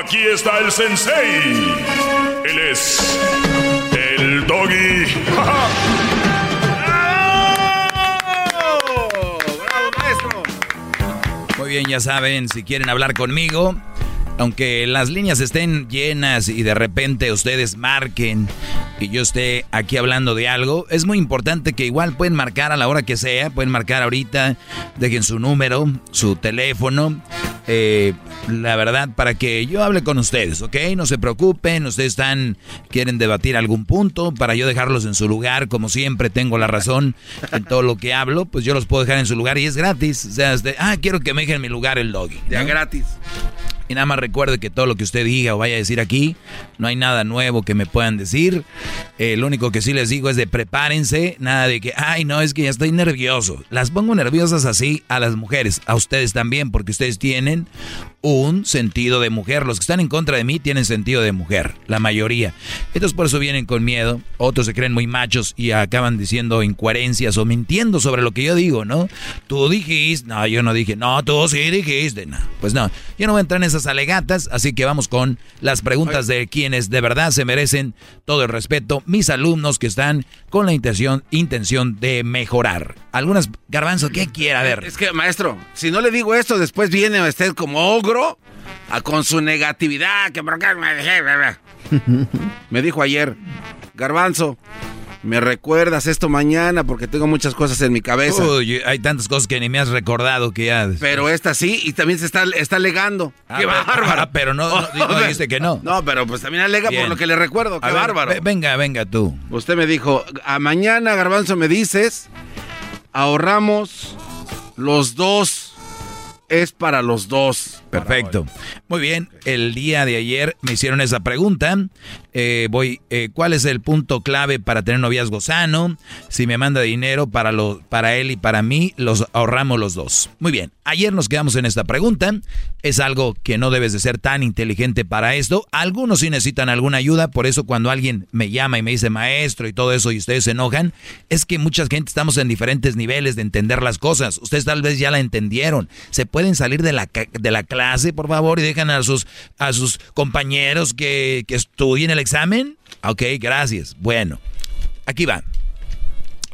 Aquí está el sensei. Él es el doggy. [LAUGHS] ¡Bravo, maestro! Muy bien, ya saben, si quieren hablar conmigo, aunque las líneas estén llenas y de repente ustedes marquen y yo esté aquí hablando de algo, es muy importante que igual pueden marcar a la hora que sea, pueden marcar ahorita, dejen su número, su teléfono, eh, la verdad, para que yo hable con ustedes, ¿ok? No se preocupen, ustedes están, quieren debatir algún punto, para yo dejarlos en su lugar, como siempre tengo la razón en todo lo que hablo, pues yo los puedo dejar en su lugar y es gratis, o sea, este, ah, quiero que me dejen en mi lugar el doggy. Ya ¿no? gratis. Y nada más recuerde que todo lo que usted diga o vaya a decir aquí, no hay nada nuevo que me puedan decir. Eh, lo único que sí les digo es de prepárense, nada de que, ay, no, es que ya estoy nervioso. Las pongo nerviosas así a las mujeres, a ustedes también, porque ustedes tienen un sentido de mujer. Los que están en contra de mí tienen sentido de mujer, la mayoría. Entonces por eso vienen con miedo, otros se creen muy machos y acaban diciendo incoherencias o mintiendo sobre lo que yo digo, ¿no? Tú dijiste, no, yo no dije, no, tú sí dijiste, no. Pues no, yo no voy a entrar en esas alegatas, así que vamos con las preguntas de quienes de verdad se merecen todo el respeto, mis alumnos que están con la intención, intención de mejorar. Algunas, garbanzo, ¿qué quiere? A ver. Es que, maestro, si no le digo esto, después viene usted como ogro a- con su negatividad. Que me dejé. [LAUGHS] Me dijo ayer, Garbanzo, me recuerdas esto mañana porque tengo muchas cosas en mi cabeza. Uy, hay tantas cosas que ni me has recordado que ya... Pero esta sí, y también se está, está alegando. Ah, ¡Qué pero- bárbaro! ah, pero no, no, no [LAUGHS] dijiste que no. No, pero pues también alega Bien. por lo que le recuerdo. ¡Qué A bárbaro! ve- venga, venga tú. Usted me dijo, a mañana, Garbanzo, me dices, ahorramos los dos. Es para los dos. Perfecto. Muy bien, el día de ayer me hicieron esa pregunta. Eh, voy, eh, ¿cuál es el punto clave para tener noviazgo sano? Si me manda dinero para, lo, para él y para mí, los ahorramos los dos. Muy bien, ayer nos quedamos en esta pregunta. Es algo que no debes de ser tan inteligente para esto. Algunos sí necesitan alguna ayuda, por eso cuando alguien me llama y me dice maestro y todo eso y ustedes se enojan, es que mucha gente estamos en diferentes niveles de entender las cosas. Ustedes tal vez ya la entendieron. Se pueden salir de la, de la clase, por favor, y dejan a sus, a sus compañeros que, que estudien el examen. Ok, gracias. Bueno, aquí va.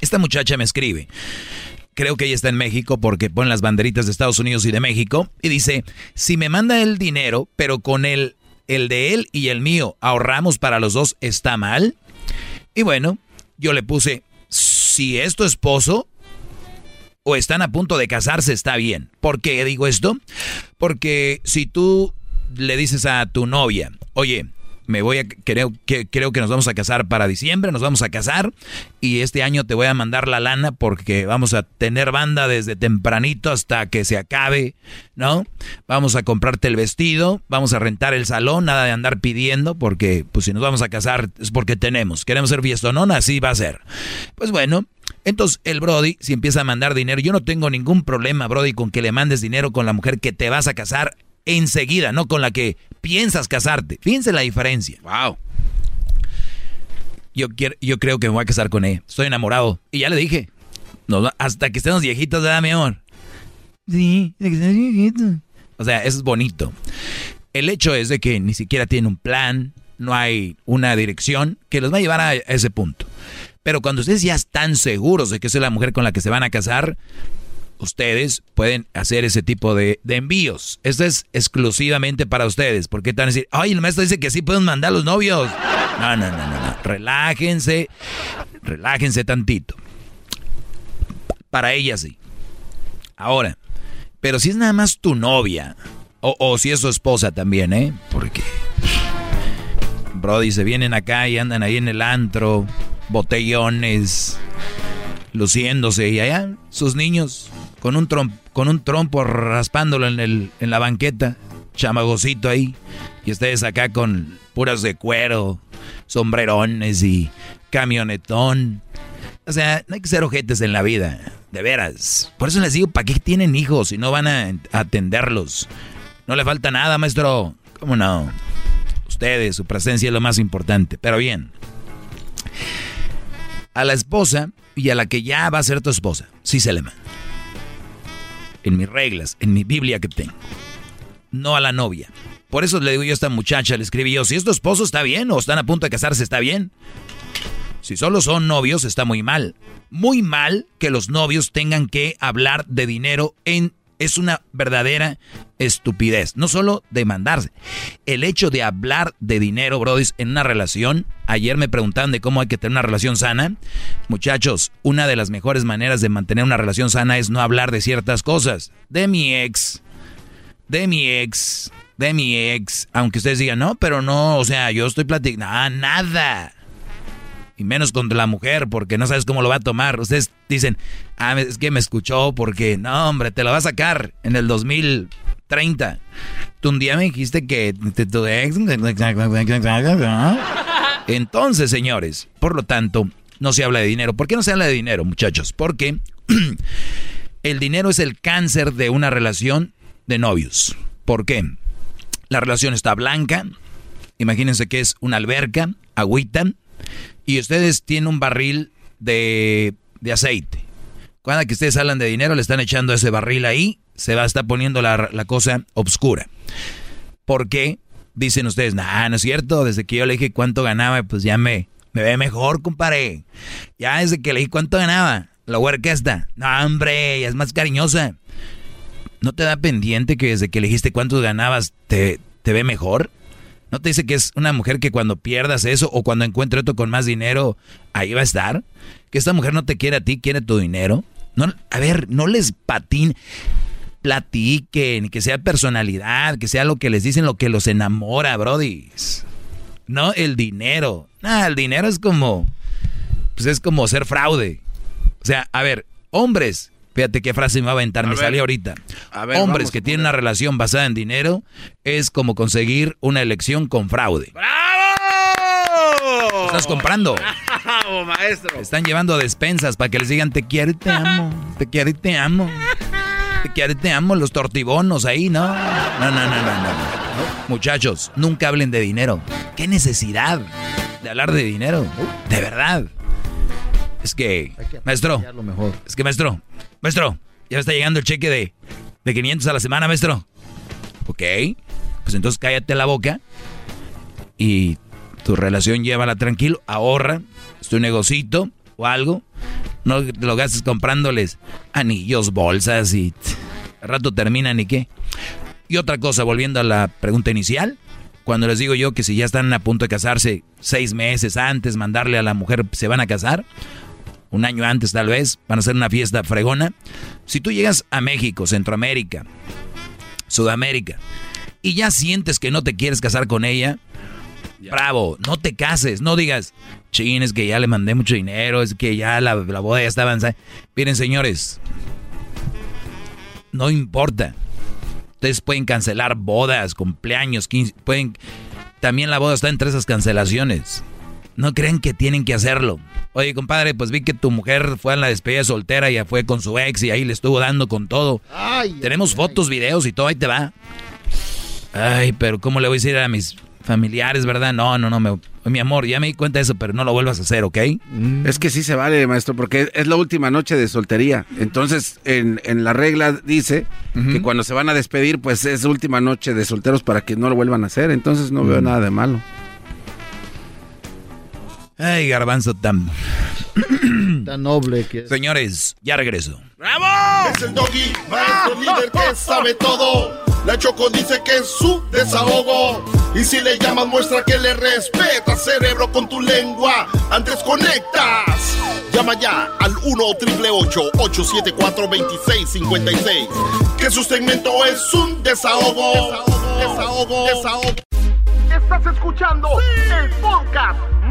Esta muchacha me escribe. Creo que ella está en México porque pone las banderitas de Estados Unidos y de México. Y dice, si me manda el dinero, pero con el, el de él y el mío ahorramos para los dos, ¿está mal? Y bueno, yo le puse, si es tu esposo o están a punto de casarse, está bien. ¿Por qué digo esto? Porque si tú le dices a tu novia, oye, me voy a creo que creo que nos vamos a casar para diciembre, nos vamos a casar y este año te voy a mandar la lana porque vamos a tener banda desde tempranito hasta que se acabe, ¿no? Vamos a comprarte el vestido, vamos a rentar el salón, nada de andar pidiendo porque pues si nos vamos a casar es porque tenemos, queremos ser fiestonón, así va a ser. Pues bueno, entonces el Brody, si empieza a mandar dinero, yo no tengo ningún problema, Brody, con que le mandes dinero con la mujer que te vas a casar enseguida, no con la que piensas casarte. Fíjense la diferencia. Wow. Yo, quiero, yo creo que me voy a casar con ella. Estoy enamorado. Y ya le dije. Nos hasta que estemos viejitos, ¿verdad, mi amor? Sí, hasta que estemos viejitos. O sea, eso es bonito. El hecho es de que ni siquiera tiene un plan, no hay una dirección que los va a llevar a ese punto. Pero cuando ustedes ya están seguros de que es la mujer con la que se van a casar, ustedes pueden hacer ese tipo de, envíos. Esto es exclusivamente para ustedes. Porque van a decir, ay, el maestro dice que sí pueden mandar los novios. No, no, no, no, no. Relájense, relájense tantito. Para ella sí. Ahora, pero si es nada más tu novia, o, o si es su esposa también, ¿eh? Porque, Brody, se vienen acá y andan ahí en el antro, botellones, luciéndose, y allá sus niños con un, con un trompo raspándolo en, el, en la banqueta, chamagocito ahí, y ustedes acá con puras de cuero, sombrerones y camionetón. O sea, no hay que ser ojetes en la vida, de veras. Por eso les digo, ¿para qué tienen hijos si no van a atenderlos? No le falta nada, maestro. ¿Cómo no? Ustedes, su presencia es lo más importante. Pero bien, a la esposa y a la que ya va a ser tu esposa, sí se le manda. En mis reglas, en mi Biblia que tengo. No a la novia. Por eso le digo yo a esta muchacha, le escribí yo, si es tu está bien o están a punto de casarse está bien. Si solo son novios está muy mal. Muy mal que los novios tengan que hablar de dinero en... Es una verdadera estupidez. No solo demandarse. El hecho de hablar de dinero, Brody, en una relación. Ayer me preguntaban de cómo hay que tener una relación sana. Muchachos, una de las mejores maneras de mantener una relación sana es no hablar de ciertas cosas. De mi ex. De mi ex. De mi ex. Aunque ustedes digan, no, pero no, o sea, yo estoy platicando. Ah, nada y menos contra la mujer porque no sabes cómo lo va a tomar. Ustedes dicen, ah, es que me escuchó porque, no, hombre, te lo va a sacar en el 2030. Tú un día me dijiste que tu. Entonces, señores, por lo tanto, no se habla de dinero. ¿Por qué no se habla de dinero, muchachos? Porque [CLEARS THROAT] el dinero es el cáncer de una relación de novios. ¿Por qué? La relación está blanca. Imagínense que es una alberca, agüita, y ustedes tienen un barril de, de aceite. Cuando que ustedes hablan de dinero, le están echando ese barril ahí, se va a estar poniendo la, la cosa obscura. ¿Por qué? Dicen ustedes, nah, no es cierto, desde que yo le dije cuánto ganaba, pues ya me, me ve mejor, compadre. Ya desde que le dije cuánto ganaba, la huerca esta, no, hombre, ya es más cariñosa. ¿No te da pendiente que desde que le dijiste cuánto ganabas te, te ve mejor? ¿No te dice que es una mujer que cuando pierdas eso o cuando encuentre otro con más dinero, ahí va a estar? Que esta mujer no te quiere a ti, quiere tu dinero. No, a ver, no les patín, platiquen, que sea personalidad, que sea lo que les dicen, lo que los enamora, Brody. No el dinero. Nah, el dinero es como, pues es como ser fraude. O sea, a ver, hombres, fíjate qué frase me va a aventar, me salió ahorita. hombres que tienen una relación basada en dinero es como conseguir una elección con fraude. ¡Bravo! Estás comprando. ¡Bravo, maestro! Están llevando despensas para que les digan te quiero y te amo. Te quiero y te amo. Te quiero y te amo. Los tortibonos ahí, ¿no? No, no, no, no, no. Muchachos, nunca hablen de dinero. ¿Qué necesidad de hablar de dinero? De verdad. Es que, maestro, es que maestro, maestro, ya está llegando el cheque de, de 500 a la semana, maestro. Ok, pues entonces cállate la boca y tu relación llévala tranquilo, ahorra, es tu negocito o algo. No te lo gastes comprándoles anillos, bolsas y al rato terminan y qué. Y otra cosa, volviendo a la pregunta inicial, cuando les digo yo que si ya están a punto de casarse seis meses antes, mandarle a la mujer, se van a casar, un año antes tal vez, van a hacer una fiesta fregona. Si tú llegas a México, Centroamérica, Sudamérica, y ya sientes que no te quieres casar con ella, bravo, no te cases, no digas, chin, es que ya le mandé mucho dinero, es que ya la, la boda ya está avanzada. Miren, señores, no importa. Ustedes pueden cancelar bodas, cumpleaños, 15, pueden... También la boda está entre esas cancelaciones. No creen que tienen que hacerlo. Oye, compadre, pues vi que tu mujer fue a la despedida soltera y ya fue con su ex y ahí le estuvo dando con todo. Tenemos fotos, videos y todo, ahí te va. Ay, pero ¿cómo le voy a decir a mis familiares, verdad? No, no, no, me, mi amor, ya me di cuenta de eso, pero no lo vuelvas a hacer, ¿ok? Mm. Es que sí se vale, maestro, porque es la última noche de soltería. Entonces, en, en la regla dice que cuando se van a despedir, pues es última noche de solteros para que no lo vuelvan a hacer. Entonces no veo Mm. nada de malo. Ay, garbanzo tan... [CLEARS THROAT] Tan noble que es. Señores, ya regreso. Es el doggy, maestro [LAUGHS] líder que sabe todo. La Choco dice que es su desahogo. Y si le llamas, muestra que le respeta, cerebro, con tu lengua. Antes conectas. Llama ya al 1-888-874-2656. Que su segmento es un desahogo. Desahogo, desahogo. Estás escuchando el podcast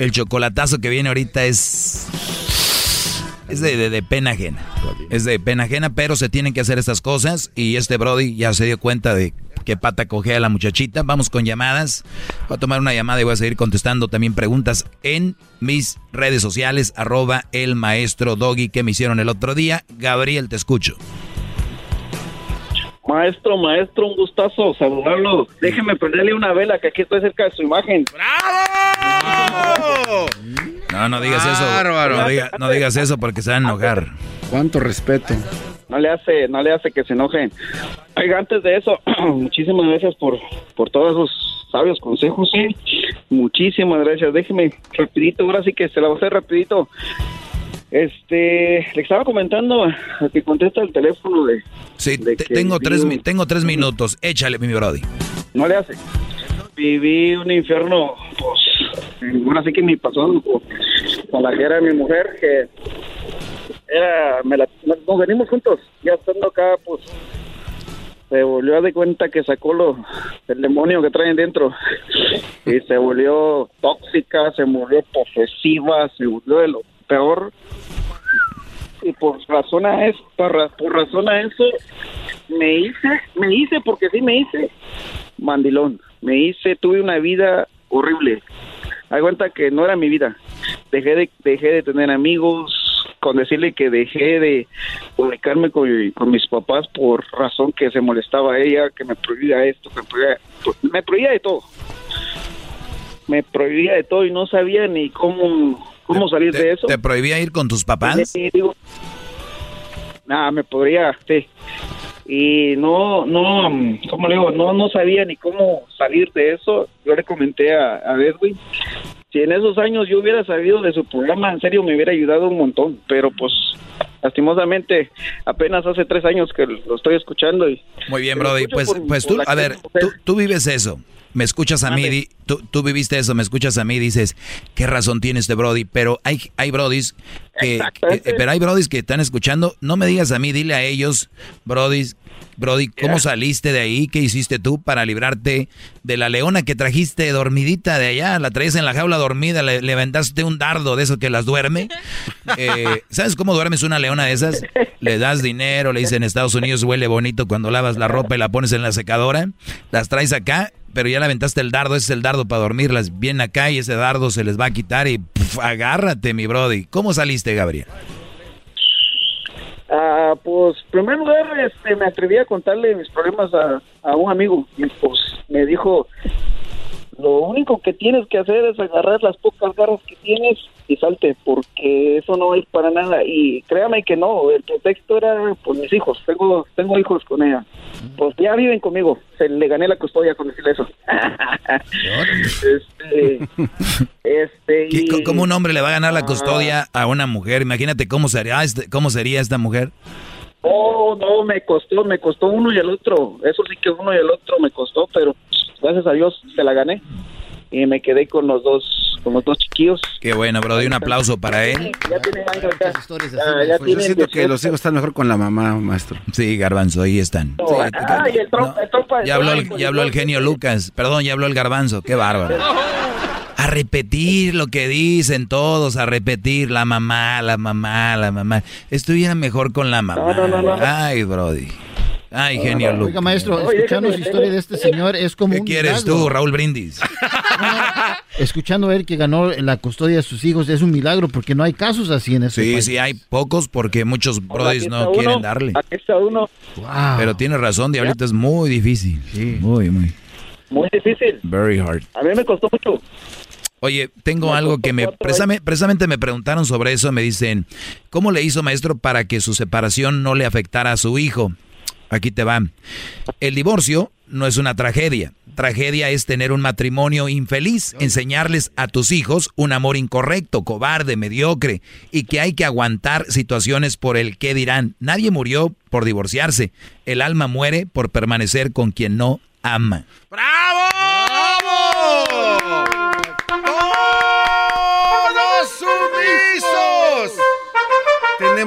El chocolatazo que viene ahorita es... Es de, de, pena ajena. Es de pena ajena, pero se tienen que hacer estas cosas y este Brody ya se dio cuenta de qué pata cogea a la muchachita. Vamos con llamadas. Voy a tomar una llamada y voy a seguir contestando también preguntas en mis redes sociales, arroba el maestro Doggy que me hicieron el otro día. Gabriel, te escucho. Maestro, maestro, un gustazo saludarlo. Déjeme prenderle una vela que aquí estoy cerca de su imagen. ¡Bravo! No, no digas eso. No, no, digas eso porque se va a enojar. Cuánto respeto. No le hace, no le hace que se enojen. Oiga, antes de eso, [CLEARS THROAT] muchísimas gracias por, por todos esos sabios consejos, sí. Muchísimas gracias. Déjeme rapidito, ahora sí que se la voy a hacer rapidito. Este, le estaba comentando a que contesta el teléfono de... Sí, tengo, tres, tengo tres minutos. Échale, mi brody. No le hace. Viví un infierno, pues, bueno, así que mi pasó con la que era mi mujer, que era, me la, nos venimos juntos, ya estando acá, pues, se volvió a de cuenta que sacó lo, el demonio que traen dentro y se volvió tóxica, se volvió posesiva, se volvió de lo peor y por razón a eso, por, razón a eso me hice, me hice porque sí me hice mandilón, me hice, tuve una vida horrible. Hay cuenta que no era mi vida. Dejé de dejé de tener amigos, con decirle que dejé de comunicarme con, mis papás por razón que se molestaba ella, que me prohibía esto, que me prohibía, me prohibía de todo. Me prohibía de todo y no sabía ni cómo ¿Cómo salir de eso? ¿Te prohibía ir con tus papás? Sí, digo, nada, me podría, sí. Y no, no, ¿cómo le digo? No, no sabía ni cómo salir de eso. Yo le comenté a, a Edwin. Si en esos años yo hubiera sabido de su programa, en serio me hubiera ayudado un montón. Pero pues, lastimosamente, apenas hace tres años que lo estoy escuchando. y Muy bien, Brody. Pues, pues tú, a ver, tú, tú vives eso me escuchas a mí, tú, tú, viviste eso, me escuchas a mí, dices, ¿qué razón tiene este Brody? Pero hay, hay Brodis que, pero hay Brodis que están escuchando, no me digas a mí, dile a ellos, Brodis, Brody, ¿cómo saliste de ahí? ¿Qué hiciste tú para librarte de la leona que trajiste dormidita de allá? La traes en la jaula dormida, le, le un dardo de eso que las duerme. [LAUGHS] Eh, ¿Sabes cómo duermes una leona de esas? Le das dinero, le dicen en Estados Unidos huele bonito cuando lavas la ropa y la pones en la secadora. Las traes acá pero ya le aventaste el dardo, ese es el dardo para dormirlas. Viene acá y ese dardo se les va a quitar y agárrate, mi brody. ¿Cómo saliste, Gabriel? Ah, pues, primer lugar, este, me atreví a contarle mis problemas a, a un amigo y pues me dijo, lo único que tienes que hacer es agarrar las pocas garras que tienes salte, porque eso no es para nada. Y créame que no, el pretexto era por mis hijos. Tengo tengo hijos con ella. Pues ya viven conmigo. Se le gané la custodia con decirle eso. [LAUGHS] este, este ¿Cómo un hombre le va a ganar la custodia a una mujer? Imagínate cómo sería, este, cómo sería esta mujer. Oh, no, me costó, me costó uno y el otro. Eso sí que uno y el otro me costó, pero gracias a Dios se la gané y me quedé con los dos con los dos chiquillos. Qué bueno, bro, un aplauso para él. Ya tiene ya, pues yo siento que los hijos están mejor con la mamá, maestro. Sí, Garbanzo, ahí están. ya habló el, ya habló el genio Lucas, perdón, ya habló el Garbanzo, qué bárbaro. A repetir lo que dicen todos, a repetir la mamá, la mamá, la mamá. Estuviera mejor con la mamá. Ay, Brody. Ay, genio, Lucas. Oiga, maestro, escuchando su historia de este señor es como ¿Qué quieres tú, Raúl Brindis? [LAUGHS] escuchando a él que ganó la custodia de sus hijos es un milagro porque no hay casos así en ese Sí, sí, hay pocos porque muchos brodis no quieren darle. Aquí está uno. Pero tiene razón, Diablito, es muy difícil. Sí. Muy, muy. Muy difícil. Very hard. A mí me costó mucho. Oye, tengo algo que me precisamente me preguntaron sobre eso, me dicen, ¿cómo le hizo maestro para que su separación no le afectara a su hijo? Aquí te va. El divorcio no es una tragedia. Tragedia es tener un matrimonio infeliz, enseñarles a tus hijos un amor incorrecto, cobarde, mediocre y que hay que aguantar situaciones por el que dirán. Nadie murió por divorciarse. El alma muere por permanecer con quien no ama. ¡Bravo!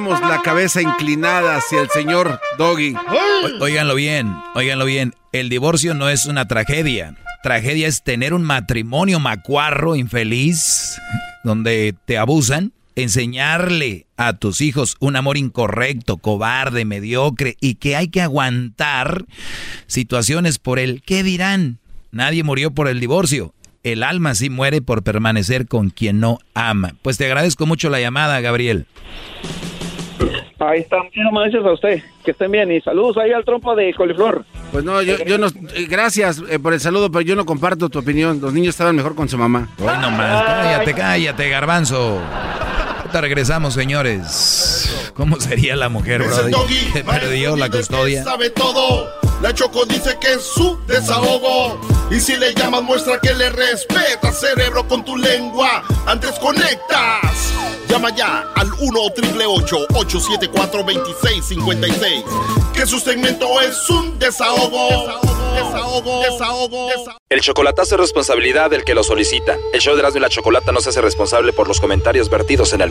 Tenemos la cabeza inclinada hacia el señor Doggy. Óiganlo bien, óiganlo bien. El divorcio no es una tragedia. Tragedia es tener un matrimonio macuarro, infeliz, donde te abusan, enseñarle a tus hijos un amor incorrecto, cobarde, mediocre y que hay que aguantar situaciones por el ¿qué dirán? Nadie murió por el divorcio. El alma sí muere por permanecer con quien no ama. Pues te agradezco mucho la llamada, Gabriel. Ahí está, muchísimas gracias a usted. Que estén bien y saludos ahí al trompo de coliflor. Pues no, yo, yo no. Gracias eh, por el saludo, pero yo no comparto tu opinión. Los niños estaban mejor con su mamá. Hoy nomás, cállate, cállate, garbanzo. Ahorita regresamos, señores. ¿Cómo sería la mujer, doggy, [LAUGHS] Que perdió la custodia. sabe todo. La Choco dice que es su desahogo. Y si le llamas, muestra que le respeta, cerebro, con tu lengua. Antes conectas. Llama ya al 1 874 2656 Que su segmento es un desahogo. Desahogo, desahogo, desahogo. desahogo. El chocolatazo es responsabilidad del que lo solicita. El show de Erasmo y la Chocolata no se hace responsable por los comentarios vertidos en el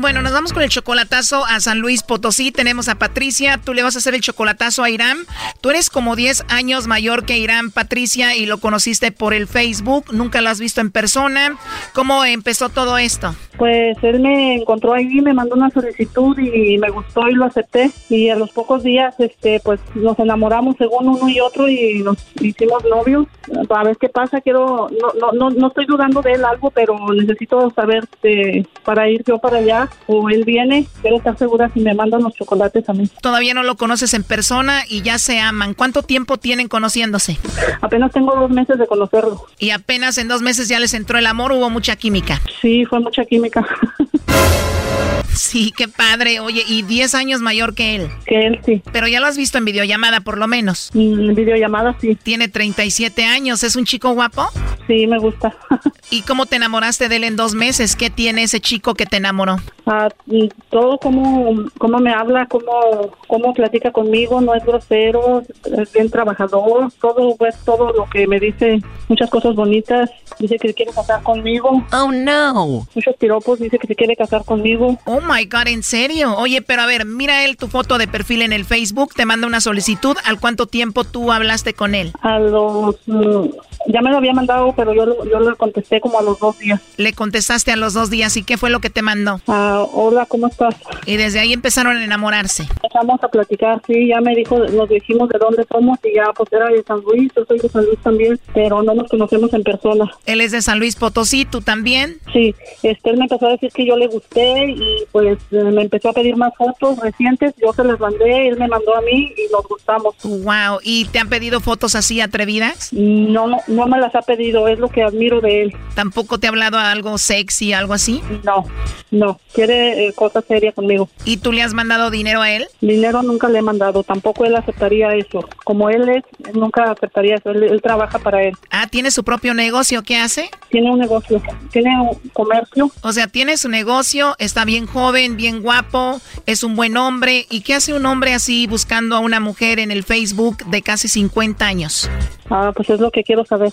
Bueno, nos vamos con el chocolatazo a San Luis Potosí. Tenemos a Patricia. Tú le vas a hacer el chocolatazo a Irán. Tú eres como 10 años mayor que Irán, Patricia, y lo conociste por el Facebook. Nunca lo has visto en persona. ¿Cómo empezó todo esto? Pues él me encontró ahí, me mandó una solicitud y me gustó y lo acepté. Y a los pocos días, este, pues nos enamoramos según uno y otro y nos hicimos novios. A ver qué pasa, quiero, no, no, no, no estoy dudando de él algo, pero necesito saber este, para ir yo para allá o él viene. Quiero estar segura si me mandan los chocolates a mí. Todavía no lo conoces en persona y ya se aman. ¿Cuánto tiempo tienen conociéndose? Apenas tengo dos meses de conocerlo. Y apenas en dos meses ya les entró el amor, hubo mucha química. Sí, fue mucha química. [LAUGHS] Sí, qué padre. Oye, y 10 años mayor que él. Que él, sí. Pero ya lo has visto en videollamada, por lo menos. En videollamada, sí. Tiene 37 años. ¿Es un chico guapo? Sí, me gusta. [LAUGHS] ¿Y cómo te enamoraste de él en dos meses? ¿Qué tiene ese chico que te enamoró? Ah, y todo como, como me habla, cómo, cómo platica conmigo, no es grosero, es bien trabajador, todo pues todo lo que me dice, muchas cosas bonitas, dice que se quiere casar conmigo. Oh no. Muchos piropos, dice que se quiere casar conmigo. Oh my god, ¿en serio? Oye, pero a ver, mira él tu foto de perfil en el Facebook, te manda una solicitud. ¿Al cuánto tiempo tú hablaste con él? A los, mm, ya me lo había mandado, pero yo, yo le contesté como a los dos días. Le contestaste a los dos días y qué fue lo que te mandó. Ah, hola, ¿cómo estás? Y desde ahí empezaron a enamorarse. Empezamos a platicar, sí, ya me dijo, nos dijimos de dónde somos y ya pues era de San Luis, yo soy de San Luis también, pero no nos conocemos en persona. Él es de San Luis Potosí, ¿tú también? Sí, este, él me empezó a decir que yo le gusté y pues eh, me empezó a pedir más fotos recientes, yo se las mandé, él me mandó a mí y nos gustamos. Wow, ¿y te han pedido fotos así atrevidas? No, no, no me las ha pedido, es lo que admiro de él. ¿Tampoco te ha hablado algo sexy, algo así? No, no, quiere eh, cosas serias conmigo. ¿Y tú le has mandado dinero a él? Dinero nunca le he mandado, tampoco él aceptaría eso. Como él es, nunca aceptaría eso, él, él trabaja para él. Ah, ¿tiene su propio negocio? ¿Qué hace? Tiene un negocio, tiene un comercio. O sea, tiene su negocio, está bien joven, bien guapo, es un buen hombre. ¿Y qué hace un hombre así buscando a una mujer en el Facebook de casi 50 años? Ah, pues es lo que quiero saber.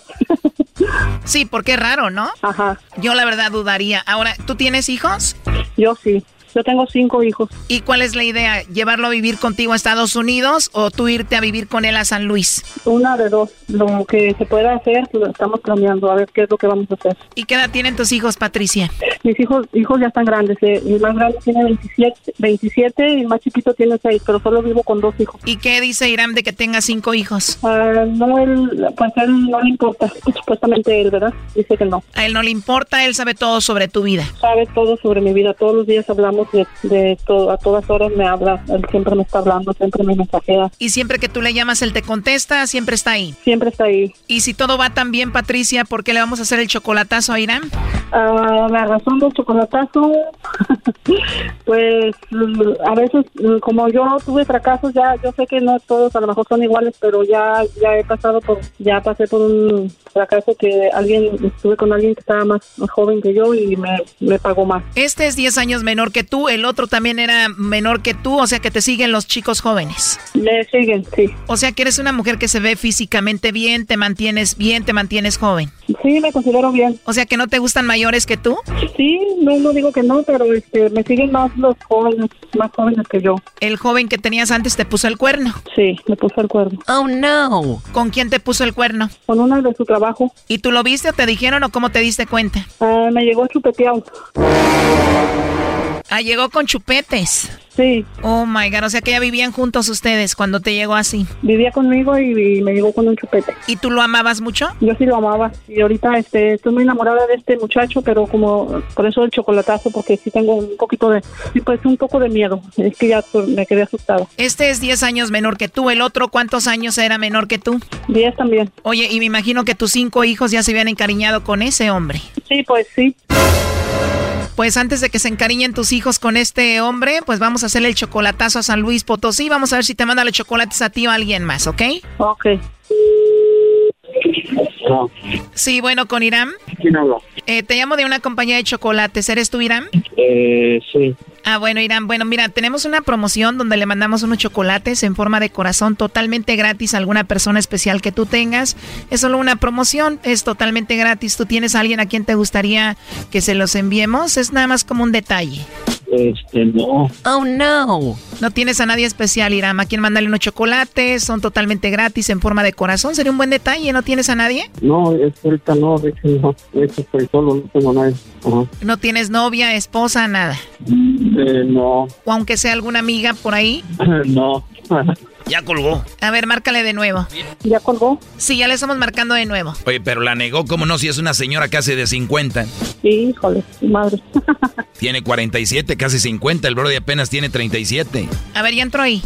Sí, porque es raro, ¿no? Ajá. Yo la verdad dudaría. Ahora, ¿tú tienes hijos? Yo sí. Yo tengo cinco hijos. ¿Y cuál es la idea? ¿Llevarlo a vivir contigo a Estados Unidos o tú irte a vivir con él a San Luis? Una de dos. Lo que se pueda hacer, lo estamos planeando, a ver qué es lo que vamos a hacer. ¿Y qué edad tienen tus hijos, Patricia? Mis hijos hijos ya están grandes. eh, El más grande tiene 27, 27 y el más chiquito tiene 6, pero solo vivo con dos hijos. ¿Y qué dice Irán de que tenga cinco hijos? Ah, no, él, pues él no le importa. Supuestamente él, ¿verdad? Dice que no. A él no le importa, él sabe todo sobre tu vida. Sabe todo sobre mi vida. Todos los días hablamos de, de todo. A todas horas me habla. Él siempre me está hablando, siempre me mensajea. Y siempre que tú le llamas, él te contesta, siempre está ahí. Siempre está ahí. Y si todo va tan bien, Patricia, ¿por qué le vamos a hacer el chocolatazo a Irán? Ah, la razón del chocolatazo, [LAUGHS] pues a veces como yo tuve fracasos, ya yo sé que no todos a lo mejor son iguales, pero ya ya he pasado por, ya pasé por un fracaso que alguien, estuve con alguien que estaba más, joven que yo y me, me pagó más. Este es 10 años menor que tú, el otro también era menor que tú, o sea que te siguen los chicos jóvenes. Me siguen, sí. O sea que eres una mujer que se ve físicamente bien, te mantienes bien, te mantienes joven. Sí, me considero bien. O sea que no te gustan mayores que tú. Sí, no, no digo que no, pero este, me siguen más los jóvenes, más jóvenes que yo. El joven que tenías antes te puso el cuerno. Sí, me puso el cuerno. Oh no. ¿Con quién te puso el cuerno? Con una de su trabajo. ¿Y tú lo viste o te dijeron o cómo te diste cuenta? Ah, me llegó chupeteado. Ah, llegó con chupetes. Sí. Oh my god, o sea que ya vivían juntos ustedes cuando te llegó así. Vivía conmigo y, me llegó con un chupete. ¿Y tú lo amabas mucho? Yo sí lo amaba. Y ahorita este, estoy muy enamorada de este muchacho, pero como por eso el chocolatazo, porque sí tengo un poquito de, sí, pues un poco de miedo. Es que ya me quedé asustada. Este es 10 años menor que tú. ¿El otro cuántos años era menor que tú? 10 también. Oye, y me imagino que tus cinco hijos ya se habían encariñado con ese hombre. Sí, pues sí. Pues antes de que se encariñen tus hijos con este hombre, pues vamos a hacerle el chocolatazo a San Luis Potosí. Vamos a ver si te manda los chocolates a ti o a alguien más, ¿ok? Ok. Sí, bueno, con Irán. ¿Quién habla? Eh, te llamo de una compañía de chocolates. ¿Eres tú, Irán? Eh, sí. Ah, bueno, Irán. Bueno, mira, tenemos una promoción donde le mandamos unos chocolates en forma de corazón totalmente gratis a alguna persona especial que tú tengas. Es solo una promoción, es totalmente gratis. ¿Tú tienes a alguien a quien te gustaría que se los enviemos? Es nada más como un detalle. Este, no. Oh, no. No tienes a nadie especial, Irán. ¿A quien mandarle unos chocolates? Son totalmente gratis en forma de corazón. Sería un buen detalle. ¿No tienes a nadie? No, es ahorita no. De hecho, no. De hecho, estoy solo. No tengo nadie. ¿No tienes novia, esposa, nada? Eh, no. ¿O aunque sea alguna amiga por ahí? [LAUGHS] no. [LAUGHS] Ya colgó. A ver, márcale de nuevo. ¿Ya colgó? Sí, ya le estamos marcando de nuevo. Oye, pero la negó, ¿cómo no? Si es una señora casi de 50. Sí, híjole, madre. [LAUGHS] tiene 47, casi 50. El brody apenas tiene 37. A ver, ya entró ahí.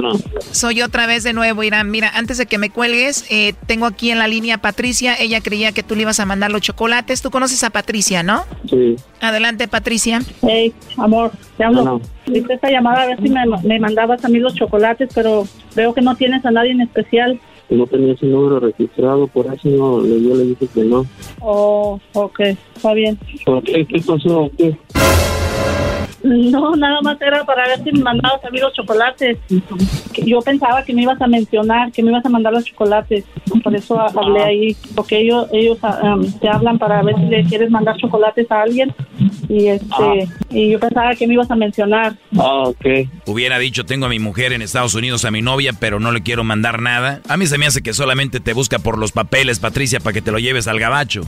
No. Soy otra vez de nuevo, Irán. Mira, antes de que me cuelgues, eh, tengo aquí en la línea a Patricia. Ella creía que tú le ibas a mandar los chocolates. Tú conoces a Patricia, ¿no? Sí. Adelante, Patricia. Hey, amor, te hablo. Hice esta llamada a ver si me, me, mandabas a mí los chocolates, pero veo que no tienes a nadie en especial. No tenía ese número registrado, por eso no, yo le dije que no. Oh, ok, está bien. ¿Por qué? ¿Qué pasó? ¿Qué? No, nada más era para ver si me mandabas a mí los chocolates. Yo pensaba que me ibas a mencionar, que me ibas a mandar los chocolates. Por eso hablé ahí, porque ellos ellos um, te hablan para ver si le quieres mandar chocolates a alguien. Y este y yo pensaba que me ibas a mencionar. Ah, ok. Hubiera dicho, tengo a mi mujer en Estados Unidos, a mi novia, pero no le quiero mandar nada. A mí se me hace que solamente te busca por los papeles, Patricia, para que te lo lleves al gabacho.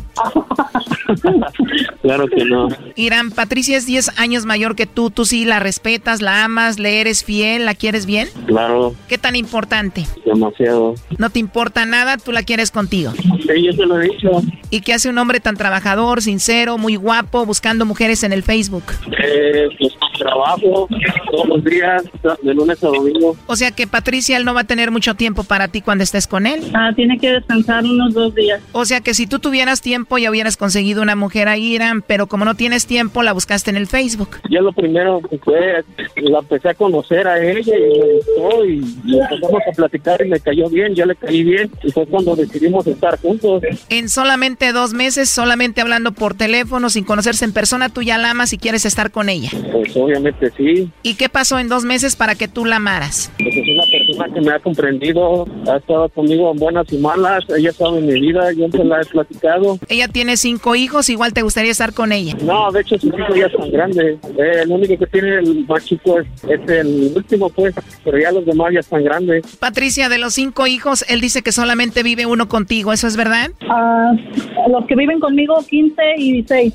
[LAUGHS] claro que no. Irán, Patricia es 10 años mayor que tú. ¿Tú sí la respetas, la amas, le eres fiel, la quieres bien? Claro. ¿Qué tan importante? Demasiado. ¿No te importa nada? ¿Tú la quieres contigo? Sí, yo te lo he dicho. ¿Y qué hace un hombre tan trabajador, sincero, muy guapo, buscando mujeres en el Facebook? Eh, pues trabajo todos los días, de lunes a domingo. O sea que Patricia, él no va a tener mucho tiempo para ti cuando estés con él. Ah, tiene que descansar unos dos días. O sea que si tú tuvieras tiempo ya hubieras conseguido una mujer ahí, Irán, pero como no tienes tiempo, la buscaste en el Facebook. Yo lo primero que fue, la empecé a conocer a ella y me gustó y, y empezamos a platicar y me cayó bien, yo le caí bien y fue cuando decidimos estar juntos. En solamente dos meses, solamente hablando por teléfono, sin conocerse en persona, tú ya la amas y quieres estar con ella. Pues obviamente sí. ¿Y qué pasó en dos meses para que tú la amaras? Pues persona que me ha comprendido, ha estado conmigo en buenas y malas, ella sabe mi vida, yo se la he platicado. Ella tiene cinco hijos, igual te gustaría estar con ella. No, de hecho sus hijos ya son grandes. Eh, el único que tiene el más chico es, es, el último, pues, pero ya los demás ya están grandes. Patricia, de los cinco hijos, él dice que solamente vive uno contigo, ¿eso es verdad? Ah, los que viven conmigo, 15 y 16.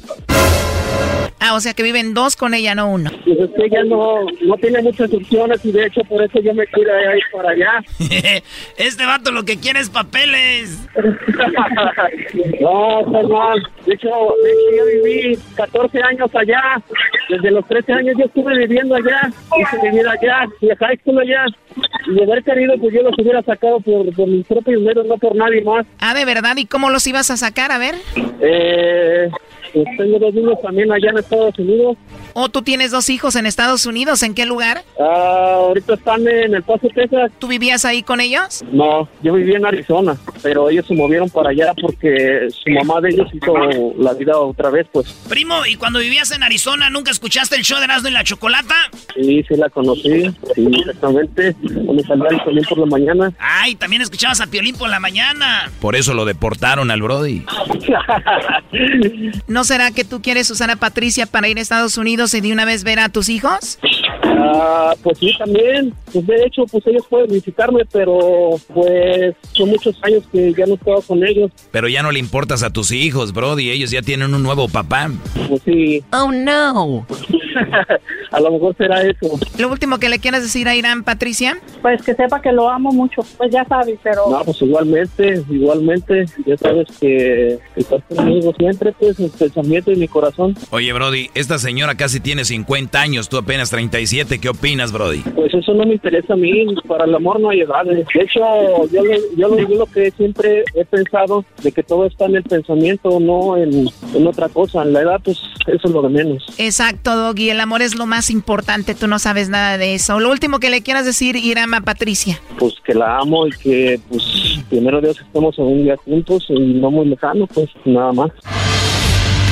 Ah, o sea que viven dos con ella, no uno. Pues es que ella no, no tiene muchas opciones y de hecho por eso yo me quiero ir para allá. [LAUGHS] este vato lo que quiere es papeles. [LAUGHS] no, mal. De hecho, de hecho, yo viví 14 años allá. Desde los 13 años yo estuve viviendo allá. Hice mi vida allá. Y high school allá. y de haber querido, pues yo los hubiera sacado por, por mis propios medios, no por nadie más. Ah, ¿de verdad? ¿Y cómo los ibas a sacar? A ver. Eh, pues tengo dos niños también allá en Estados Unidos. ¿O tú tienes dos hijos en Estados Unidos? ¿En qué lugar? Ah, ahorita están en El Paso, Texas. ¿Tú vivías ahí con ellos? No, yo vivía en Arizona, pero ellos se movieron para allá porque su mamá de ellos hizo la vida otra vez, pues. Primo, ¿y cuando vivías en Arizona nunca escuchaste el show de Erasmo y la Chocolata? Sí, sí la conocí, sí, exactamente. Me salía el Piolín por la mañana. Ay, también escuchabas a Piolín por la mañana. Por eso lo deportaron al Brody. [LAUGHS] ¿No será que tú quieres usar a Patricia para ir a Estados Unidos y de una vez ver a tus hijos? Ah, pues sí, también. Pues de hecho, pues ellos pueden visitarme, pero pues son muchos años que ya no he estado con ellos. Pero ya no le importas a tus hijos, Brody. Ellos ya tienen un nuevo papá. Pues sí. Oh, no. [LAUGHS] a lo mejor será eso. ¿Lo último que le quieras decir a Irán, Patricia? Pues que sepa que lo amo mucho, pues ya sabes, pero... No, pues igualmente, igualmente. Ya sabes que estás conmigo siempre, pues, en pensamiento y mi corazón. Oye, Brody, esta señora casi tiene 50 años, tú apenas 37. ¿Qué opinas, Brody? Pues eso no me interesa a mí. Para el amor no hay edades. De hecho, yo, le- yo, lo- yo lo que siempre he pensado de que todo está en el pensamiento, no en, en otra cosa. En la edad, pues, eso es lo de menos. Exacto, Doggy. El amor es lo más importante. Tú no sabes nada de eso. Lo último que le quieras decir, Irán, a Patricia. Pues que la amo y que, pues, primero Dios estemos en un día juntos y no muy lejano, pues, nada más.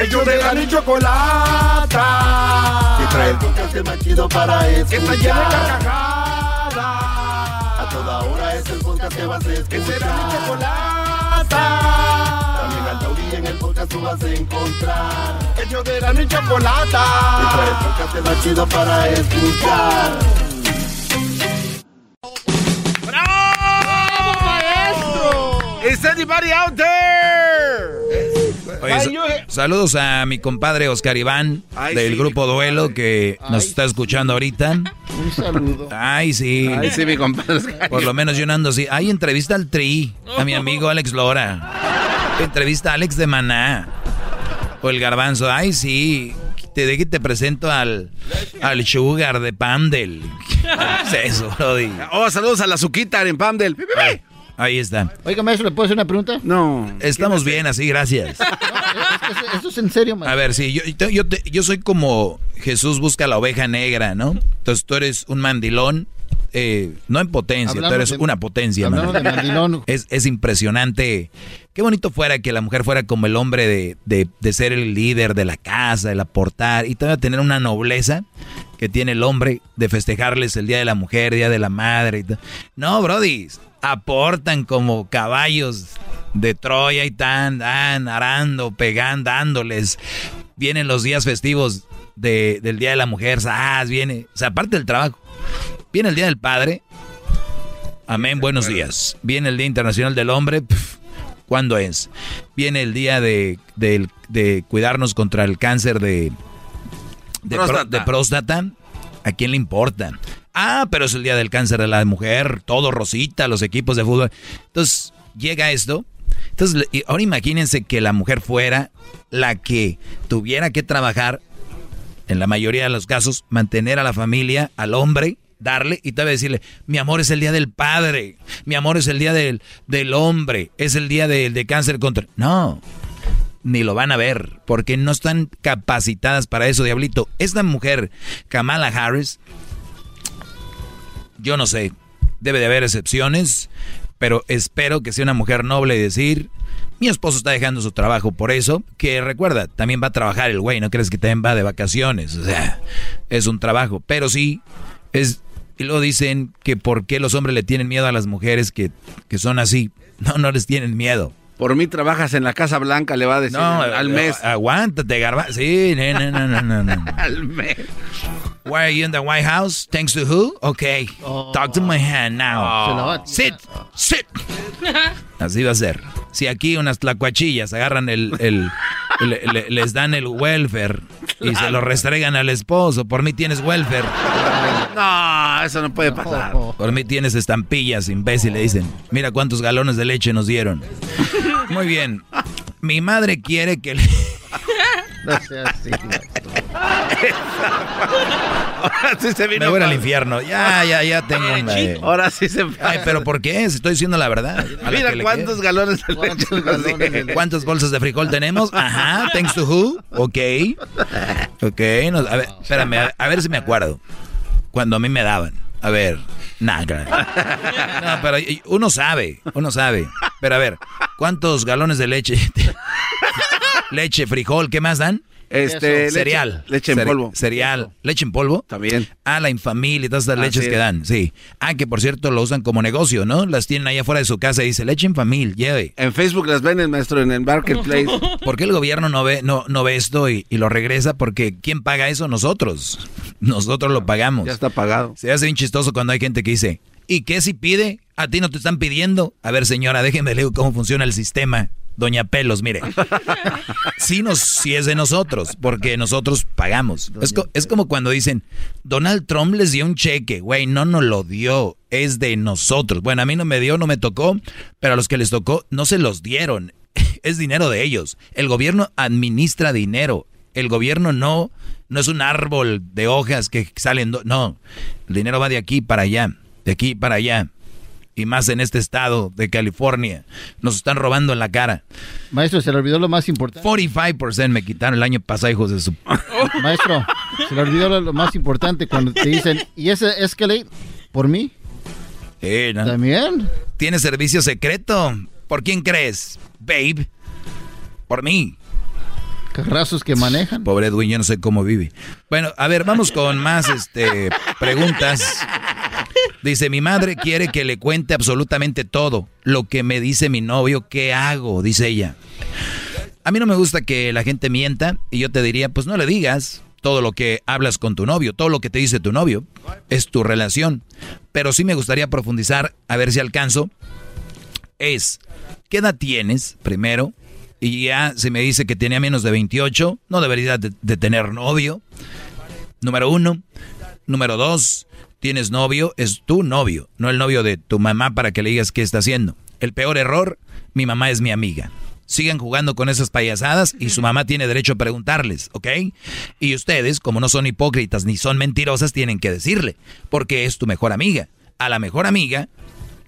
Ellos de la ni chocolata. Que trae el podcast más chido para escuchar. Que está llena de carcajadas. A toda hora es el podcast que vas a escuchar. Que será mi chocolata. También al taurí en el podcast tú vas a encontrar. Ellos de la ni chocolata. Que trae el podcast más chido para escuchar. ¿Is anybody out there? Oye, sa- saludos a mi compadre Oscar Iván Ay, del sí, grupo Duelo que nos está escuchando ahorita. [LAUGHS] Un saludo. Ay, sí. Ay, sí, mi compadre Oscar Por lo menos yo no ando así. Ay, entrevista al Tri, a mi amigo Alex Lora. Entrevista a Alex de Maná. O el Garbanzo. Ay, sí. Te de que te presento al, al Sugar de Pandel. ¿Qué [LAUGHS] es eso, Brody? Oh, saludos a la Suquita en Pamdel. Ahí está. Oiga, maestro, ¿le puedo hacer una pregunta? No. Estamos bien así, gracias. [LAUGHS] Esto es en serio, maestro. A ver, sí, yo, yo, yo te- yo soy como Jesús busca la oveja negra, ¿no? Entonces tú eres un mandilón, eh, no en potencia, Hablando tú eres de- una potencia, de mandilón. Es, es impresionante. Qué bonito fuera que la mujer fuera como el hombre de, de- de ser el líder de la casa, el aportar, y todavía tener una nobleza que tiene el hombre de festejarles el Día de la Mujer, Día de la Madre. y. No, Brody, aportan como caballos de Troya y tan, dan, arando, pegando, dándoles. Vienen los días festivos de- del Día de la Mujer, ¡zas! viene, o sea, aparte del trabajo, viene el Día del Padre, amén, buenos días. Viene el Día Internacional del Hombre, pf, ¿cuándo es? Viene el día de, de cuidarnos contra el cáncer de, de, pro- Próstata. de próstata. ¿A quién le importa? Ah, pero es el día del cáncer de la mujer, todo rosita, los equipos de fútbol. Entonces, llega esto. Entonces, ahora imagínense que la mujer fuera la que tuviera que trabajar, en la mayoría de los casos, mantener a la familia, al hombre, darle y todavía decirle, mi amor es el día del padre, mi amor es el día del, del hombre, es el día de, de cáncer contra... No, ni lo van a ver, porque no están capacitadas para eso, diablito. Esta mujer, Kamala Harris, yo no sé, debe de haber excepciones, pero espero que sea una mujer noble y decir, mi esposo está dejando su trabajo por eso, que recuerda, también va a trabajar el güey, no crees que también va de vacaciones, o sea, es un trabajo, pero sí, es, y luego dicen que por qué los hombres le tienen miedo a las mujeres que, que son así, no, no les tienen miedo. Por mí trabajas en la Casa Blanca, le va a decir No, al mes. Aguántate, garba. Sí, no, no, no, no, no, no. [LAUGHS] al mes. Why are you in the White House? Thanks to who? Okay. Talk to my hand now. Sit. Sit. [LAUGHS] Así va a ser. Si aquí unas tlacuachillas agarran el, el, le- le- les dan el welfare y se lo restregan al esposo, por mí tienes welfare. No, eso no puede pasar. Por mí tienes estampillas, imbécil, le dicen. Mira cuántos galones de leche nos dieron. Muy bien. Mi madre quiere que le... [LAUGHS] No sea así. Ahora sí se vino. Me voy al infierno. Ya, ya, ya tengo una... eh. Ahora sí se Ay, pero ¿por qué? Si Estoy diciendo la verdad. La Mira cuántos galones de leche. ¿Cuántas bolsas de frijol tenemos? Ajá, thanks to who? Ok. Ok, no, a ver, espérame, a, a ver si me acuerdo. Cuando a mí me daban. A ver, nada. No, pero uno sabe, uno sabe. Pero a ver, ¿cuántos galones de leche? [LAUGHS] leche, frijol, ¿qué más dan? Este, cereal. leche en polvo. Cereal. ¿Leche en polvo? También. Ah, la infamilia y todas estas leches que dan, sí. Ah, que por cierto lo usan como negocio, ¿no? Las tienen ahí afuera de su casa y dice, leche en familia, lleve. En Facebook las venden, maestro, en el marketplace. [LAUGHS] ¿Por qué el gobierno no ve, no, no ve esto y, y lo regresa? Porque ¿quién paga eso? Nosotros. Nosotros lo pagamos. Ya está pagado. Se hace bien chistoso cuando hay gente que dice, ¿y qué si pide? A ti no te están pidiendo. A ver, señora, déjeme leer cómo funciona el sistema. Doña Pelos, mire. Sí, nos, sí es de nosotros, porque nosotros pagamos. Es, es como cuando dicen, Donald Trump les dio un cheque. Güey, no nos lo dio, es de nosotros. Bueno, a mí no me dio, no me tocó, pero a los que les tocó no se los dieron. [LAUGHS] Es dinero de ellos. El gobierno administra dinero. El gobierno no, no es un árbol de hojas que salen. No, el dinero va de aquí para allá, de aquí para allá. Y más en este estado de California. Nos están robando en la cara. Maestro, se le olvidó lo más importante. 45% me quitaron el año pasado, hijos de su... [LAUGHS] Maestro, se le olvidó lo, lo más importante cuando te dicen, ¿y ese Escalade por mí? Eh, ¿no? ¿También? ¿Tiene servicio secreto? ¿Por quién crees? Babe. Por mí. Carrazos que manejan. Pobre Edwin, yo no sé cómo vive. Bueno, a ver, vamos con más este, preguntas. Dice, mi madre quiere que le cuente absolutamente todo. Lo que me dice mi novio, ¿qué hago? Dice ella. A mí no me gusta que la gente mienta y yo te diría, pues no le digas todo lo que hablas con tu novio, todo lo que te dice tu novio. Es tu relación. Pero sí me gustaría profundizar, a ver si alcanzo. Es, ¿qué edad tienes primero? Y ya se me dice que tenía menos de 28, no debería de, de tener novio. Número uno. Número dos, tienes novio, es tu novio, no el novio de tu mamá para que le digas qué está haciendo. El peor error, mi mamá es mi amiga. Sigan jugando con esas payasadas y su mamá tiene derecho a preguntarles, ¿ok? Y ustedes, como no son hipócritas ni son mentirosas, tienen que decirle, porque es tu mejor amiga. A la mejor amiga,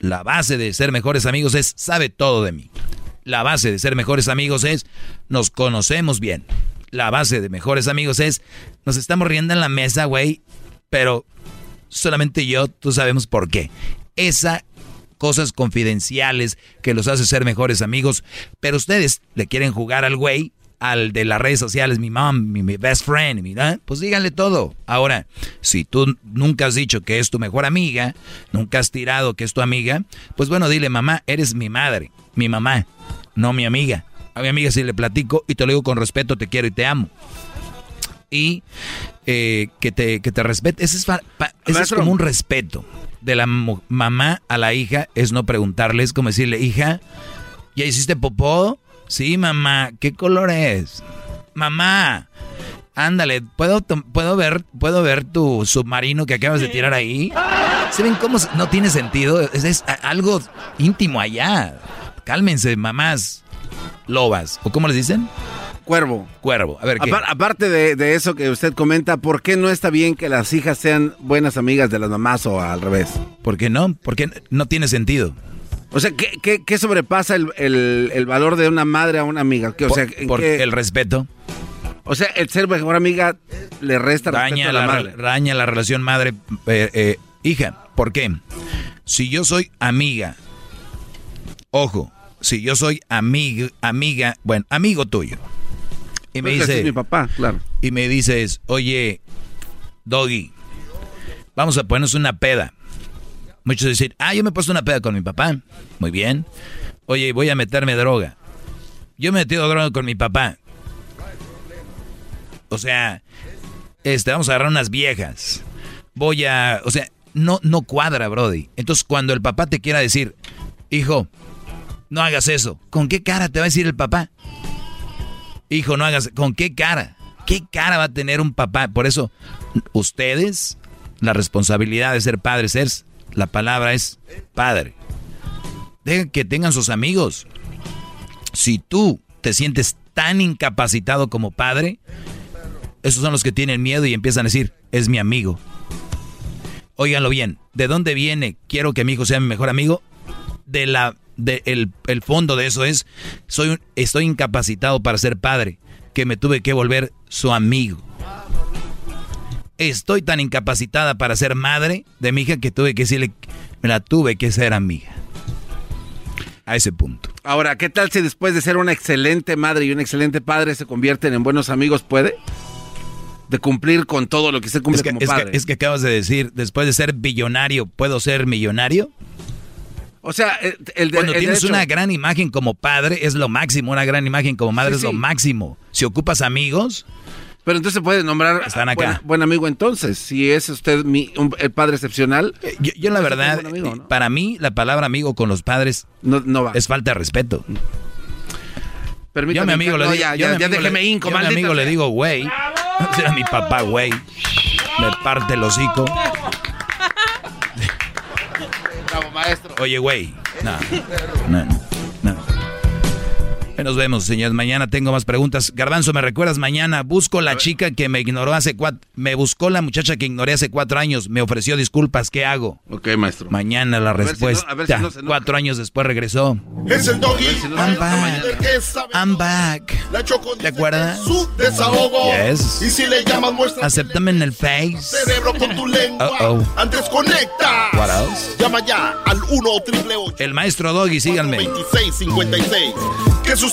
la base de ser mejores amigos es sabe todo de mí. La base de ser mejores amigos es nos conocemos bien. La base de mejores amigos es nos estamos riendo en la mesa, güey, pero solamente yo, tú sabemos por qué. Esa cosas confidenciales que los hace ser mejores amigos, pero ustedes le quieren jugar al güey, al de las redes sociales, mi mom, mi, best friend, mi, ¿ah? pues díganle todo. Ahora, si tú nunca has dicho que es tu mejor amiga, nunca has tirado que es tu amiga, pues bueno, dile, mamá, eres mi madre, mi mamá, no mi amiga. A mi amiga si le platico y te lo digo con respeto, te quiero y te amo. Y eh, que, te, que te respete. Ese es, ese como un respeto de la mamá a la hija, es no preguntarle, es como decirle, hija, ¿ya hiciste popó? Sí, mamá, ¿qué color es? Mamá, ándale, ¿puedo, puedo, ver, ¿puedo ver tu submarino que acabas de tirar ahí? ¿Se ven cómo no tiene sentido? Es, es algo íntimo allá. Cálmense, mamás lobas, ¿o cómo les dicen? Cuervo. Cuervo, a ver, ¿qué? Apar- aparte de, de eso que usted comenta, ¿por qué no está bien que las hijas sean buenas amigas de las mamás o al revés? ¿Por qué no? Porque no tiene sentido. O sea, ¿qué, qué- qué sobrepasa el, el- el valor de una madre a una amiga? ¿Qué- o sea, ¿en por qué- el respeto. O sea, el ser mejor amiga le resta respeto daña a la, la, madre. re- daña la relación madre eh, eh, hija. ¿Por qué? Si yo soy amiga, ojo, si yo soy amiga, amiga, bueno, amigo tuyo, y me dice, es mi papá, claro. y me dices, oye, Doggy, vamos a ponernos una peda. Muchos dicen, ah, yo me he puesto una peda con mi papá. Muy bien. Oye, voy a meterme droga. Yo me he metido droga con mi papá. O sea, este, vamos a agarrar unas viejas. Voy a, o sea, no, no cuadra, Brody. Entonces, cuando el papá te quiera decir, hijo, no hagas eso, ¿con qué cara te va a decir el papá? Hijo, no hagas, ¿con qué cara? ¿Qué cara va a tener un papá? Por eso, ustedes, la responsabilidad de ser padres es, la palabra es padre. Dejen que tengan sus amigos. Si tú te sientes tan incapacitado como padre, esos son los que tienen miedo y empiezan a decir, es mi amigo. Óiganlo bien, ¿de dónde viene? Quiero que mi hijo sea mi mejor amigo. De la, de el, el fondo de eso es, soy estoy incapacitado para ser padre, que me tuve que volver su amigo. Estoy tan incapacitada para ser madre de mi hija que tuve que decirle, me la tuve que ser amiga. A ese punto. Ahora, ¿qué tal si después de ser una excelente madre y un excelente padre se convierten en buenos amigos? ¿Puede? De cumplir con todo lo que se cumple es que, como es padre. Que, es que acabas de decir, después de ser billonario, ¿puedo ser millonario? O sea, el, el Cuando el tienes derecho- una gran imagen como padre, es lo máximo. Una gran imagen como madre Sí, es lo máximo. Si ocupas amigos, Pero entonces se puede nombrar Están acá. Buen, buen amigo entonces. Si es usted mi, un- el padre excepcional. yo, yo la verdad, amigo, ¿no? para mí, la palabra amigo con los padres no, no va. es falta de respeto. Permítame, yo a mi amigo le digo, ya, ya, déjeme hinco, yo a mi amigo le digo, güey. [LAUGHS] Era mi papá, güey. Me parte el hocico. Maestro. Oye, güey. No, [LAUGHS] no. Nos vemos, señores. Mañana tengo más preguntas. Garbanzo, ¿me recuerdas mañana? Busco la chica que me ignoró hace cuatro... Me buscó la muchacha que ignoré hace cuatro años. Me ofreció disculpas. ¿Qué hago? Ok, maestro. Mañana la ver si no- respuesta. a ver si no cuatro años después regresó. Es el doggy. I'm back. El que sabe I'm back. La ¿Te acuerdas? su desahogo. Yes. Y si le llamas, muestra Acéptame en el face. cerebro con tu lengua. Uh-oh. Antes conecta. What else? Llama ya al 1 triple El maestro Doggy, síganme. 2656. Que su